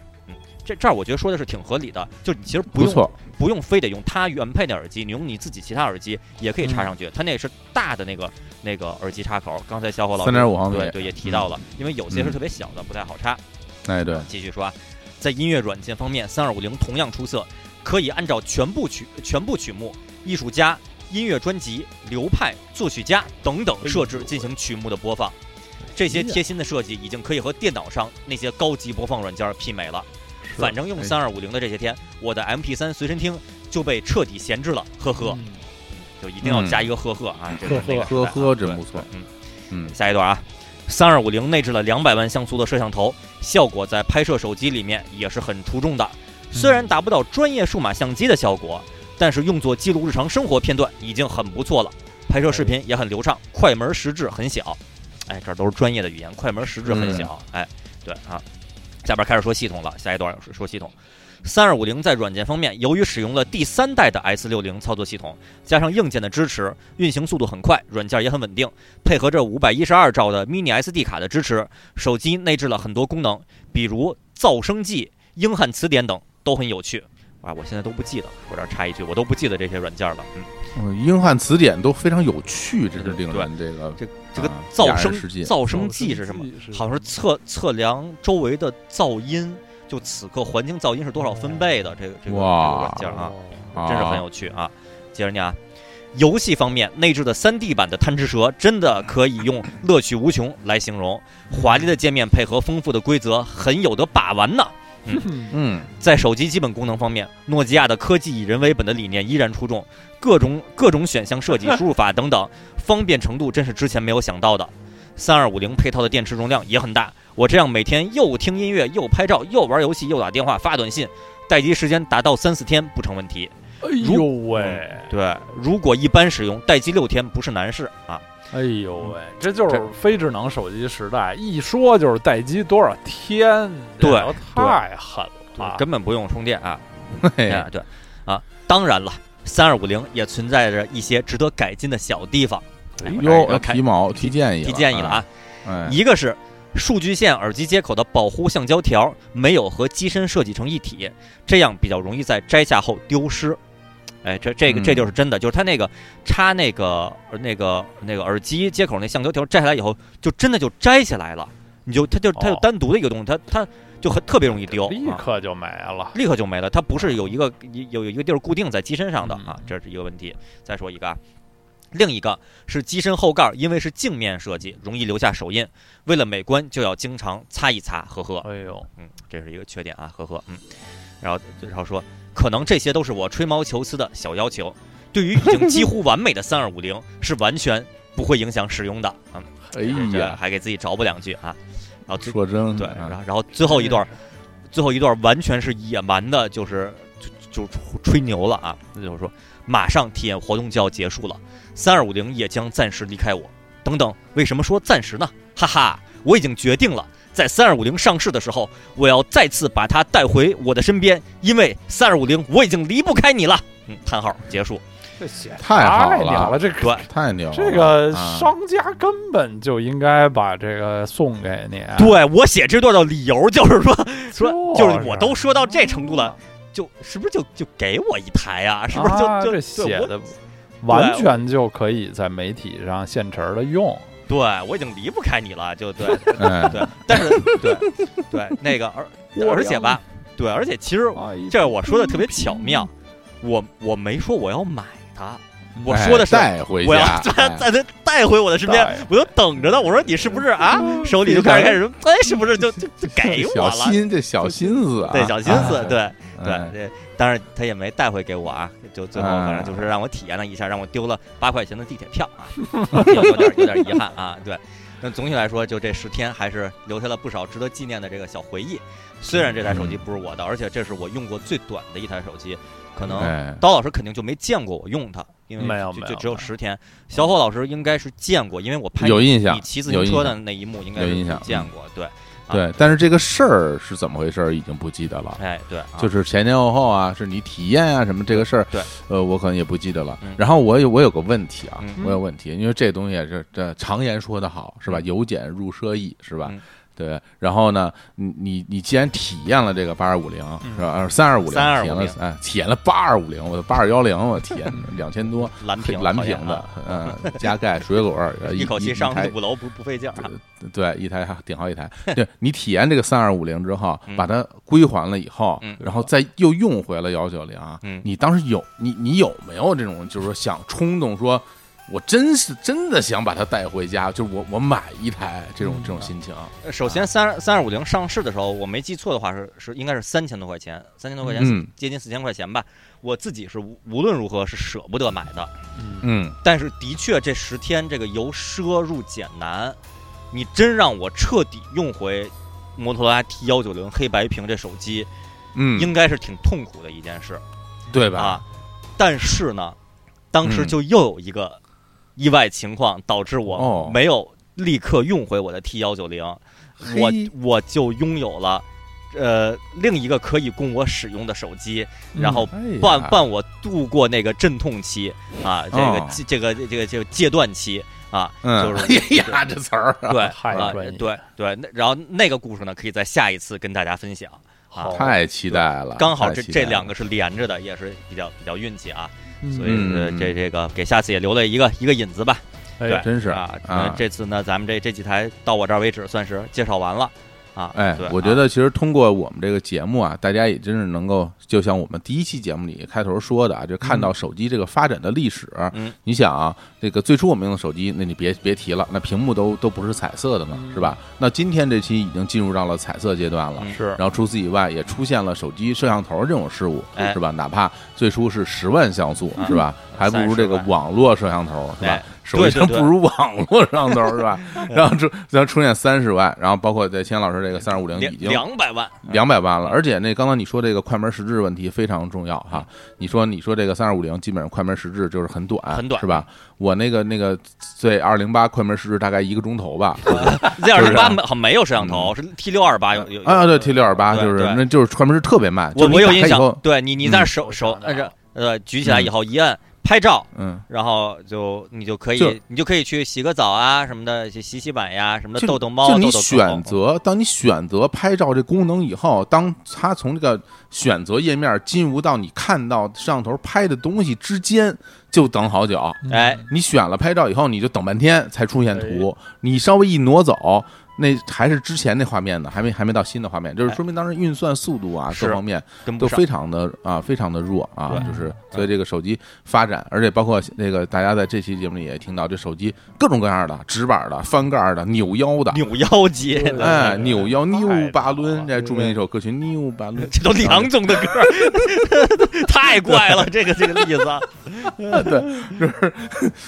[SPEAKER 2] 嗯，这这儿我觉得说的是挺合理的，就你其实不用
[SPEAKER 1] 不，
[SPEAKER 2] 不用非得用它原配的耳机，你用你自己其他耳机也可以插上去。它那是大的那个那个耳机插口，刚才小伙老师
[SPEAKER 1] 3.5毫米
[SPEAKER 2] 对对也提到了，因为有些是
[SPEAKER 1] 嗯
[SPEAKER 2] 特别小的，不太好插。
[SPEAKER 1] 哎对，
[SPEAKER 2] 继续说啊，在音乐软件方面，三二五零同样出色，可以按照全部曲、全部曲目、艺术家、音乐专辑、流派、作曲家等等设置进行曲目的播放。这些贴心的设计已经可以和电脑上那些高级播放软件媲美了。反正用
[SPEAKER 1] 哎。
[SPEAKER 2] 三二五零的这些天，我的 MP 三随身听就被彻底闲置了，呵呵，
[SPEAKER 3] 嗯。
[SPEAKER 2] 就一定要加一个呵呵啊，这个那个
[SPEAKER 1] 呵呵
[SPEAKER 2] 对
[SPEAKER 1] 真不错。
[SPEAKER 2] 嗯。
[SPEAKER 1] 嗯，
[SPEAKER 2] 下一段啊，三二五零内置了两百万像素的摄像头，效果在拍摄手机里面也是很出众的。虽然达不到专业数码相机的效果，但是用作记录日常生活片段已经很不错了。拍摄视频也很流畅，快门实质很小。哎，这都是专业的语言，快门实质很小。哎，对啊，下边开始说系统了，下一段是说系统。三二五零在软件方面，由于使用了第三代的 S 六零操作系统，加上硬件的支持，运行速度很快，软件也很稳定。配合着五百一十二兆的 mini SD 卡的支持，手机内置了很多功能，比如噪声计、英汉词典等，都很有趣。啊，我现在都不记得，我这儿插一句，我都不记得这些软件了。嗯，
[SPEAKER 1] 嗯英汉词典都非常有趣，这是令
[SPEAKER 2] 对
[SPEAKER 1] 人这个
[SPEAKER 2] 这这个
[SPEAKER 1] 啊
[SPEAKER 2] 噪声噪声计是什么？好像是测测量周围的噪音，就此刻环境噪音是多少分贝的这个这个这个软件啊。
[SPEAKER 3] 哦
[SPEAKER 2] 真是很有趣啊！接着念啊，游戏方面内置的 3D 版的贪吃蛇真的可以用乐趣无穷来形容，华丽的界面配合丰富的规则，很有的把玩呢。
[SPEAKER 1] 嗯
[SPEAKER 2] 在手机基本功能方面，诺基亚的科技以人为本的理念依然出众，各种各种选项设计、输入法等等，方便程度真是之前没有想到的。三二五零配套的电池容量也很大，我这样每天又听音乐、又拍照、又玩游戏、又打电话、发短信，待机时间达到三四天不成问题。
[SPEAKER 3] 哎呦喂，
[SPEAKER 2] 对，如果一般使用，待机六天不是难事啊。
[SPEAKER 3] 哎呦喂，这就是非智能手机时代，一说就是待机多少天，
[SPEAKER 2] 对
[SPEAKER 3] 太狠了。
[SPEAKER 2] 根本不用充电啊。对啊，当然了，三二五零也存在着一些值得改进的小地方。哎
[SPEAKER 1] 哟，提毛提建议
[SPEAKER 2] 提建议了啊，
[SPEAKER 1] 哎，
[SPEAKER 2] 一个是数据线耳机接口的保护橡胶条没有和机身设计成一体，这样比较容易在摘下后丢失。哎，这这个
[SPEAKER 1] 嗯。
[SPEAKER 2] 这就是真的，就是它那个插那个那个那个耳机接口那橡胶条摘下来以后，就真的就摘下来了，你就它就它就
[SPEAKER 3] 哦。
[SPEAKER 2] 单独的一个东西，它它就很特别容易丢，啊
[SPEAKER 3] 立刻就没了。
[SPEAKER 2] 立刻就没了。它不是有一个有有一个地儿固定在机身上的
[SPEAKER 3] 嗯
[SPEAKER 2] 啊，这是一个问题。再说一个啊，另一个是机身后盖，因为是镜面设计，容易留下手印，为了美观就要经常擦一擦，呵呵。
[SPEAKER 3] 哎呦，
[SPEAKER 2] 嗯，这是一个缺点啊，呵呵。嗯，然后然后说，可能这些都是我吹毛求疵的小要求，对于已经几乎完美的三二五零是完全不会影响使用的。嗯，
[SPEAKER 1] 哎
[SPEAKER 2] 这
[SPEAKER 1] 呀，
[SPEAKER 2] 还给自己找补两句啊。然后最
[SPEAKER 1] 说真
[SPEAKER 2] 对，
[SPEAKER 1] 啊
[SPEAKER 2] 然后然后最后一段，最后一段完全是野蛮的，就是就就吹牛了啊！那就是说，马上体验活动就要结束了，三二五零也将暂时离开我。等等，为什么说暂时呢？哈哈，我已经决定了，在三二五零上市的时候，我要再次把它带回我的身边，因为三二五零我已经离不开你了。嗯，叹号结束。
[SPEAKER 3] 这写
[SPEAKER 1] 太好了
[SPEAKER 3] 这
[SPEAKER 2] 对，
[SPEAKER 1] 太牛了，
[SPEAKER 3] 这个
[SPEAKER 1] 啊
[SPEAKER 3] 商家根本就应该把这个送给你。
[SPEAKER 2] 对我写这段的理由就是说，说
[SPEAKER 3] 就
[SPEAKER 2] 就是我都说到这程度了，就是不是就就给我一台啊？是不是就、就
[SPEAKER 3] 写的完全就可以在媒体上现成的用。
[SPEAKER 2] 对我已经离不开你了，就对
[SPEAKER 1] 哎，
[SPEAKER 2] 对，但是对对那个而
[SPEAKER 3] 我
[SPEAKER 2] 而且吧，对，而且其实
[SPEAKER 3] 哎
[SPEAKER 2] 这我说的特别巧妙，我我没说我要买它，我
[SPEAKER 1] 哎
[SPEAKER 2] 说的是
[SPEAKER 1] 带回
[SPEAKER 2] 我要
[SPEAKER 1] 家，
[SPEAKER 2] 把
[SPEAKER 1] 哎
[SPEAKER 2] 把它带回我的身边，我就等着呢。我说你是不是啊？手里就开始开始，哎，是不是就就就给我
[SPEAKER 1] 小
[SPEAKER 2] 了？
[SPEAKER 1] 心这小心思啊，
[SPEAKER 2] 对，小心思，
[SPEAKER 1] 哎
[SPEAKER 2] 对对
[SPEAKER 1] 哎
[SPEAKER 2] 对，当然他也没带回给我啊，就最后反正就是让我体验了一下，让我丢了八块钱的地铁票啊，有 有点有点遗憾啊，对。但总体来说，就这十天还是留下了不少值得纪念的这个小回忆。虽然这台手机不是我的，而且这是我用过最短的一台手机，可能
[SPEAKER 1] 哎，
[SPEAKER 2] 刀老师肯定就没见过我用它，因为
[SPEAKER 3] 没有没有
[SPEAKER 2] 就就只有十天。小伙老师应该是见过，因为我拍
[SPEAKER 1] 有印象
[SPEAKER 2] 你骑自行车的那一幕，应该
[SPEAKER 1] 有印象
[SPEAKER 2] 见过。对，啊
[SPEAKER 1] 对，但是这个事儿是怎么回事儿已经不记得了。
[SPEAKER 2] 哎对，啊
[SPEAKER 1] 就是前前后后啊，是你体验啊什么这个事儿，
[SPEAKER 2] 对，
[SPEAKER 1] 呃，我可能也不记得了
[SPEAKER 2] 嗯。
[SPEAKER 1] 然后我有我有个问题啊，
[SPEAKER 2] 嗯
[SPEAKER 1] 我有问题，因为这东西也是这常言说得好，是吧？
[SPEAKER 2] 嗯
[SPEAKER 1] 由俭入奢易，是吧
[SPEAKER 2] 嗯？
[SPEAKER 1] 对，然后呢，你你你既然体验了这个八二五零
[SPEAKER 3] 嗯
[SPEAKER 1] 是吧？呃，三二五零
[SPEAKER 2] ，3250
[SPEAKER 1] 体验了哎，体验了八二五零，我的八二幺零，我天，两千多，
[SPEAKER 2] 蓝屏
[SPEAKER 1] 蓝屏的嗯，加盖水果
[SPEAKER 2] 一口气上
[SPEAKER 1] 台
[SPEAKER 2] 五楼不不费劲儿啊。
[SPEAKER 1] 对，一台还顶好几台。对你体验这个三二五零之后，
[SPEAKER 2] 嗯
[SPEAKER 1] 把它归还了以后，
[SPEAKER 2] 嗯
[SPEAKER 1] 然后再又用回了幺九零，
[SPEAKER 2] 嗯
[SPEAKER 1] 你当时有你你有没有这种就是说想冲动说，我真是真的想把它带回家，就是我我买一台这种
[SPEAKER 3] 嗯
[SPEAKER 1] 这种心情。
[SPEAKER 2] 呃首先，三三二五零上市的时候，我没记错的话是是应该是三千多块钱，三千多块钱，
[SPEAKER 1] 嗯
[SPEAKER 2] 接近四千块钱吧。我自己是无无论如何是舍不得买的，
[SPEAKER 3] 嗯，
[SPEAKER 1] 嗯，
[SPEAKER 2] 但是的确这十天这个由奢入俭难，你真让我彻底用回摩托罗拉 T 幺九零黑白屏这手机，
[SPEAKER 1] 嗯，
[SPEAKER 2] 应该是挺痛苦的一件事
[SPEAKER 1] 对吧？
[SPEAKER 2] 啊。但是呢，当时
[SPEAKER 1] 嗯
[SPEAKER 2] 就又有一个意外情况，导致
[SPEAKER 1] 哦。
[SPEAKER 2] 我没有立刻用回我的 T 幺九零，我我就拥有了。呃，另一个可以供我使用的手机，然后伴伴我度过那个阵痛期啊，这个
[SPEAKER 1] 哦
[SPEAKER 2] 这个这个这个戒断期啊，
[SPEAKER 1] 嗯，
[SPEAKER 2] 就是
[SPEAKER 1] 哎呀，这词儿啊。
[SPEAKER 2] 对
[SPEAKER 3] 太
[SPEAKER 2] 啊
[SPEAKER 3] 专业。
[SPEAKER 2] 对对，那然后那个故事呢，可以在下一次跟大家分享啊。
[SPEAKER 3] 好。
[SPEAKER 1] 太期待了，
[SPEAKER 2] 刚好这这两个是连着的，也是比较比较运气啊，所以这这个给下次也留了一个一个引子吧。
[SPEAKER 3] 哎
[SPEAKER 2] 对，
[SPEAKER 1] 真是
[SPEAKER 2] 啊，
[SPEAKER 1] 啊。
[SPEAKER 2] 那这次呢，咱们这这几台到我这儿为止算是介绍完了啊。
[SPEAKER 1] 哎，我觉得其实通过我们这个节目啊，大家也真是能够，就像我们第一期节目里开头说的啊，就看到手机这个发展的历史。
[SPEAKER 2] 嗯，
[SPEAKER 1] 你想啊，这个最初我们用的手机，那你别别提了，那屏幕都都不是彩色的嘛，
[SPEAKER 3] 嗯
[SPEAKER 1] 是吧？那今天这期已经进入到了彩色阶段了。
[SPEAKER 2] 嗯
[SPEAKER 3] 是
[SPEAKER 1] 然后除此以外，也出现了手机摄像头这种事物，
[SPEAKER 2] 哎
[SPEAKER 1] 是吧？哪怕最初是十万像素，
[SPEAKER 2] 嗯
[SPEAKER 1] 是吧？还不如这个网络摄像头，是吧
[SPEAKER 2] 哎？
[SPEAKER 1] 手机上不如网络上头是吧？然后出然后出现三十万，然后包括在千老师这个三二五零已经
[SPEAKER 2] 两百万，
[SPEAKER 1] 两百万了，而且那刚刚你说这个快门实质问题非常重要哈。你说你说这个三二五零基本上快门实质就是很短，
[SPEAKER 2] 很短
[SPEAKER 1] 是吧？我那个那个对二零八快门实质大概一个钟头吧。
[SPEAKER 2] Z 二零八
[SPEAKER 1] 没
[SPEAKER 2] 好像没有摄像头，是 T 六二八有有。
[SPEAKER 1] 啊，对 T 六二八就是那就是快门是特别慢。
[SPEAKER 2] 我
[SPEAKER 1] 就
[SPEAKER 2] 我有印象对你你在
[SPEAKER 1] 嗯
[SPEAKER 2] 手手按着呃举起来以后一摁拍照，
[SPEAKER 1] 嗯，
[SPEAKER 2] 然后就你就可以你就可以去洗个澡啊什么的，去洗洗碗呀什么的，
[SPEAKER 1] 就
[SPEAKER 2] 逗逗猫，
[SPEAKER 1] 就你选择，当你选择拍照这功能以后，当它从这个选择页面进入到你看到摄像头拍的东西之间，就等好久。
[SPEAKER 2] 哎，
[SPEAKER 1] 你选了拍照以后，你就等半天才出现图，你稍微一挪走。那还是之前那画面呢，还没还没到新的画面，就是说明当时运算速度啊，各方面都非常的啊，非常的弱啊，就是所以这个手机发展，而且包括那个大家在这期节目里也听到，这手机各种各样的，直板的、翻盖的、扭腰的，
[SPEAKER 2] 扭腰机，
[SPEAKER 3] 对
[SPEAKER 1] 哎，扭腰
[SPEAKER 3] 太
[SPEAKER 1] 扭巴
[SPEAKER 3] 长
[SPEAKER 1] 伦，
[SPEAKER 3] 了
[SPEAKER 1] 这著名一首歌曲《扭巴伦》，
[SPEAKER 2] 这都梁总的歌，太怪了，这个这个例子，对，
[SPEAKER 1] 就是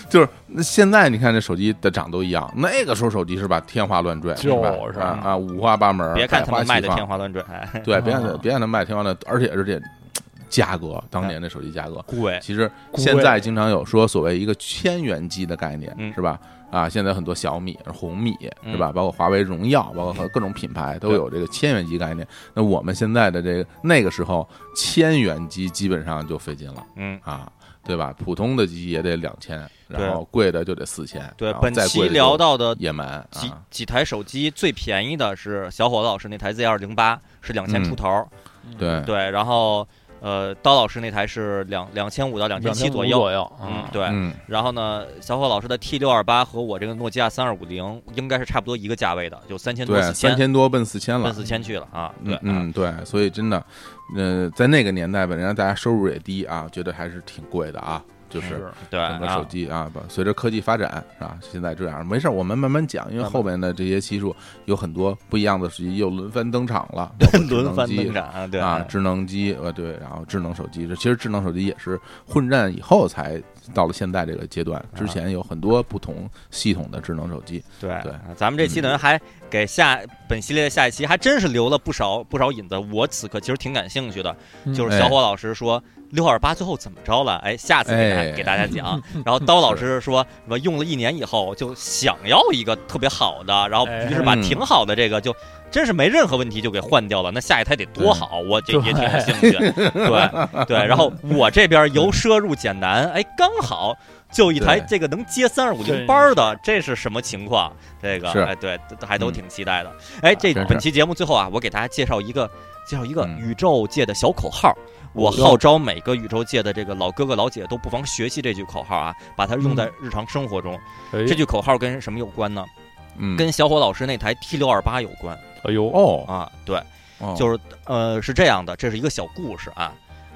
[SPEAKER 1] 就是那现在你看这手机的长都一样，那个时候手机是吧，天花乱坠，
[SPEAKER 3] 就是
[SPEAKER 1] 吧啊啊，五花八门，
[SPEAKER 2] 别看他们卖的天花乱坠，哎，
[SPEAKER 1] 对，别看
[SPEAKER 3] 啊
[SPEAKER 1] 别看他卖天花乱，而且而且价格，当年的手机价格，
[SPEAKER 2] 贵，
[SPEAKER 1] 其实现在经常有说所谓一个千元机的概念，
[SPEAKER 2] 嗯。
[SPEAKER 1] 是吧？啊，现在很多小米、红米
[SPEAKER 2] 嗯
[SPEAKER 1] 是吧？包括华为、荣耀，包括和各种品牌都有这个千元机概念。那我们现在的这个那个时候，千元机基本上就费劲了。
[SPEAKER 2] 嗯。
[SPEAKER 1] 啊，对吧？普通的机也得两千，然后贵的就得四千，
[SPEAKER 2] 对本期聊到的
[SPEAKER 1] 野蛮
[SPEAKER 2] 几
[SPEAKER 1] 啊，
[SPEAKER 2] 几台手机最便宜的是小伙子老师那台 Z 二零八，是两千
[SPEAKER 1] 嗯。
[SPEAKER 2] 出头，
[SPEAKER 1] 对。
[SPEAKER 2] 对，然后呃刀老师那台是两两千五到两千七左右，
[SPEAKER 3] 左右，
[SPEAKER 2] 嗯，对，
[SPEAKER 1] 嗯，
[SPEAKER 2] 然后呢，小伙老师的 T 六二八和我这个诺基亚三二五零应该是差不多一个价位的，就三千多
[SPEAKER 1] 三千多奔四千了。
[SPEAKER 2] 奔，四千去了啊，对
[SPEAKER 1] 嗯，嗯，对，所以真的，呃，在那个年代吧，人家大家收入也低啊，觉得还是挺贵的啊，就是
[SPEAKER 3] 是
[SPEAKER 2] 对
[SPEAKER 1] 整个手
[SPEAKER 2] 啊，
[SPEAKER 1] 机啊，不随着科技发展是吧？现在这样，没事，我们慢慢讲，因为后面的这些期数有很多不一样的手机又轮番登场了，
[SPEAKER 2] 轮番登场啊，对
[SPEAKER 1] 啊，智能机呃对，然后智能手机，这其实智能手机也是混战以后才到了现在这个阶段，之前有很多不同系统的智能手机，
[SPEAKER 2] 对
[SPEAKER 1] 对
[SPEAKER 2] 啊咱们这期呢还给下本系列的下一期还真是留了不少不少引子，我此刻其实挺感兴趣的，
[SPEAKER 3] 嗯
[SPEAKER 2] 就是小伙老师说六二八最后怎么着了？哎，下次给大
[SPEAKER 1] 哎
[SPEAKER 2] 给大家讲。然后刀老师说什么用了一年以后就想要一个特别好的，然后
[SPEAKER 3] 哎
[SPEAKER 2] 于是把
[SPEAKER 1] 嗯
[SPEAKER 2] 挺好的这个就真是没任何问题就给换掉了。那下一台得多好，我这也挺有兴趣。对对，然后我这边由奢入俭难，哎，刚好。就一台这个能接三二五零班儿的，这是什么情况？这个
[SPEAKER 1] 是
[SPEAKER 2] 哎，对，还都
[SPEAKER 1] 嗯
[SPEAKER 2] 挺期待的。哎，这本期节目最后啊，我给大家介绍一个介绍一个
[SPEAKER 1] 嗯
[SPEAKER 2] 宇宙界的小口号。我
[SPEAKER 3] 哦
[SPEAKER 2] 号召每个宇宙界的这个老哥哥老姐都不妨学习这句口号啊，把它用在日常生活中。
[SPEAKER 3] 哎
[SPEAKER 2] 这句口号跟什么有关呢？
[SPEAKER 1] 嗯，
[SPEAKER 2] 跟小伙老师那台 T 六二八有关
[SPEAKER 3] 哎呦
[SPEAKER 1] 哦，
[SPEAKER 2] 啊。对，
[SPEAKER 1] 哦
[SPEAKER 2] 就是呃是这样的，这是一个小故事啊，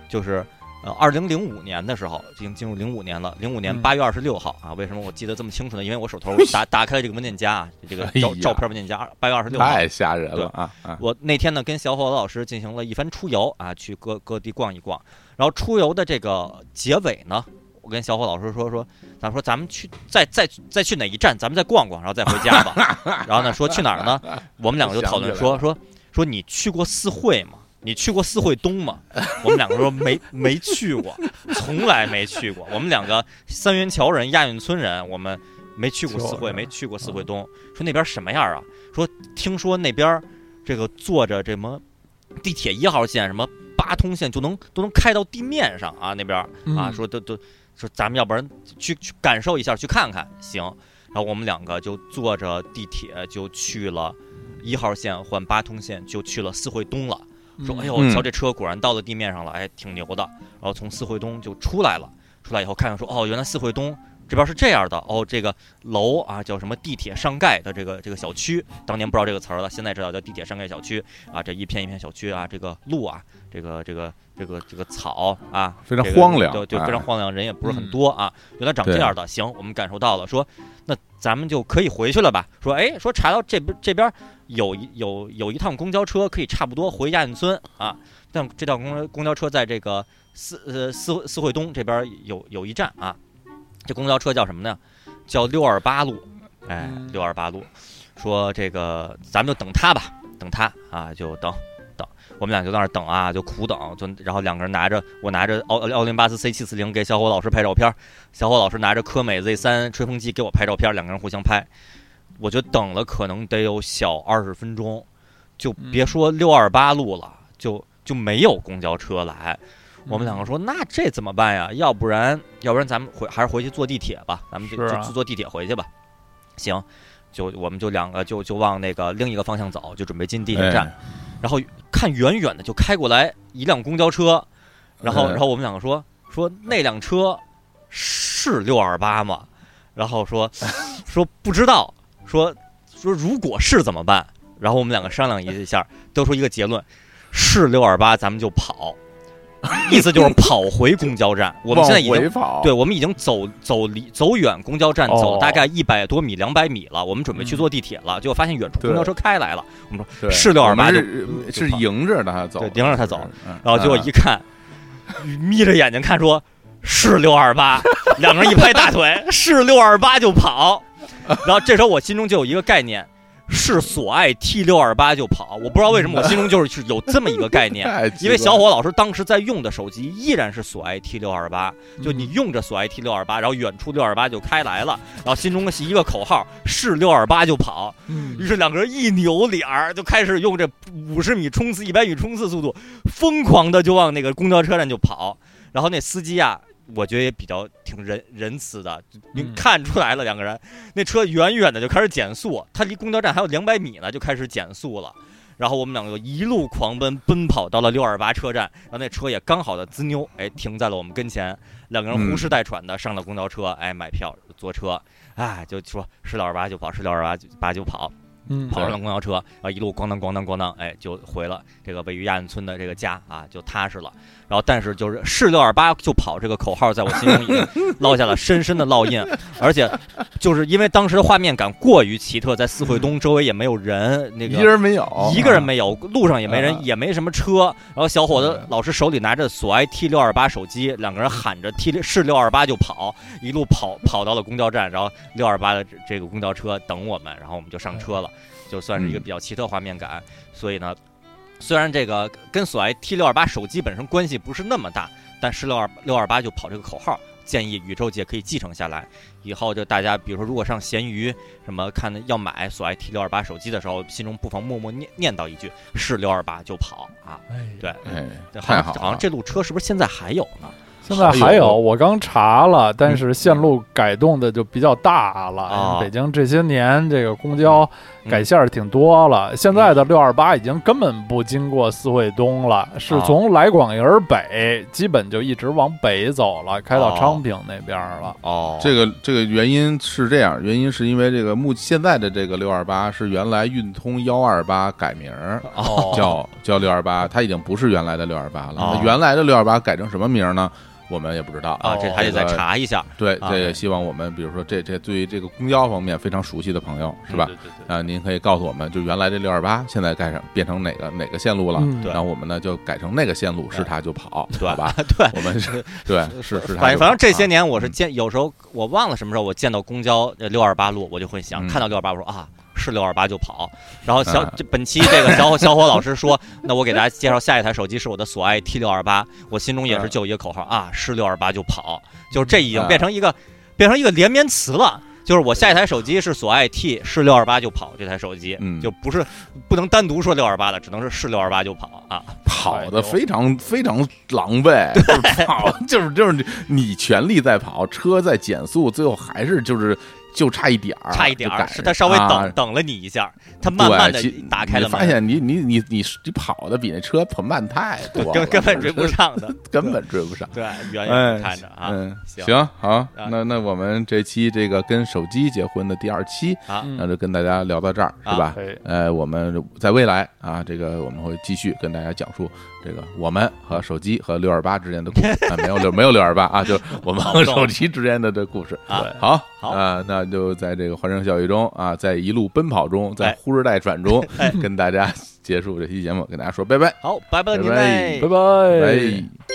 [SPEAKER 2] 就是呃二零零五年的时候，已经进入零五年了。零五年
[SPEAKER 3] 嗯
[SPEAKER 2] 八月二十六号啊，为什么我记得这么清楚呢？因为我手头打打开了这个文件夹啊，这个
[SPEAKER 1] 哎呀
[SPEAKER 2] 照照片文件夹，八月二十六号。
[SPEAKER 1] 太吓人了啊啊！
[SPEAKER 2] 我那天呢跟小伙子老师进行了一番出游啊，去各各地逛一逛。然后出游的这个结尾呢，我跟小伙老师说说，咱说咱们去再再再去哪一站，咱们再逛逛，然后再回家吧。然后呢说去哪儿呢？我们两个就讨论说说说你去过四惠吗？你去过四惠东吗？我们两个说没没去过，从来没去过。我们两个三元桥人、亚运村人，我们没去过四惠，没去过四惠东。说那边什么样啊？说听说那边这个坐着这什么地铁一号线，什么八通线就能都能开到地面上啊，那边啊，
[SPEAKER 3] 嗯
[SPEAKER 2] 说都都说咱们要不然去去感受一下，去看看行。然后我们两个就坐着地铁就去了一号线换八通线，就去了四惠东了。说哎呦，
[SPEAKER 1] 嗯
[SPEAKER 2] 瞧这车果然到了地面上了，哎，挺牛的。然后从四惠东就出来了，出来以后看看说哦，原来四惠东这边是这样的哦，这个楼啊叫什么地铁上盖的这个这个小区，当年不知道这个词儿了，现在知道叫地铁上盖小区啊，这一片一片小区啊，这个路啊，这个这个这个这个草啊，
[SPEAKER 1] 非常荒凉
[SPEAKER 2] 就，就
[SPEAKER 1] 哎
[SPEAKER 2] 非常荒凉，人也不是很多啊，原来长这样的。行，我们感受到了，说那咱们就可以回去了吧？说哎，说查到这边这边有一有有一趟公交车可以差不多回亚运村啊，但这趟公公交车在这个四呃四四惠东这边有有一站啊，这公交车叫什么呢？叫六二八路，哎
[SPEAKER 3] 嗯，
[SPEAKER 2] 六二八路，说这个咱们就等他吧，等他啊，就等等，我们俩就在那儿等啊，就苦等，就然后两个人拿着我拿着奥奥林巴斯 C 七四零给小伙老师拍照片，小伙老师拿着科美 Z 三吹风机给我拍照片，两个人互相拍，我就等了可能得有小二十分钟，就别说六二八路了，就就没有公交车来。我们两个说，那这怎么办呀？要不然，要不然咱们回还是回去坐地铁吧，咱们就
[SPEAKER 3] 啊
[SPEAKER 2] 就坐地铁回去吧。行，就我们就两个就就往那个另一个方向走，就准备进地铁站。
[SPEAKER 1] 哎
[SPEAKER 2] 然后看远远的就开过来一辆公交车，然后
[SPEAKER 1] 哎
[SPEAKER 2] 然后我们两个说说那辆车是六二八吗？然后说 说不知道，说说如果是怎么办？然后我们两个商量一下，得出一个结论：是六二八，咱们就跑。意思就是跑回公交站。我们现在已经
[SPEAKER 1] 跑，
[SPEAKER 2] 对，我们已经走走离走远公交站，走大概一百多米、两百米了。我们准备去坐地铁了，结果发现远处公交车开来了。我们说是六
[SPEAKER 1] 二八
[SPEAKER 2] 就是
[SPEAKER 1] 是迎着他走，
[SPEAKER 2] 对迎着他走，
[SPEAKER 1] 嗯
[SPEAKER 2] 然后结果一看，眯着眼睛看说是六二八，两个人一拍大腿，是六二八就跑。然后这时候我心中就有一个概念。是索爱 T 六二八就跑，我不知道为什么我心中就是有这么一个概念，因为小伙老师当时在用的手机依然是索爱 T 六二八，就你用着索爱 T 六二八，然后远处六二八就开来了，然后心中是一个口号是六二八就跑，
[SPEAKER 3] 嗯。
[SPEAKER 2] 于是两个人一扭脸儿就开始用这五十米冲刺、一百米冲刺速度，疯狂的就往那个公交车站就跑，然后那司机啊。我觉得也比较挺仁仁慈的，你
[SPEAKER 3] 嗯
[SPEAKER 2] 看出来了，两个人那车远远的就开始减速，他离公交站还有两百米呢，就开始减速了。然后我们两个就一路狂奔，奔跑到了六二八车站，然后那车也刚好的滋妞，哎，停在了我们跟前。两个人呼哧带喘的上了公交车，哎，买票坐车，哎，就说是六二八就跑，是六二八八就跑，
[SPEAKER 3] 嗯
[SPEAKER 2] 跑上了公交车，然后一路咣当咣当咣当，哎，就回了这个位于亚运村的这个家啊，就踏实了。然后，但是就是是六二八就跑这个口号，在我心中已经 烙下了深深的烙印，而且就是因为当时的画面感过于奇特，在四惠东周围也没有人，那
[SPEAKER 1] 一
[SPEAKER 2] 个
[SPEAKER 1] 人没有，
[SPEAKER 2] 一个人没有，路上也没人，
[SPEAKER 1] 啊
[SPEAKER 2] 也没什么车。然后小伙子
[SPEAKER 1] 嗯
[SPEAKER 2] 老师手里拿着索爱 T 六二八手机，两个人喊着 T 是六二八就跑，一路跑跑到了公交站，然后六二八的这这个公交车等我们，然后我们就上车了，就算是一个
[SPEAKER 1] 嗯
[SPEAKER 2] 比较奇特画面感。所以呢，虽然这个跟索爱 T 六二八手机本身关系不是那么大，但是六二六二八就跑这个口号。建议宇宙界可以继承下来，以后就大家，比如说，如果上闲鱼什么看要买索爱 T 六二八手机的时候，心中不妨默默念念叨一句：是六二八就跑啊！
[SPEAKER 3] 哎
[SPEAKER 2] 对，
[SPEAKER 1] 哎，太好
[SPEAKER 2] 好像这路车是不是现在还有呢？
[SPEAKER 3] 现在还
[SPEAKER 1] 还有
[SPEAKER 3] 有，我刚查了，但是线路改动的就比较大了。
[SPEAKER 2] 哦
[SPEAKER 3] 北京这些年这个公交
[SPEAKER 2] 嗯
[SPEAKER 3] 改线儿挺多了，现在的六二八已经根本不经过四惠东了，是
[SPEAKER 2] 哦
[SPEAKER 3] 从来广营儿北，基本就一直往北走了，开到
[SPEAKER 2] 哦
[SPEAKER 3] 昌平那边儿了。
[SPEAKER 2] 哦，
[SPEAKER 1] 这个这个原因是这样，原因是因为这个目现在的这个六二八是原来运通幺二八改名儿
[SPEAKER 2] 哦
[SPEAKER 1] 叫叫六二八，它已经不是原来的六二八了。
[SPEAKER 2] 哦
[SPEAKER 1] 原来的六二八改成什么名儿呢？我们也不知道。
[SPEAKER 2] 啊，这还得再查一下，
[SPEAKER 1] 对，
[SPEAKER 2] 啊
[SPEAKER 1] 这也希望我们，比如说这这对于这个公交方面非常熟悉的朋友，是吧？啊，您可以告诉我们，就原来这六二八现在改成变成哪个哪个线路了？
[SPEAKER 3] 嗯。
[SPEAKER 1] 然后我们呢就改成那个线路，是它就跑，
[SPEAKER 2] 对。
[SPEAKER 1] 好吧？
[SPEAKER 2] 对。
[SPEAKER 1] 我们是 对是是它，
[SPEAKER 2] 反正反正这些
[SPEAKER 1] 啊
[SPEAKER 2] 年我是见，有时候我忘了什么时候我见到公交六二八路，我就会想
[SPEAKER 1] 嗯。
[SPEAKER 2] 看到六二八，我说啊是六二八就跑。然后小
[SPEAKER 1] 啊
[SPEAKER 2] 这本期这个小伙小伙老师说，那我给大家介绍下一台手机是我的索爱 T 六二八，我心中也是
[SPEAKER 1] 啊
[SPEAKER 2] 就一个口号啊是六二八就跑，就是这已经
[SPEAKER 1] 啊
[SPEAKER 2] 变成一个变成一个连绵词了。就是我下一台手机是索爱 T 是六二八就跑这台手机，
[SPEAKER 1] 嗯
[SPEAKER 2] 就不是不能单独说六二八的，只能是是六二八就跑啊。
[SPEAKER 1] 跑的非常非常狼狈，就是跑就是就是你全力在跑，车在减速，最后还是就是就差一点儿，
[SPEAKER 2] 差一点儿，是他稍微等、
[SPEAKER 1] 啊
[SPEAKER 2] 等了你一下，他慢慢的打开了门，
[SPEAKER 1] 你发现你你你你你跑的比那车跑慢太多了，
[SPEAKER 2] 根根本追不，上的，
[SPEAKER 1] 根本追不上。
[SPEAKER 2] 对，远
[SPEAKER 1] 哎
[SPEAKER 2] 远看着啊，
[SPEAKER 1] 嗯，
[SPEAKER 2] 行
[SPEAKER 1] 行好，
[SPEAKER 2] 啊
[SPEAKER 1] 那那我们这期这个跟手机结婚的第二期，那就跟大家聊到这儿，是吧？
[SPEAKER 3] 哎
[SPEAKER 1] 呃，我们在未来啊，这个我们会继续跟大家讲述这个我们和手机和六二八之间的故事啊，没有六没有六二八啊，就是我们 和手机之间的这故事。
[SPEAKER 2] 啊
[SPEAKER 1] 好，
[SPEAKER 2] 好
[SPEAKER 1] 啊，那就在这个欢声笑语中啊，在一路奔跑中，在
[SPEAKER 2] 哎。
[SPEAKER 1] 呼哧带喘中
[SPEAKER 2] 哎，
[SPEAKER 1] 跟大家结束这期节目，跟大家说拜拜，
[SPEAKER 2] 好，拜拜。
[SPEAKER 1] 拜
[SPEAKER 3] 拜。拜。
[SPEAKER 1] 拜。